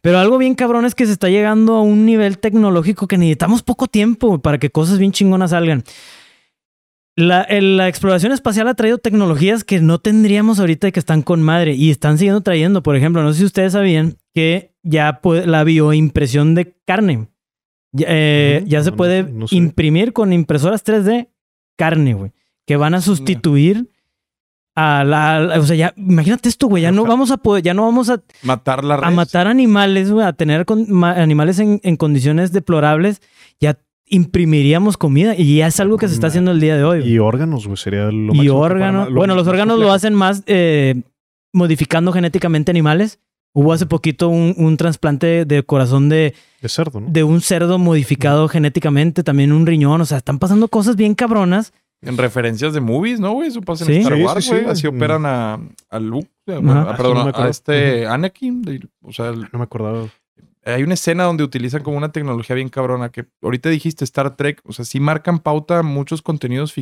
Pero algo bien cabrón es que se está llegando a un nivel tecnológico que necesitamos poco tiempo para que cosas bien chingonas salgan. La, exploración espacial ha traído tecnologías que no tendríamos ahorita y que están con madre y están siguiendo trayendo. Por ejemplo, no sé si ustedes sabían que ya la bioimpresión de carne ya, eh, ya se no, puede sé, no sé. imprimir con impresoras 3D carne, güey, que van a sustituir a la, a la- o sea, ya imagínate esto, güey, ya no vamos a poder, ya no vamos a matar la a matar animales, güey, a tener con- ma- animales en, en condiciones deplorables, ya imprimiríamos comida y ya es algo que se está haciendo el día de hoy. güey. Y órganos, güey, sería lo Y órganos. bueno, los órganos lo hacen más eh, modificando genéticamente animales. Hubo hace poquito un, un trasplante de corazón de, De cerdo, ¿no? de un cerdo modificado genéticamente, también un riñón. O sea, están pasando cosas bien cabronas. En referencias de movies, ¿no, güey? Eso pasa en Sí. Star Wars, sí, güey. sí. Así Mm. operan a, a Luke. eh, bueno, Ajá. a- perdón, No a este Anakin. de- o sea, el- No me acordaba. hay una escena donde utilizan como una tecnología bien cabrona que ahorita dijiste Star Trek. O sea, sí marcan pauta muchos contenidos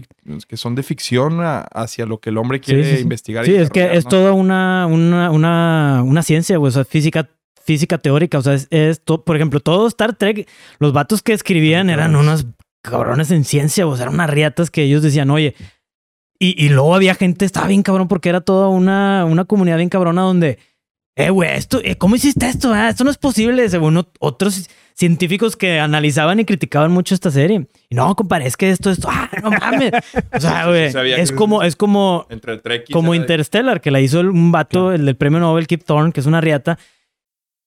que son de ficción a- hacia lo que el hombre quiere Sí, sí, investigar. y Sí, es que es ¿no? toda una, una, una, una ciencia, güey. O sea, física, física teórica. O sea, es, es to- por ejemplo, todo Star Trek, los vatos que escribían eran unos cabrones en ciencia, o sea, eran unas riatas que ellos decían, oye. Y, y luego había gente, estaba bien cabrón, porque era toda una, una comunidad bien cabrona donde, eh, güey, esto, eh, ¿cómo hiciste esto? Ah, esto no es posible. Según ot- otros científicos que analizaban y criticaban mucho esta serie. Y no, compadre, es que esto, esto, ah, no mames. O sea, [LAUGHS] güey, es como, es como, Entre como Interstellar, que la hizo el- un vato, el del premio Nobel, Kip Thorne, que es una riata,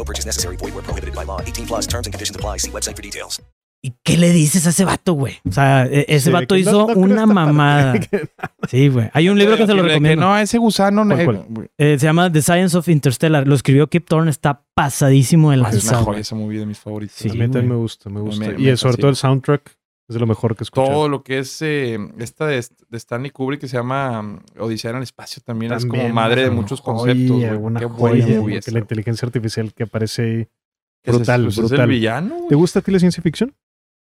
No purchase necessary. Void where prohibited by law. 18 plus terms and conditions apply. See website for details. ¿Y qué le dices a ese vato, güey? O sea, e- ese Sí, vato no- hizo no una mamada. [LAUGHS] Sí, güey. Hay un libro que se lo recomiendo. no, ese gusano. ¿Cuál, eh, Eh, se llama The Science of Interstellar. Lo escribió Kip Thorne. Está pasadísimo de Es lanza, joya güey. esa movie de mis favoritos. Sí, a mí también güey. me gusta, me gusta. Me- y me sobre todo el soundtrack es de lo mejor que he escuchado. Todo lo que es eh, esta de, de Stanley Kubrick que se llama mm, Odisea en el espacio también, es como madre de muchos joya, conceptos. Una Qué joya, buena movie que la inteligencia artificial que aparece ahí. Ese es- Brutal, pues, es el brutal. villano, güey. ¿Te gusta a ti la ciencia ficción?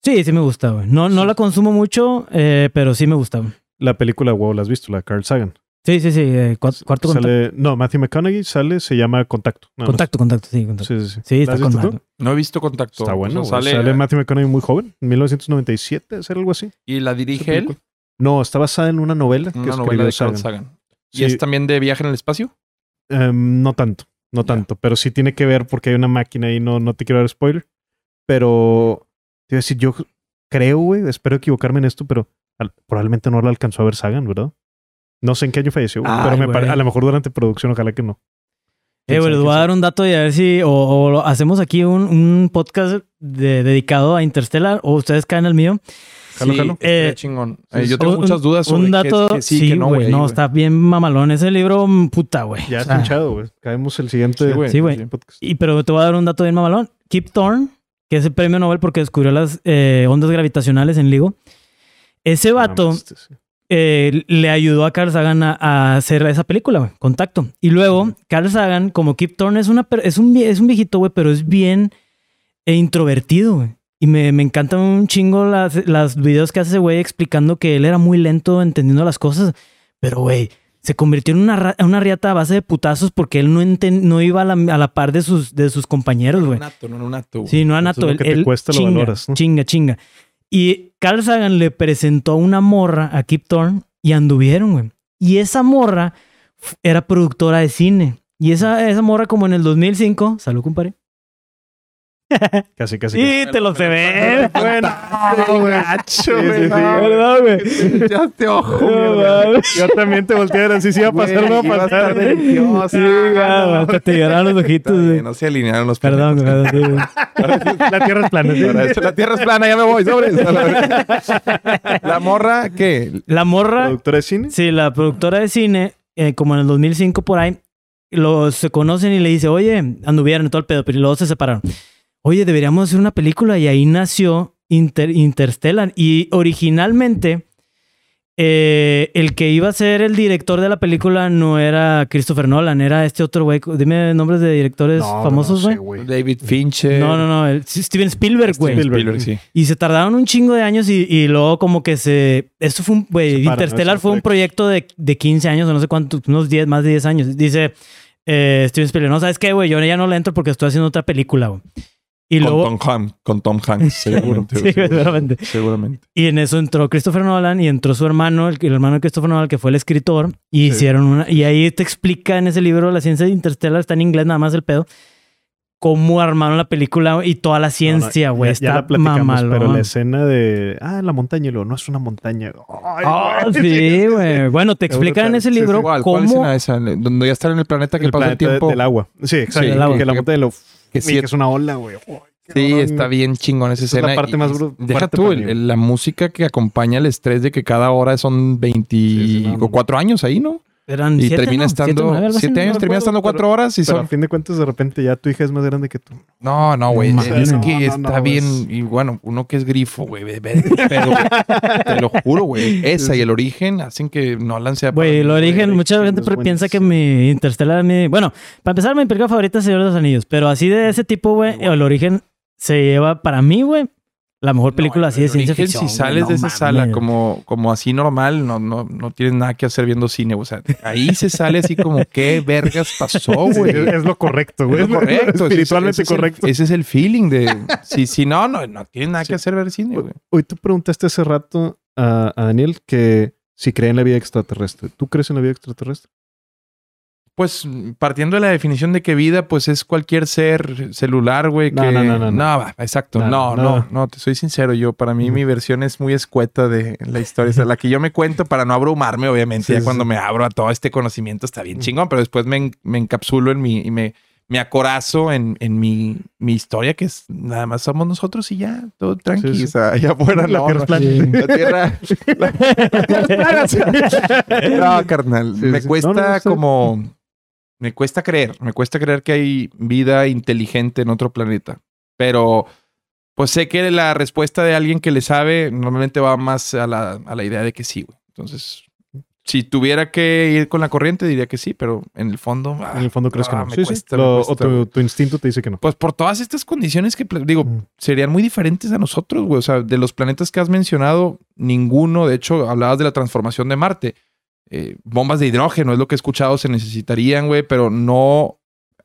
Sí, sí me gusta, güey. No, no la consumo mucho, eh, pero sí me gusta. güey. La película, wow, la has visto, la de Carl Sagan. Sí, sí, sí. eh, cua- cuarto contacto. Sale, no, Matthew McConaughey sale, se llama Contacto. Contacto, contacto, sí, contacto. Sí, sí, sí. Sí, ¿La está has con visto madre. tú? No he visto contacto. Está O bueno. sea, sale, Sale, Matthew McConaughey muy joven, 1997, hacer algo así. y la dirige él. No, está basada en una novela que una escribió novela de Carl Sagan. Sagan. Sí. ¿Y es también de viaje en el espacio? Em, no tanto, no tanto, pero sí tiene que ver porque hay una máquina ahí, no, no te quiero dar spoiler. Pero te iba a decir, yo creo, güey, espero equivocarme en esto, pero al- probablemente no la alcanzó a ver Sagan, ¿verdad? No sé en qué año falleció, Ay, pero me a lo mejor durante producción, ojalá que no. Eh, güey, les voy a dar un dato y a ver si o, hacemos aquí un, un podcast de- dedicado a Interstellar o ustedes caen al mío. Jalo, sí, jalo. Eh, chingón. Eh, yo tengo Un- muchas dudas sobre un dato, es que sí, sí, que no, güey. No, está bien mamalón. Ese libro, mm, puta, güey. Ya O sea, pinchado, güey. Caemos el siguiente. Güey. Sí, güey. podcast. Y pero te voy a dar un dato bien mamalón. Kip Thorne, que es el premio Nobel porque descubrió las eh, ondas gravitacionales en LIGO. Ese vato este, sí. Eh, le ayudó a Carl Sagan a, a hacer esa película, güey, Contacto. Y luego, Carl Sagan, como Kip Thorne, es, una, es, un, es un viejito, güey, pero es bien eh, introvertido, güey. Y me, me encantan un chingo las, las videos que hace ese güey explicando que él era muy lento entendiendo las cosas. Pero, güey, se convirtió en una, una riata a base de putazos porque él no, enten- no iba a la, a la par de sus, de sus compañeros, güey. Nato, no, no, nato. güey. Sí, no Nato. lo que te él cuesta lo chinga, valoras, ¿no? chinga, chinga. Y Carl Sagan le presentó una morra a Kip Thorne y anduvieron, güey. Y esa morra era productora de cine. Y esa, esa morra, como en el 2005, salud, compadre. [LAUGHS] Casi, casi. Sí, te lo se ve. Bueno, gacho, güey. Perdón, güey. Ya te ojo. Yo también te volteé a ver así, si iba a pasar, no va a pasar. Sí, güey, hasta te lloraron los ojitos, güey. No se alinearon los Perdón, sí, güey. La tierra es plana. ¿sí? Ahora, La tierra es plana, ya me voy, sobres. La morra, ¿qué? La morra, ¿Productora de cine? Sí, la productora de cine, eh, como en el 2005 por ahí, los se conocen y le dice, oye, anduvieron y todo el pedo, pero luego se separaron. Oye, deberíamos hacer una película y ahí nació Inter- Interstellar. Y originalmente, eh, el que iba a ser el director de la película no era Christopher Nolan, era este otro güey. Dime nombres de directores No, famosos, no sé, güey. David Fincher. No, no, no, el- Steven Spielberg, güey. Spielberg. sí. Y se tardaron un chingo de años y, y luego como que se... Esto fue un... Güey. Interstellar fue un proyecto de, de 15 años o no sé cuántos, unos 10, más de 10 años. Dice eh, Steven Spielberg, no, ¿sabes qué, güey? Yo ya no le entro porque estoy haciendo otra película, güey. Y con, luego... Tom Hanks, con Tom Hanks, [LAUGHS] seguramente. Sí, güey, seguramente. Seguramente. Y en eso entró Christopher Nolan y entró su hermano, el, el hermano de Christopher Nolan, que fue el escritor, y hicieron una... Y ahí te explica en ese libro, la ciencia de Interstellar, está en inglés nada más el pedo, cómo armaron la película güey, y toda la ciencia, No, no, güey. ya- está la platicamos, mamalón. pero la escena de. Ah, la montaña y luego no es una montaña. Ay, Ah, güey. sí, güey. Bueno, te [LAUGHS] explican en ese Sí, sí, libro Igual, ¿cuál cómo... escena esa? Donde ya están en el planeta que El pasa el planeta tiempo. del agua. Sí, exacto. Sí. Que la montaña de lo. Que Que, sí- es una ola, güey. Sí, está bien chingón esa Esa es la escena. parte y- más y bru- Deja tú, el- la música que acompaña el estrés de que cada hora son 24 años ahí, ¿no? Eran Y siete, termina ¿no? Siete, estando nueve, algo así, 7 no años, termina estando 4 pero- horas y Pero son... a fin de cuentas, de repente ya tu hija es más grande que tú. No, no, güey. Es que No, no, está no, bien. Y bueno, uno que es grifo, güey. Pero te lo juro, güey. Esa y el origen hacen que Nolan sea. Güey, el origen, mucha gente piensa que mi Interstellar, mi... Bueno, para empezar, mi película favorita es Señor de los Anillos, pero así de ese tipo, güey, el origen se lleva para mí, güey, la mejor película No, así de ciencia ficción. Si sales no de esa mames. sala como, como así normal, no, no, no tienes nada que hacer viendo cine. O sea, ahí se sale así como, ¿qué vergas pasó, güey? es, es lo correcto, güey. Es lo correcto. ese- Espiritualmente ese es el- correcto. ese es el feeling de. [LAUGHS] Si, si no, no, no tienes nada Sí. que hacer ver cine, güey. Hoy tú preguntaste hace rato a, a Daniel que si cree en la vida extraterrestre. ¿Tú crees en la vida extraterrestre? Pues partiendo de la definición de que vida, pues es cualquier ser celular, güey. No, que... no, no, no, no. va, exacto. No, No, no. no, no, te soy sincero. Yo, para mí, mi versión es muy escueta de la historia. O sea, la que yo me cuento para no abrumarme, obviamente. Sí, ya sí, cuando me abro a todo este conocimiento está bien chingón, pero después me, en- me encapsulo en mi y me, me acorazo en, en mi, mi historia, que es nada más somos nosotros y ya, todo tranqui. Sí, sí. O sea, allá afuera La no, Tierra no. [LAUGHS] La tierra. [LAUGHS] no, carnal. Me cuesta No, no, como. Me cuesta creer. Me cuesta creer que hay vida inteligente en otro planeta. Pero. Pues sé que la respuesta de alguien que le sabe normalmente va más a la, a la idea de que sí, güey. Entonces, si tuviera que ir con la corriente, diría que sí, pero en el fondo. ah, en el fondo crees que ah, no. me Sí, sí. cuesta, Lo- me o tu, instinto te dice que no. Pues por todas estas condiciones que, digo, Mm. serían muy diferentes a nosotros, güey. O sea, de los planetas que has mencionado, ninguno, de hecho, hablabas de la transformación de Marte. Eh, bombas de hidrógeno es lo que he escuchado, se necesitarían, güey, pero no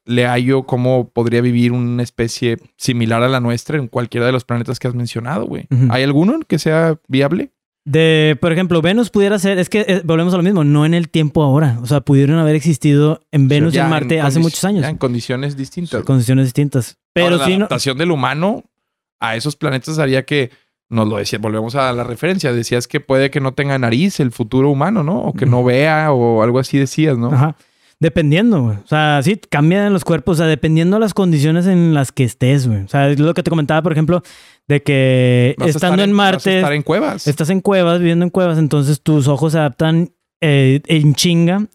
le hallo cómo podría vivir una especie similar a la nuestra en cualquiera de los planetas que has mencionado, güey. ¿Hay alguno que sea viable? De, por ejemplo, Venus pudiera ser, es que eh, volvemos a lo mismo, no en el tiempo ahora. O sea, pudieron haber existido en Venus y en Marte hace muchos años. en condiciones distintas. Condiciones distintas. Pero Ahora, la sí, no, adaptación del humano a esos planetas haría que nos lo decía, volvemos a la referencia, decías que puede que no tenga nariz el futuro humano, ¿no? O que no vea o algo así decías, ¿no? Ajá. Dependiendo, güey. O sea, sí, cambian los cuerpos, o sea, dependiendo de las condiciones en las que estés, güey. O sea, es lo que te comentaba, por ejemplo, de que Vas estando en vas a Marte, estar en cuevas. estás en cuevas, viviendo en cuevas, entonces tus ojos se adaptan eh, en chinga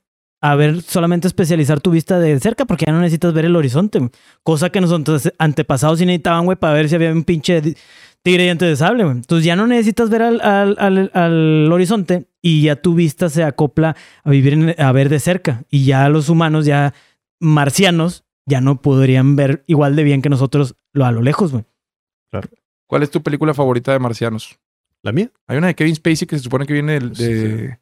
a ver solamente especializar tu vista de cerca porque ya no necesitas ver el horizonte, güey. Cosa que nuestros antepasados sí necesitaban, güey, para ver si había un pinche tigre diente de sable, güey. Entonces ya no necesitas ver al, al- al- al horizonte y ya tu vista se acopla a vivir, en- a ver de cerca. Y ya los humanos, ya marcianos, ya no podrían ver igual de bien que nosotros lo a lo lejos, güey. ¿Cuál es tu película favorita de marcianos? ¿La mía? Hay una de Kevin Spacey que se supone que viene del- de...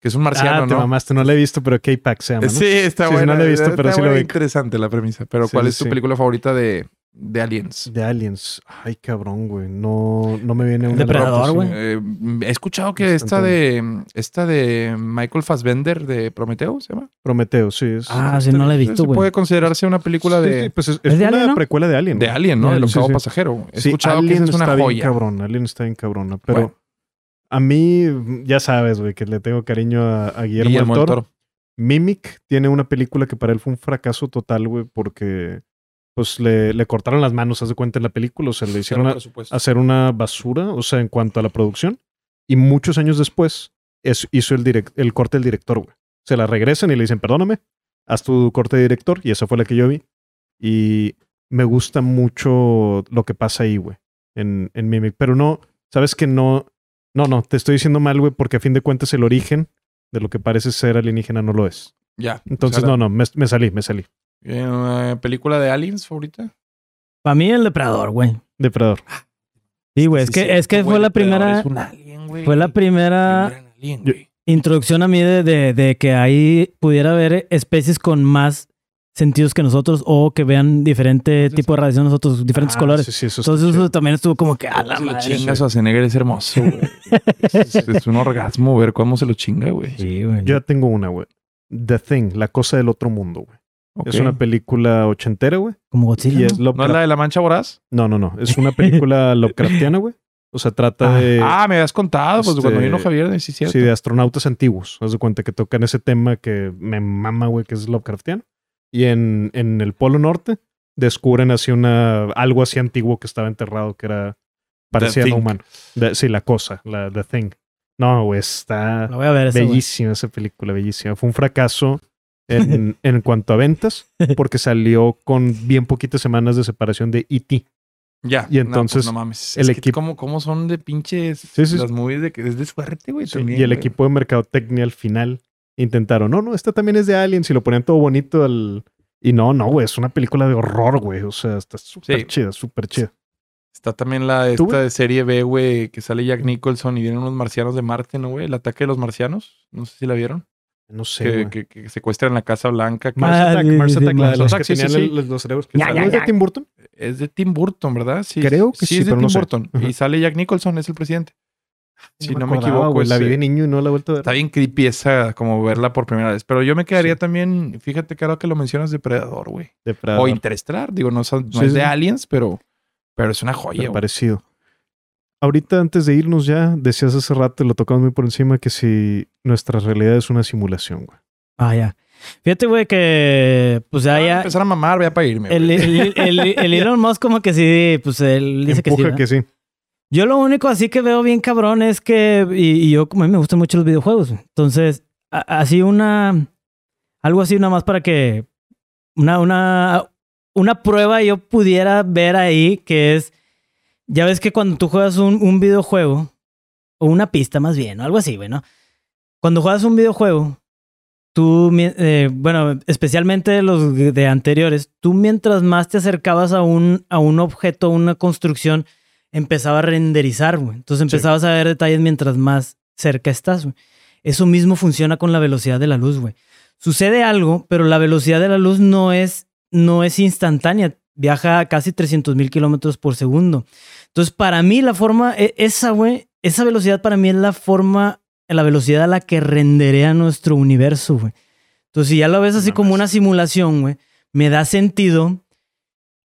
que es un marciano, ah, te ¿no? mamaste. No la he visto, pero K-Pack se llama, ¿no? Sí, está Sí, buena. no la he visto, está pero sí lo vi. interesante la premisa. Pero Sí, ¿cuál sí, es tu película favorita de, de Aliens? De Aliens. Ay, cabrón, güey. No, no me viene una... Depredador, güey. Eh, he escuchado que esta de esta de Michael Fassbender de Prometeo se llama. Prometeo, sí. Es, Ah, sí, no la he visto, güey. puede considerarse una película Sí, de, sí, pues es, ¿Es es de una Alien, no? precuela de Alien. de. Alien, ¿no? De octavo pasajero. He Sí, escuchado que Alien esa es una está bien joya. cabrón. Alien está bien cabrona. Pero Bueno. a mí, ya sabes, güey, que le tengo cariño a, a Guillermo, del Toro. Toro. Mimic tiene una película que para él fue un fracaso total, güey, porque pues le, le cortaron las manos, haz de cuenta en la película, o sea, le hicieron a- hacer una basura, o sea, en cuanto a la producción. Y muchos años después es- hizo el, direct- el corte del director, güey. Se la regresan y le dicen, perdóname, haz tu corte de director, y esa fue la que yo vi. Y me gusta mucho lo que pasa ahí, güey, en, en Mimic. Pero no, sabes que no, no, no, te estoy diciendo mal, güey, porque a fin de cuentas el origen de lo que parece ser alienígena no lo es. Ya. Entonces, O sea, no, no, me, me salí, me salí. Eh, ¿Una película de Aliens favorita? Para mí el depredador, güey. Depredador. Sí, güey, es Sí, que, sí, es que fue la primera, es un alien, güey. fue la primera alien, introducción a mí de, de- de que ahí pudiera haber especies con más sentidos que nosotros o que vean diferente tipo de radiación nosotros, diferentes Ah, colores. sí, sí, eso Entonces chido. eso también estuvo como que a la Se lo madre. chinga Schwarzenegger es hermoso, güey. es, es un orgasmo ver cómo se lo chinga, güey. Sí, güey. Yo ya tengo una, güey. The Thing, la cosa del otro mundo, güey. Es una película ochentera, güey. Como Y Godzilla. es ¿no? ¿No es la de la mancha voraz? No, no, no. Es una película [LAUGHS] Lovecraftiana, güey. O sea, trata Ah. de... ah, me habías contado, pues este, cuando vino Javier, sí, cierto. Sí, de astronautas antiguos. Haz de cuenta que tocan ese tema que me mama, güey, que es Lovecraftiano. Y en, en el Polo Norte descubren así una... Algo así antiguo que estaba enterrado que era... Parecía no humano. De- sí, la cosa, la The Thing. No, güey, está La voy a ver esa, bellísima esa película, bellísima. Fue un fracaso en, [LAUGHS] en cuanto a ventas [LAUGHS] porque salió con bien poquitas semanas de separación de E.T. Ya. Y no, entonces, pues no mames. el equipo- ¿cómo, ¿Cómo son de pinches Sí, sí, las movies de que es de suerte, güey? Sí, también, y el güey. equipo de mercadotecnia al final intentaron, no, no, esta también es de Aliens y lo ponían todo bonito al... Y no, no, güey, es una película de horror, güey. O sea, está súper Sí. chida, súper chida. Está también la ¿Tú, esta de serie B, güey, que sale Jack Nicholson y vienen unos marcianos de Marte, ¿no, güey? El ataque de los marcianos. No sé si la vieron. No sé, que, que, que secuestran la Casa Blanca. Mars Attack, sí, Mars sí, Attack, la de los que sí, sí, tenían sí. los cerebros. Ya, ¿No ya, es de. Tim Burton? Es de Tim Burton, ¿verdad? Sí. Creo que sí, es de pero Tim no sé. Burton. Ajá. Y sale Jack Nicholson, es el presidente. Si no me, acordaba, equivoco. La vi de niño y no la he vuelto a ver. Está bien creepy esa, como verla por primera vez. Pero yo me quedaría también, fíjate que ahora que lo mencionas, Depredador, güey. Depredador. O Interestelar. Digo, no, Sí, es de sí. Aliens, pero, pero es una joya, parecido. Ahorita, antes de irnos ya, decías hace rato, lo tocamos muy por encima, que si nuestra realidad es una simulación, güey. Ah, ya. Fíjate, güey, que pues ya, Voy a ya empezar a mamar, voy a para irme. el, el, el, el [LAUGHS] Elon Musk como que sí, pues él dice que sí. Empuja ¿verdad? que sí. Yo lo único así que veo bien cabrón es que, y, y yo como a mí me gustan mucho los videojuegos, entonces, a- así una, algo así nada más para que, una, una, una prueba yo pudiera ver ahí que es, ya ves que cuando tú juegas un, un videojuego, o una pista más bien, o algo así, güey, ¿no? Cuando juegas un videojuego, tú, eh, bueno, especialmente los de anteriores, tú mientras más te acercabas a un, a un objeto, a una construcción, empezaba a renderizar, güey. Entonces empezabas a ver detalles mientras más cerca estás, güey. Eso mismo funciona con la velocidad de la luz, güey. Sucede algo, pero la velocidad de la luz no es, no es instantánea. Viaja a casi 300 mil kilómetros por segundo. Entonces, para mí, la forma, e- esa, güey, esa velocidad para mí es la forma, la velocidad a la que renderea nuestro universo, güey. Entonces, si ya lo ves así como una simulación, güey, me da sentido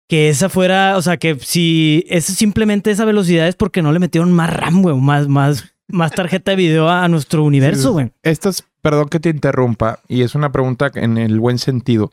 que esa fuera, o sea, que si eso simplemente esa velocidad es porque no le metieron más RAM, güey, más, más, más tarjeta de video a, a nuestro universo, güey. Estas, perdón que te interrumpa, y es una pregunta en el buen sentido.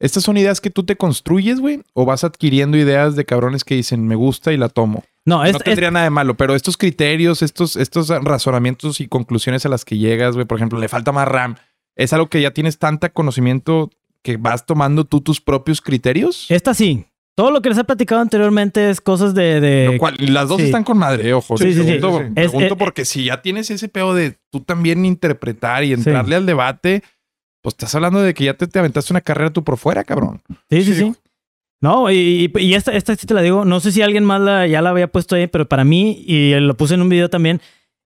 ¿Estas son ideas que tú te construyes, güey? ¿O vas adquiriendo ideas de cabrones que dicen, me gusta y la tomo? No, es, no tendría nada de malo, pero estos criterios, estos, estos razonamientos y conclusiones a las que llegas, güey, por ejemplo, le falta más RAM, ¿es algo que ya tienes tanta conocimiento que vas tomando tú tus propios criterios? esta sí. Todo lo que les he platicado anteriormente es cosas de... de- Lo cual, las dos sí. están con madre, ojo. Sí, sí, pregunto, Sí, sí. pregunto Es- eh, porque si ya tienes ese pedo de tú también interpretar y entrarle al debate, pues estás hablando de que ya te, te aventaste una carrera tú por fuera, cabrón. Sí, sí, sí. No, y, esta, esta sí te la digo. No sé si alguien más la- ya la había puesto ahí, pero para mí, y lo puse en un video también,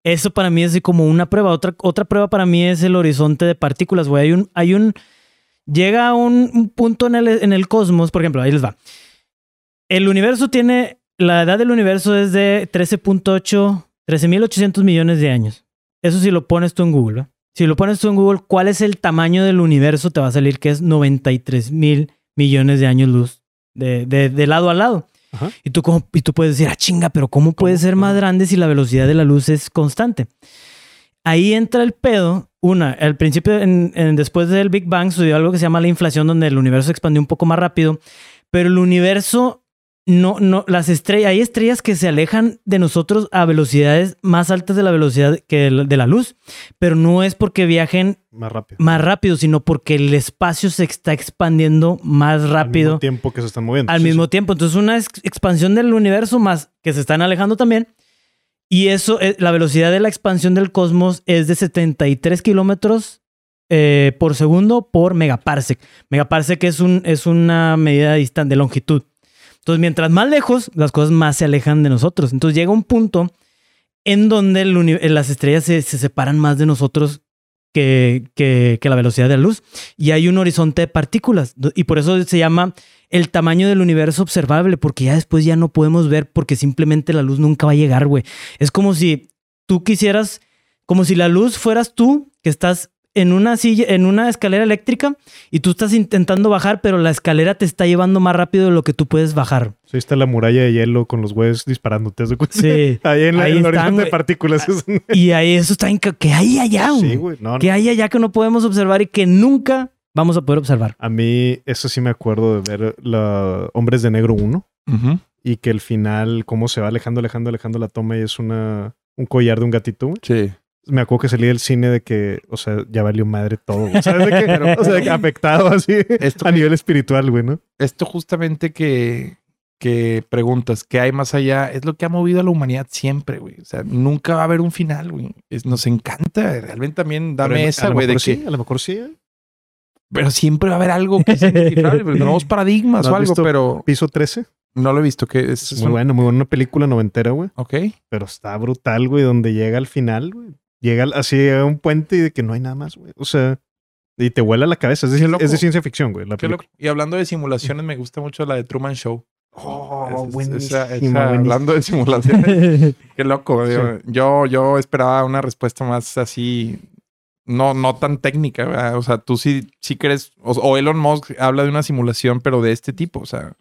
eso para mí es así como una prueba. Otra, otra prueba para mí es el horizonte de partículas, güey. Hay un, hay un. Llega a un, un punto en el, en el cosmos, por ejemplo, ahí les va. El universo tiene. La edad del universo es de 13.8, 13.800 millones de años. Eso si lo pones tú en Google, ¿verdad? Si lo pones tú en Google, ¿cuál es el tamaño del universo? Te va a salir que es 93 mil millones de años luz de, de, de lado a lado. Ajá. Y tú, como, y tú puedes decir, ah, chinga, pero ¿cómo puede ser más grande si la velocidad de la luz es constante? Ahí entra el pedo. Una, al principio, en- en- después del Big Bang, sucedió algo que se llama la inflación, donde el universo se expandió un poco más rápido, pero el universo no, no, las estrellas, hay estrellas que se alejan de nosotros a velocidades más altas de la velocidad que de la luz, pero no es porque viajen Más rápido. más rápido, sino porque el espacio se está expandiendo más Al rápido mismo tiempo que se están moviendo. al Sí, mismo sí. tiempo. Entonces, una ex- expansión del universo más que se están alejando también. Y eso, eh, la velocidad de la expansión del cosmos es de 73 kilómetros eh, por segundo por megaparsec. Megaparsec es, un, es una medida distan- de longitud. Entonces, mientras más lejos, las cosas más se alejan de nosotros. Entonces, llega un punto en donde uni- las estrellas se, se separan más de nosotros que, que, que la velocidad de la luz. Y hay un horizonte de partículas. Y por eso se llama el tamaño del universo observable, porque ya después ya no podemos ver porque simplemente la luz nunca va a llegar, güey. Es como si tú quisieras, como si la luz fueras tú que estás en una silla, en una escalera eléctrica y tú estás intentando bajar, pero la escalera te está llevando más rápido de lo que tú puedes bajar. Sí, está la muralla de hielo con los güeyes disparándote. Sí. [LAUGHS] Ahí en la, Ahí en el están, de partículas. Y ahí eso está inca- que hay allá, Sí, güey. No, Que no. hay allá que no podemos observar y que nunca vamos a poder observar. A mí, eso sí me acuerdo de ver la Hombres de Negro 1 Ujú. y que el final, cómo se va alejando, alejando, alejando la toma y es una, un collar de un gatito. Sí. Me acuerdo que salí del cine de que, o sea, ya valió madre todo. güey. ¿Sabes de qué? o sea, de que [LAUGHS] afectado así Esto- a nivel espiritual, güey, ¿no? Esto justamente que, que preguntas, ¿qué hay más allá? Es lo que ha movido a la humanidad siempre, güey. O sea, nunca va a haber un final, güey. Es- nos encanta. Realmente también dame Pero esa, a lo güey, de mejor que... sí, a lo mejor sí. ¿eh? Pero siempre va a haber algo que indescifrable, porque [LAUGHS] nuevos paradigmas ¿No o algo, visto pero Piso 13. no lo he visto. que es, Muy un- bueno, muy buena película noventera, güey. Ok. Pero está brutal, güey, donde llega al final, güey. Llega así a un puente y de que no hay nada más, güey. O sea, y te vuela la cabeza. Es de, es ciencia ficción, güey. La. Y hablando de simulaciones, me gusta mucho la de Truman Show. Oh, Es- es- buenísima, esa- esa- buenísima. hablando de [LAUGHS] simulaciones. [LAUGHS] Qué loco. Sí. Yo, yo esperaba una respuesta más así, no, no tan técnica. ¿verdad? O sea, tú sí, sí crees, o, o Elon Musk habla de una simulación, pero de este tipo. O sea,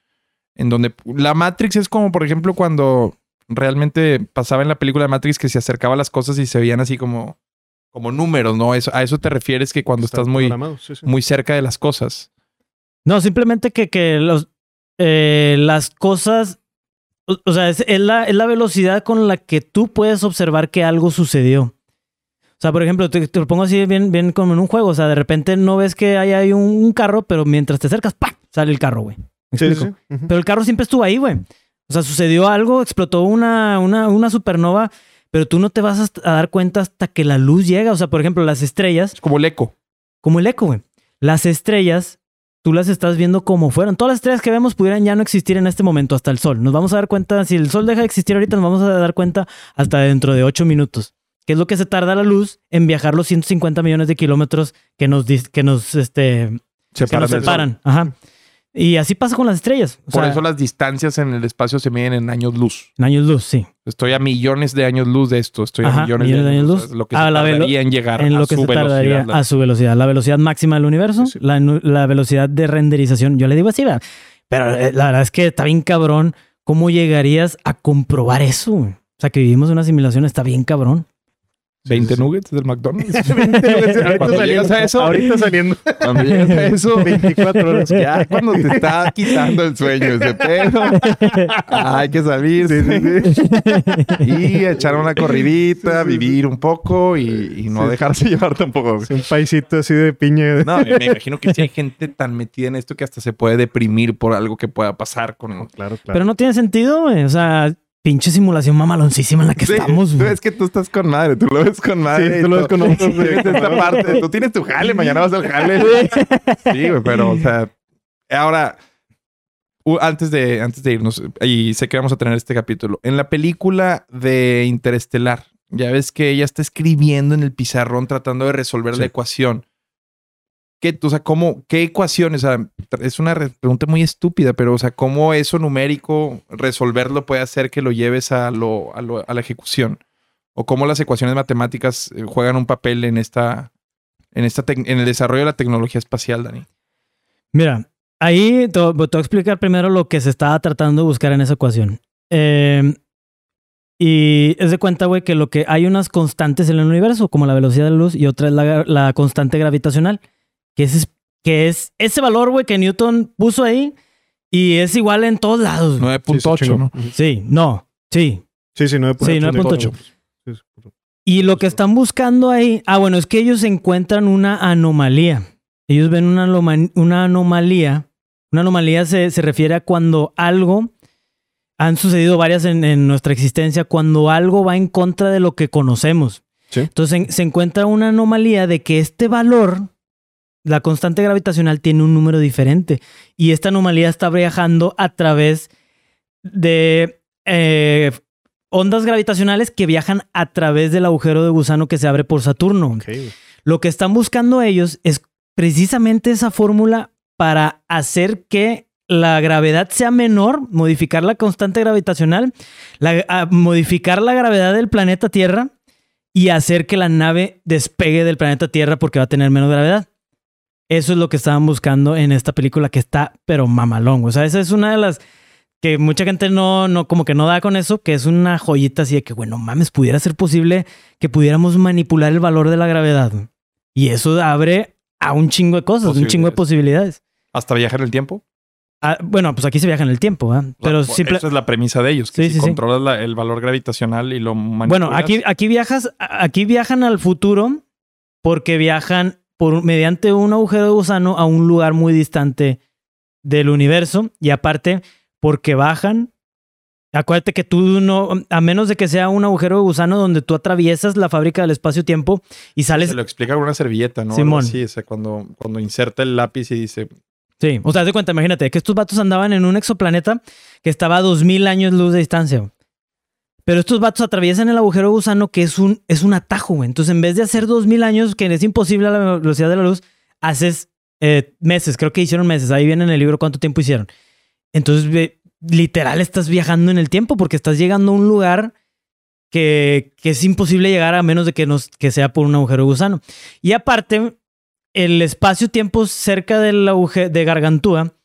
en donde la Matrix es como, por ejemplo, cuando realmente pasaba en la película de Matrix que se acercaba a las cosas y se veían así como, como números, ¿no? Eso, a eso te refieres que cuando Está estás muy, programado, sí, sí. muy cerca de las cosas. No, simplemente que, que los, eh, las cosas, o, o sea, es, es la, es la velocidad con la que tú puedes observar que algo sucedió. O sea, por ejemplo, te, te lo pongo así bien, bien como en un juego. O sea, de repente no ves que hay, hay un, un carro, pero mientras te acercas, ¡pam! sale el carro, güey. ¿Me Sí, explico? sí, ujú. Pero el carro siempre estuvo ahí, güey. O sea, sucedió algo, explotó una, una, una supernova, pero tú no te vas a dar cuenta hasta que la luz llega. O sea, por ejemplo, las estrellas, Es como el eco. como el eco, güey. Las estrellas, tú las estás viendo como fueron. Todas las estrellas que vemos pudieran ya no existir en este momento, hasta el sol. Nos vamos a dar cuenta, si el sol deja de existir ahorita, nos vamos a dar cuenta hasta dentro de 8 minutos. Que es lo que se tarda la luz en viajar los 150 millones de kilómetros que nos, que nos, este, Separan nos separan. Ajá. Y así pasa con las estrellas. O Por sea, eso las distancias en el espacio se miden en años luz. en años luz, sí. Estoy a millones de años luz de esto. Estoy Ajá, a millones, de años luz. sea, Lo que se a la tardaría en llegar en a lo que su se tardaría velocidad. la- a su velocidad. La velocidad máxima del universo, Sí, sí. La, velocidad de renderización. Yo le digo así, ¿verdad? pero eh, la verdad es que está bien cabrón. ¿Cómo llegarías a comprobar eso? O sea, que vivimos una simulación está bien cabrón. 20 nuggets del McDonald's. [LAUGHS] [LAUGHS] ahorita, Cuando llegas saliendo, a eso, ahorita saliendo. cuando llegas a eso, 24 horas. [LAUGHS] ya cuando te está quitando el sueño ese pedo, hay que salir y echar una corridita, vivir un poco y, y no dejarse llevar tampoco. Un paisito así de piña. No, me, me imagino que sí hay gente tan metida en esto que hasta se puede deprimir por algo que pueda pasar con Claro, claro. Pero no tiene sentido, güey. O sea, pinche simulación mamaloncísima en la que Sí, estamos, güey. es que tú estás con madre, tú lo ves con madre. Sí, tú lo ves con ojos [LAUGHS] de- Esta parte, tú tienes tu jale, mañana vas al jale. [LAUGHS] Sí, güey, pero, o sea, ahora, antes de, antes de irnos, y sé que vamos a tener este capítulo, en la película de Interestelar, ya ves que ella está escribiendo en el pizarrón tratando de resolver la ecuación. ¿Qué, o sea, cómo, qué ecuaciones? O sea, es una re- pregunta muy estúpida, pero, o sea, ¿cómo eso numérico, resolverlo puede hacer que lo lleves a, lo, a, la ejecución? ¿O cómo las ecuaciones matemáticas eh, juegan un papel en esta, en esta, en el desarrollo de la tecnología espacial, Dani? Mira, ahí te, te voy a explicar primero lo que se estaba tratando de buscar en esa ecuación. Eh, y es de cuenta, güey, que lo que hay unas constantes en el universo, como la velocidad de la luz, y otra es la, la constante gravitacional, que es, que es ese valor, güey, que Newton puso ahí y es igual en todos lados. güey. 9.8, ¿no? Sí, no, sí. Sí, sí, 9.8. Sí, 9.8. Sí, sí. Y lo que están buscando ahí, ah, bueno, es que ellos encuentran una anomalía. Ellos ven una, una anomalía. Una anomalía se, se refiere a cuando algo, han sucedido varias en, en nuestra existencia, cuando algo va en contra de lo que conocemos. Sí. Entonces en- se encuentra una anomalía de que este valor, la constante gravitacional, tiene un número diferente. Y esta anomalía está viajando a través de eh, ondas gravitacionales que viajan a través del agujero de gusano que se abre por Saturno. Lo que están buscando ellos es precisamente esa fórmula para hacer que la gravedad sea menor, modificar la constante gravitacional, la- modificar la gravedad del planeta Tierra y hacer que la nave despegue del planeta Tierra porque va a tener menos gravedad. Eso es lo que estaban buscando en esta película que está, pero mamalón. O sea, esa es una de las que mucha gente no, no, como que no da con eso, que es una joyita así de que, bueno, mames, pudiera ser posible que pudiéramos manipular el valor de la gravedad. Y eso abre a un chingo de cosas, un chingo de posibilidades. ¿Hasta viajar en el tiempo? Ah, bueno, pues aquí se viaja en el tiempo, ¿eh? Pero Esa simple... es la premisa de ellos. Que Sí, si sí, sí. controlas la- el valor gravitacional y lo manipulas. Bueno, aquí, aquí viajas, aquí viajan al futuro porque viajan por, mediante un agujero de gusano a un lugar muy distante del universo y aparte porque bajan. Acuérdate que tú no, a menos de que sea un agujero de gusano donde tú atraviesas la fábrica del espacio-tiempo y sales. Se lo explica con una servilleta, ¿no? Simón. Sí, o sea, cuando, cuando inserta el lápiz y dice, Sí, o sea, haz de cuenta, imagínate que estos vatos andaban en un exoplaneta que estaba a 2000 años luz de distancia. Pero estos vatos atraviesan el agujero gusano que es un, es un atajo, güey. Entonces, en vez de hacer 2000 años, que es imposible a la velocidad de la luz, haces eh, meses. Creo que hicieron meses. Ahí viene en el libro cuánto tiempo hicieron. Entonces, literal, estás viajando en el tiempo porque estás llegando a un lugar que, es imposible llegar a menos de que, nos, que sea por un agujero gusano. Y aparte, el espacio-tiempo cerca del agujero de Gargantúa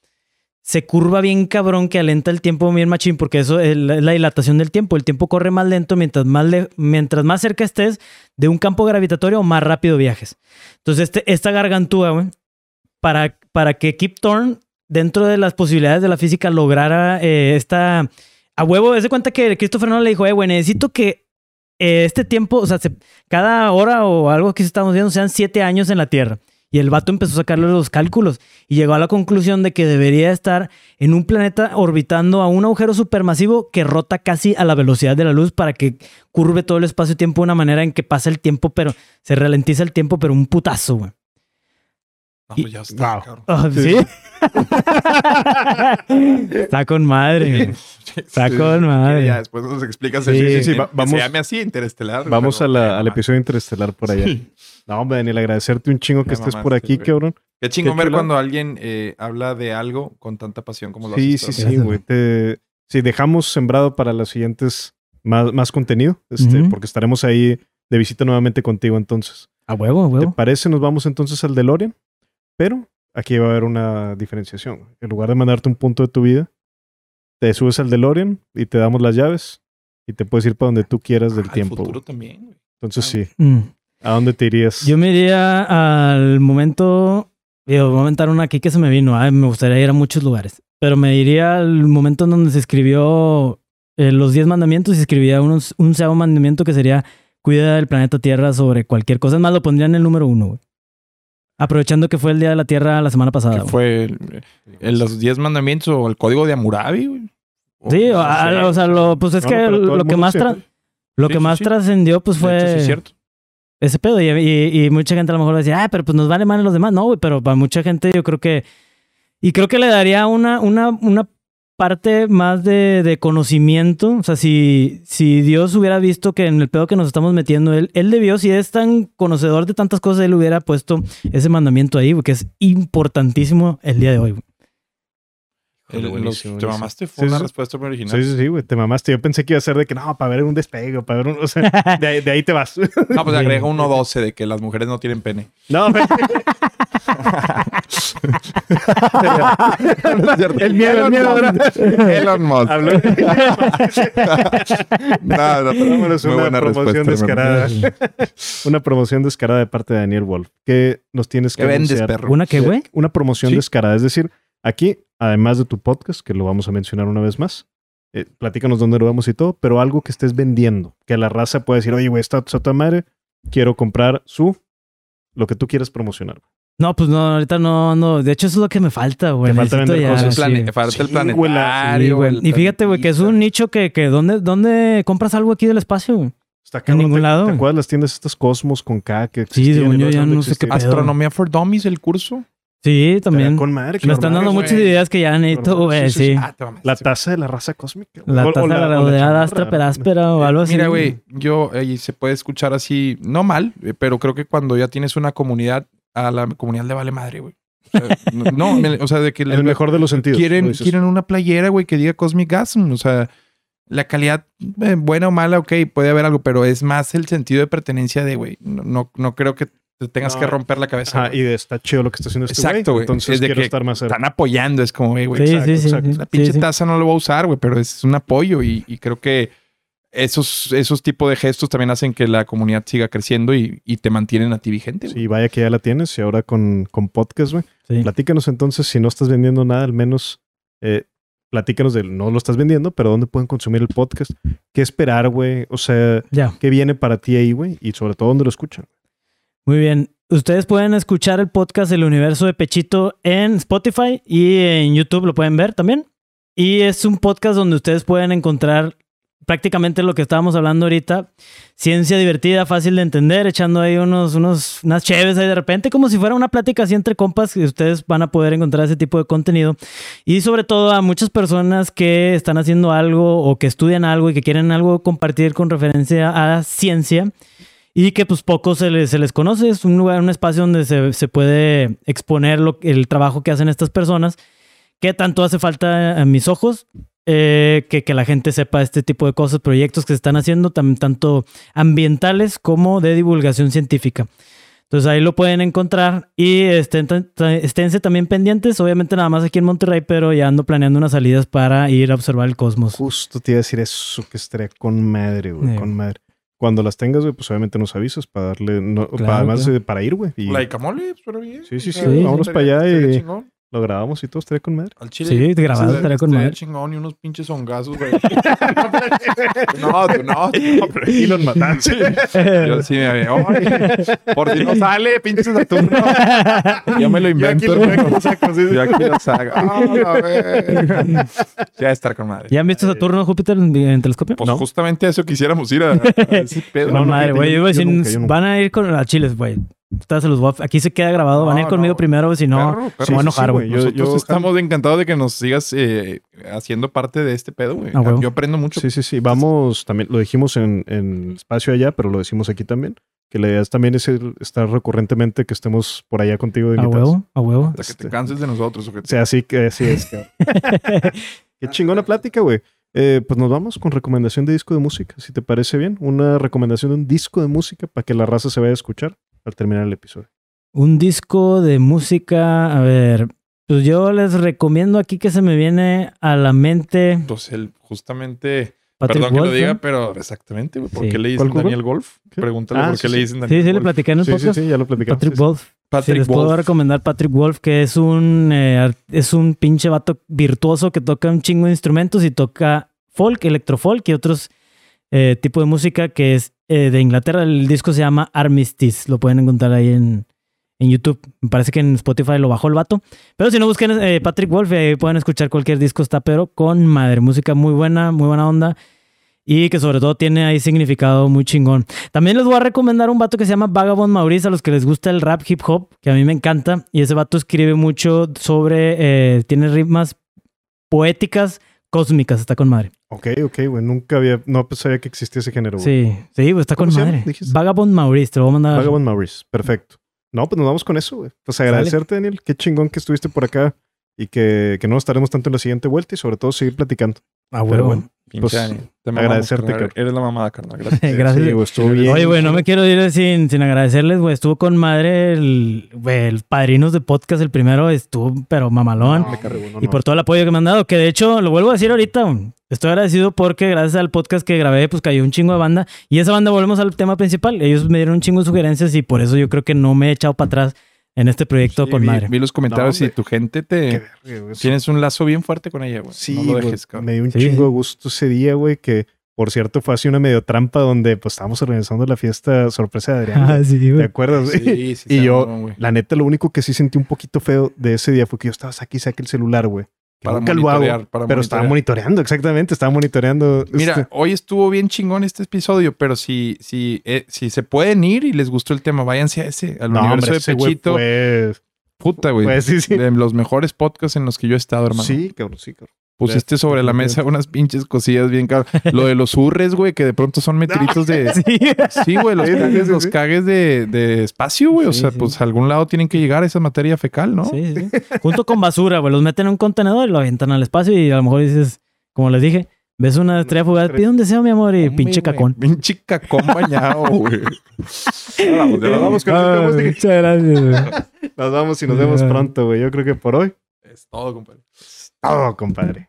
se curva bien cabrón que alenta el tiempo bien machín porque eso es la, dilatación del tiempo. El tiempo corre más lento mientras más, le- mientras más cerca estés de un campo gravitatorio más rápido viajes. Entonces este, esta Gargantúa, para, para que Kip Thorne, dentro de las posibilidades de la física, lograra eh, esta... A huevo, es de cuenta que Christopher Nolan le dijo, eh, güey, necesito que eh, este tiempo, o sea, se- cada hora o algo que estamos viendo sean siete años en la Tierra. Y el vato empezó a sacarle los cálculos y llegó a la conclusión de que debería estar en un planeta orbitando a un agujero supermasivo que rota casi a la velocidad de la luz para que curve todo el espacio-tiempo de una manera en que pasa el tiempo, pero se ralentiza el tiempo, pero un putazo, güey. no, pues ya está, cabrón. Ah, ¿Sí? [LAUGHS] Está con madre. Está con madre. Ya después nos explicas Sí, el sí, sí, que va- vamos- se llame así, Interestelar. Vamos pero- a la- al episodio interestelar por allá. No, hombre, Daniel, agradecerte un chingo que estés por aquí, güey. cabrón. Qué chingón ver cuando alguien eh, habla de algo con tanta pasión como lo Sí, haces sí, tú. sí, güey. Te- Sí, dejamos sembrado para los siguientes más, más contenido, este, porque estaremos ahí de visita nuevamente contigo entonces. A huevo, a ¿Te huevo. parece? Nos vamos entonces al DeLorean, pero aquí va a haber una diferenciación. En lugar de mandarte un punto de tu vida, te subes al DeLorean y te damos las llaves y te puedes ir para donde tú quieras del Al tiempo. futuro güey. también, güey. Entonces sí, Mm. ¿A dónde te irías? Yo me iría al momento. Digo, voy a una aquí que se me vino. Ay, me gustaría ir a muchos lugares. Pero me iría al momento en donde se escribió eh, los 10 mandamientos y se escribía unos, un onceavo mandamiento que sería cuida del planeta Tierra sobre cualquier cosa. Es más, lo pondría en el número uno, güey. Aprovechando que fue el Día de la Tierra la semana pasada. Que fue el- el- los 10 mandamientos o el código de Hammurabi, güey. Sí, O- o, sea, lo, pues es No, que lo que más, tra- lo Sí, que sí, más sí. trascendió pues fue hecho, sí es cierto. Ese pedo. Y, y- mucha gente a lo mejor va a decir, ah, pero pues nos vale mal los demás. No, güey, pero para mucha gente yo creo que. Y creo que le daría una, una, una parte más de, de conocimiento. O sea, si, si Dios hubiera visto que en el pedo que nos estamos metiendo, él, él debió, si es tan conocedor de tantas cosas, él hubiera puesto ese mandamiento ahí, güey, que es importantísimo el día de hoy. güey. El- los- buenísimo, te buenísimo. mamaste, fue Sí, una sí. respuesta muy original. Sí, sí, sí, güey, te mamaste. Yo pensé que iba a ser de que no, para ver un despegue, para ver un. O sea, [LAUGHS] de ahí, de ahí te vas. No, pues agrega 1.12 de que las mujeres no tienen pene. No, [LAUGHS] pero- el miedo, el miedo. Elon Musk. Habló- [LAUGHS] No, no, pero muy una buena promoción descarada. una promoción descarada de parte de Daniel Wolf. ¿Qué nos tienes que ¿Qué vendes, perro? ¿Una qué, güey? Una promoción Sí. descarada. Es decir, aquí, además de tu podcast, que lo vamos a mencionar una vez más, eh, platícanos dónde lo vamos y todo, pero algo que estés vendiendo. Que la raza pueda decir, oye, güey, esta sota madre, quiero comprar su. Lo que tú quieras promocionar. No, pues no, ahorita no, no. De hecho, eso es lo que me falta, güey. Te falta vender ya, cosas. sí. Plane- falta el Sí, güey, la- planetario. Sí, güey. Y fíjate, güey, que es un nicho que, que ¿dónde, ¿dónde compras algo aquí del espacio? güey? Está En cabrón, ningún ¿te- lado, ¿Te acuerdas las tiendas estas Cosmos con K que Sí, según y yo no ya no sé qué pedo. Astronomía for Dummies, el curso. Sí, también. Con madre, Me lo están dando muchas ideas que ya necesito, güey, sí. Ah. La taza de la raza cósmica. La O- o taza de la rodeada astra peráspera o algo así. Mira, güey, yo, eh, y se puede escuchar así, no mal, eh, pero creo que cuando ya tienes una comunidad, a la comunidad le vale madre, güey. O sea, no, [LAUGHS] o sea, de que En el mejor de los sentidos. quieren, quieren una playera, güey, que diga Cosmic Gasm. O sea, La calidad, eh, buena o mala, ok, puede haber algo, pero es más el sentido de pertenencia de, güey, no, no, no creo que te tengas No. que romper la cabeza. Y de está chido lo que está haciendo este güey. Exacto, güey. Entonces Es de quiero que estar más cerca. Están apoyando, es como, güey, güey. Sí, exacto, sí, sí, exacto. sí. La pinche Sí, sí. taza no lo voy a usar, güey, pero es un apoyo y, y creo que esos, esos tipos de gestos también hacen que la comunidad siga creciendo y, y te mantienen a ti vigente. Sí, vaya que ya la tienes y ahora con, con podcast, güey. Sí. Platícanos entonces, si no estás vendiendo nada, al menos eh, platícanos del no lo estás vendiendo, pero dónde pueden consumir el podcast, qué esperar, güey, o sea, Ya. qué viene para ti ahí, güey, y sobre todo dónde lo escuchan. Muy bien. Ustedes pueden escuchar el podcast El Universo de Pechito en Spotify y en YouTube lo pueden ver también. Y es un podcast donde ustedes pueden encontrar prácticamente lo que estábamos hablando ahorita. Ciencia divertida, fácil de entender, echando ahí unos, unos, unas cheves ahí de repente, como si fuera una plática así entre compas, que ustedes van a poder encontrar ese tipo de contenido. Y sobre todo a muchas personas que están haciendo algo o que estudian algo y que quieren algo compartir con referencia a ciencia y que pues poco se les, se les conoce. Es un lugar, un espacio donde se, se puede exponer lo, el trabajo que hacen estas personas, que tanto hace falta a mis ojos, eh, que, que la gente sepa este tipo de cosas, proyectos que se están haciendo, tam- tanto ambientales como de divulgación científica. Entonces ahí lo pueden encontrar y estén, esténse también pendientes, obviamente nada más aquí en Monterrey, pero ya ando planeando unas salidas para ir a observar el cosmos. Justo te iba a decir eso, que estaría con madre, güey, Sí. con madre. Cuando las tengas, güey, pues obviamente nos avisas para darle, no, Claro, para, además claro. eh, para ir, güey. y La Icamole, pero bien. Sí, sí, sí, Sí, vámonos estaría- para allá y chingón. Lo grabamos y todo estaría con madre. Al chile. Sí, grabado, estaría con madre. chingón y unos pinches hongazos, güey. [LAUGHS] no, tú no, tú no, pero Y los mataste. Yo sí me veo. Por si no sale, pinche Saturno. [LAUGHS] Yo me lo Yo aquí invento. lo saco, sí. Yo aquí lo saco. Ah. Ya estar con madre. ¿Ya han visto Saturno, Júpiter en, en telescopio? Pues justamente a eso quisiéramos ir a, a ese pedo. No, no, madre, güey. van a ir con a Chiles, güey. Ustedes se los voy a- Aquí se queda grabado. van a ir conmigo no. primero, güey. Si no, Perro, se perro. me va a Sí, sí, enojar, sí, güey. Yo- Nosotros yo- estamos encantados de que nos sigas eh, haciendo parte de este pedo, güey. Ah, huevo. Yo aprendo mucho. Sí, sí, sí. Vamos, también lo dijimos en, en el espacio allá, pero lo decimos aquí también. Que la idea es también es estar recurrentemente, que estemos por allá contigo de A invitados. huevo, a huevo. Hasta que te canses de nosotros. O sea, así que así es. [LAUGHS] Qué chingona plática, güey. Eh, pues nos vamos con recomendación de disco de música, si te parece bien. Una recomendación de un disco de música para que la raza se vaya a escuchar al terminar el episodio. Un disco de música. A ver. Pues yo les recomiendo aquí que se me viene a la mente. Pues él, justamente. Patrick perdón que Wolf, lo diga, ¿no? pero exactamente. ¿Por Sí. qué le ¿Cuál, dicen Daniel Golf? ¿Qué? Pregúntale Ah, por qué sí, le sí. dicen Sí, Daniel sí, le Wolf. platiqué en el Sí, sí, podcast. sí, ya lo platicamos. Patrick sí, sí. Wolf. Sí, Patrick les puedo Wolf. recomendar Patrick Wolf, que es un, eh, es un pinche vato virtuoso que toca un chingo de instrumentos y toca folk, electrofolk y otros eh, tipos de música que es eh, de Inglaterra. El disco se llama Armistice. Lo pueden encontrar ahí en, en YouTube. Me parece que en Spotify lo bajó el vato. Pero si no busquen eh, Patrick Wolf, eh, pueden escuchar cualquier disco, está pero con madre. Música muy buena, muy buena onda. Y que sobre todo tiene ahí significado muy chingón. También les voy a recomendar un vato que se llama Vagabond Maurice a los que les gusta el rap hip hop, que a mí me encanta. Y ese vato escribe mucho sobre, tiene ritmas poéticas cósmicas, está con madre. Ok, ok, güey. Nunca había, no pues, sabía que existía ese género. güey. Sí, sí, pues está ¿Cómo con madre. Vagabond Maurice, te lo voy a mandar. Vagabond Maurice, perfecto. No, pues nos vamos con eso, güey. Pues agradecerte, Daniel. Qué chingón que estuviste por acá y que, que no estaremos tanto en la siguiente vuelta y sobre todo seguir platicando. Ah, Pero bueno, Pinche pues, agradecerte. Eres la mamada, carnal. Gracias. [LAUGHS] Gracias. Sí, güey, estuvo bien. Oye, güey, no me quiero ir sin, sin agradecerles, güey. Estuvo con madre el, güey, el Padrinos de Podcast, el primero estuvo, pero mamalón. Me cargó, no, y no. por todo el apoyo que me han dado, que de hecho, lo vuelvo a decir ahorita, güey, estoy agradecido porque gracias al podcast que grabé, pues cayó un chingo de banda. Y esa banda, volvemos al tema principal. Ellos me dieron un chingo de sugerencias y por eso yo creo que no me he echado para atrás en este proyecto Sí, con vi, madre. vi los comentarios No, y tu gente te... Qué verga. Tienes un lazo bien fuerte con ella, güey. Sí, no lo güey, dejes, cabrón. me dio un Sí. chingo de gusto ese día, güey, que por cierto fue así una medio trampa donde pues estábamos organizando la fiesta sorpresa de Adrián. [LAUGHS] Ah, güey. sí, ¿Te güey. acuerdas? Sí, sí, y yo, güey. la neta, lo único que sí sentí un poquito feo de ese día fue que yo estaba saque y saque el celular, güey. Para nunca lo hago, monitorear, para pero estaba monitorear. monitoreando, exactamente, estaba monitoreando. Mira, este, hoy estuvo bien chingón este episodio, pero si, si, eh, si se pueden ir y les gustó el tema, váyanse a ese, al no, universo hombre, de Pechito. fue- Puta, güey. Pues sí, sí. De los mejores podcasts en los que yo he estado, hermano. Sí, cabrón, sí, cabrón. Pusiste sobre la mesa unas pinches cosillas bien cabrón. Lo de los urres, güey, que de pronto son [LAUGHS] meteoritos de. [LAUGHS] Sí, güey, los cagues, sí, los sí. cagues de, de espacio, güey. o sea, sí. pues a algún lado tienen que llegar esa materia fecal, ¿no? Sí, sí. Junto con basura, güey. Los meten en un contenedor y lo avientan al espacio y a lo mejor dices, como les dije, Ves una estrella fugaz, pide un deseo, mi amor, y pinche cacón. Pinche cacón [LAUGHS] bañado, güey. Nos vamos muchas gracias, güey. Nos vamos y nos vemos pronto, güey. Yo creo que por hoy. Es todo, compadre. Todo, compadre.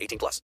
18 plus.